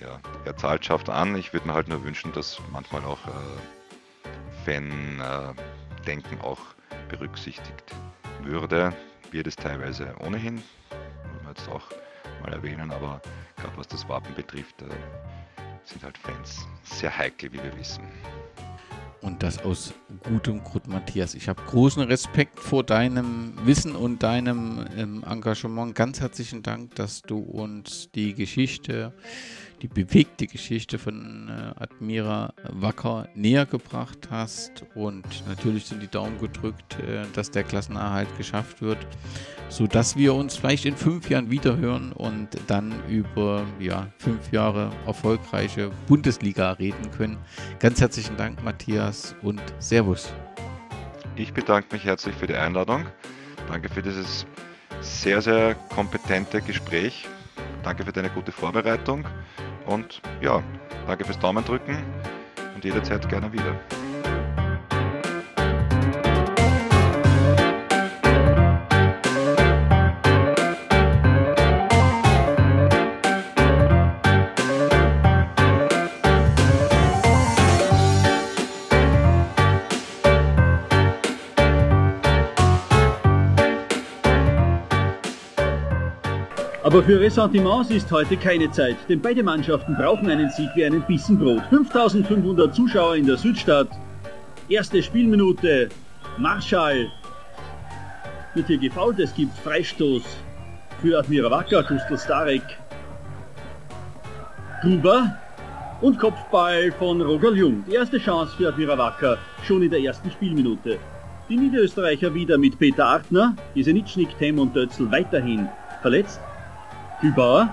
ja, er zahlt, schafft an. Ich würde mir halt nur wünschen, dass manchmal auch äh, Fan-Denken äh, auch berücksichtigt würde. Wird es teilweise ohnehin, muss man jetzt auch mal erwähnen, aber gerade was das Wappen betrifft, äh, sind halt Fans sehr heikel, wie wir wissen. Und das aus gutem Grund, Matthias. Ich habe großen Respekt vor deinem Wissen und deinem ähm, Engagement. Ganz herzlichen Dank, dass du uns die Geschichte die bewegte Geschichte von äh, Admira Wacker näher gebracht hast. Und natürlich sind die Daumen gedrückt, äh, dass der Klassenerhalt geschafft wird, sodass wir uns vielleicht in fünf Jahren wiederhören und dann über ja, fünf Jahre erfolgreiche Bundesliga reden können. Ganz herzlichen Dank, Matthias, und Servus. Ich bedanke mich herzlich für die Einladung. Danke für dieses sehr, sehr kompetente Gespräch. Danke für deine gute Vorbereitung und ja, danke fürs Daumen drücken und jederzeit gerne wieder. Aber für Ressentiments ist heute keine Zeit, denn beide Mannschaften brauchen einen Sieg wie einen Bissen Brot. 5500 Zuschauer in der Südstadt. Erste Spielminute. Marschall wird hier gefault. Es gibt Freistoß für Admira Wacker, Gustl Starek. Gruber und Kopfball von Roger Jung. Die erste Chance für Admira Wacker schon in der ersten Spielminute. Die Niederösterreicher wieder mit Peter Artner, Jesenitschnik, Tem und Dötzl weiterhin verletzt. Kübauer.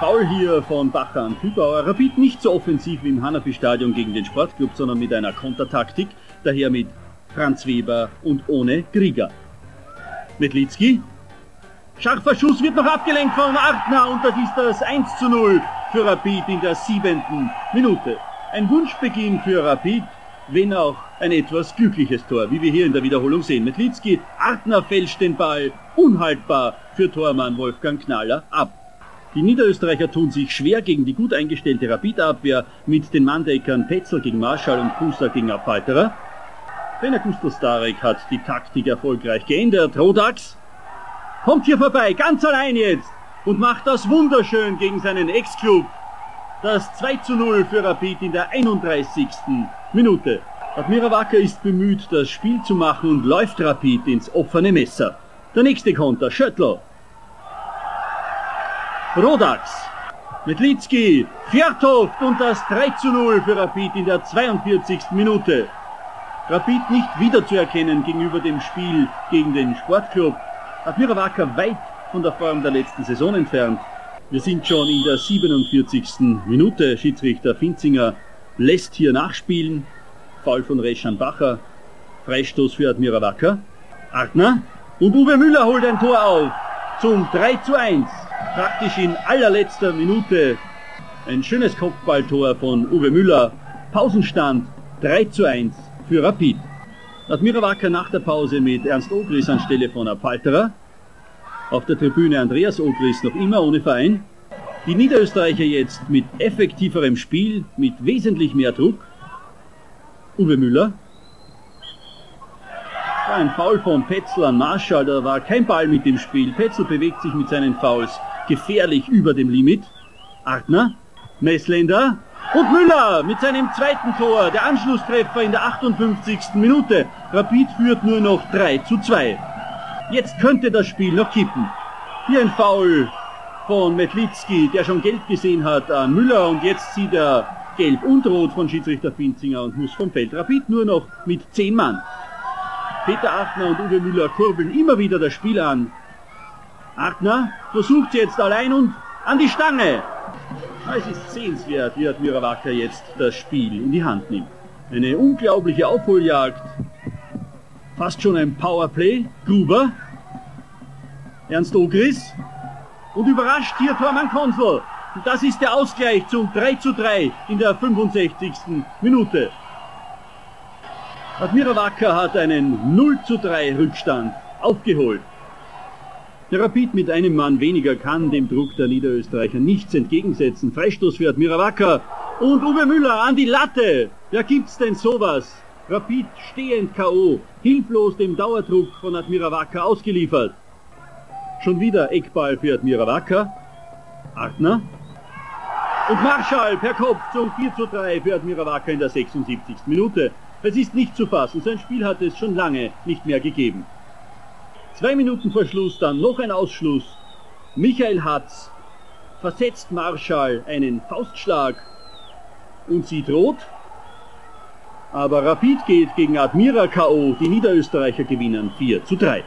Foul hier von Bacher an Kübauer. Rapid nicht so offensiv wie im Hanapi-Stadion gegen den Sportclub, sondern mit einer Kontertaktik. Daher mit Franz Weber und ohne Krieger. Medlitzki. Scharfer Schuss wird noch abgelenkt von Artner und das ist das 1 zu 0 für Rapid in der siebenten Minute. Ein Wunschbeginn für Rapid, wenn auch ein etwas glückliches Tor, wie wir hier in der Wiederholung sehen. Metlitzki, Artner fälscht den Ball, unhaltbar für Tormann Wolfgang Knaller ab. Die Niederösterreicher tun sich schwer gegen die gut eingestellte Rapidabwehr mit den Manndeckern Petzel gegen Marschall und Kusa gegen Abfalterer. Trainer Gustl Starek hat die Taktik erfolgreich geändert. Rodax kommt hier vorbei, ganz allein jetzt und macht das wunderschön gegen seinen Ex-Club. Das 2 zu 0 für Rapid in der 31. Minute. Admira Wacker ist bemüht, das Spiel zu machen und läuft rapid ins offene Messer. Der nächste Konter, Schöttl. Rodax. Metlitzki, Fjärtoft und das 3 zu 0 für Rapid in der 42. Minute. Rapid nicht wiederzuerkennen gegenüber dem Spiel gegen den Sportclub. Admira Wacker weit von der Form der letzten Saison entfernt. Wir sind schon in der 47. Minute. Schiedsrichter Finzinger lässt hier nachspielen. Foul von Reschan Bacher. Freistoß für Admira Wacker. Artner. Und Uwe Müller holt ein Tor auf. Zum 3 zu 1. Praktisch in allerletzter Minute. Ein schönes Kopfballtor von Uwe Müller. Pausenstand 3 zu 1 für Rapid. Admira Wacker nach der Pause mit Ernst Ogris anstelle von Apfalterer. Auf der Tribüne Andreas Ogris noch immer ohne Verein. Die Niederösterreicher jetzt mit effektiverem Spiel, mit wesentlich mehr Druck. Uwe Müller. Ein Foul von Petzl an Marschall, da war kein Ball mit dem Spiel. Petzl bewegt sich mit seinen Fouls gefährlich über dem Limit. Artner, Messländer und Müller mit seinem zweiten Tor, der Anschlusstreffer in der 58. Minute. Rapid führt nur noch 3 zu 2. Jetzt könnte das Spiel noch kippen. Hier ein Foul von Metlitzki, der schon Geld gesehen hat an Müller und jetzt sieht er gelb und rot von Schiedsrichter Finzinger und muss vom Feld. Rapid nur noch mit 10 Mann. Peter Achtner und Uwe Müller kurbeln immer wieder das Spiel an. Achtner versucht jetzt allein und an die Stange. Es ist sehenswert, wie Admira Wacker jetzt das Spiel in die Hand nimmt. Eine unglaubliche Aufholjagd. Fast schon ein Powerplay. Gruber. Ernst Ogris. Und überrascht hier Tormann Konsul. Das ist der Ausgleich zum 3 zu 3 in der 65. Minute. Admira Wacker hat einen 0 zu 3 Rückstand aufgeholt. Der Rapid mit einem Mann weniger kann dem Druck der Niederösterreicher nichts entgegensetzen. Freistoß für Admira Wacker und Uwe Müller an die Latte. Wer gibt's denn sowas? Rapid stehend K.O., hilflos dem Dauerdruck von Admira Wacker ausgeliefert. Schon wieder Eckball für Admira Wacker. Artner Und Marschall per Kopf zum 4 zu 3 für Admira Wacker in der 76. Minute. Es ist nicht zu fassen, sein Spiel hat es schon lange nicht mehr gegeben. Zwei Minuten vor Schluss dann noch ein Ausschluss. Michael Hatz versetzt Marschall einen Faustschlag und sie droht. Aber Rapid geht gegen Admira K.O. Die Niederösterreicher gewinnen 4 zu 3.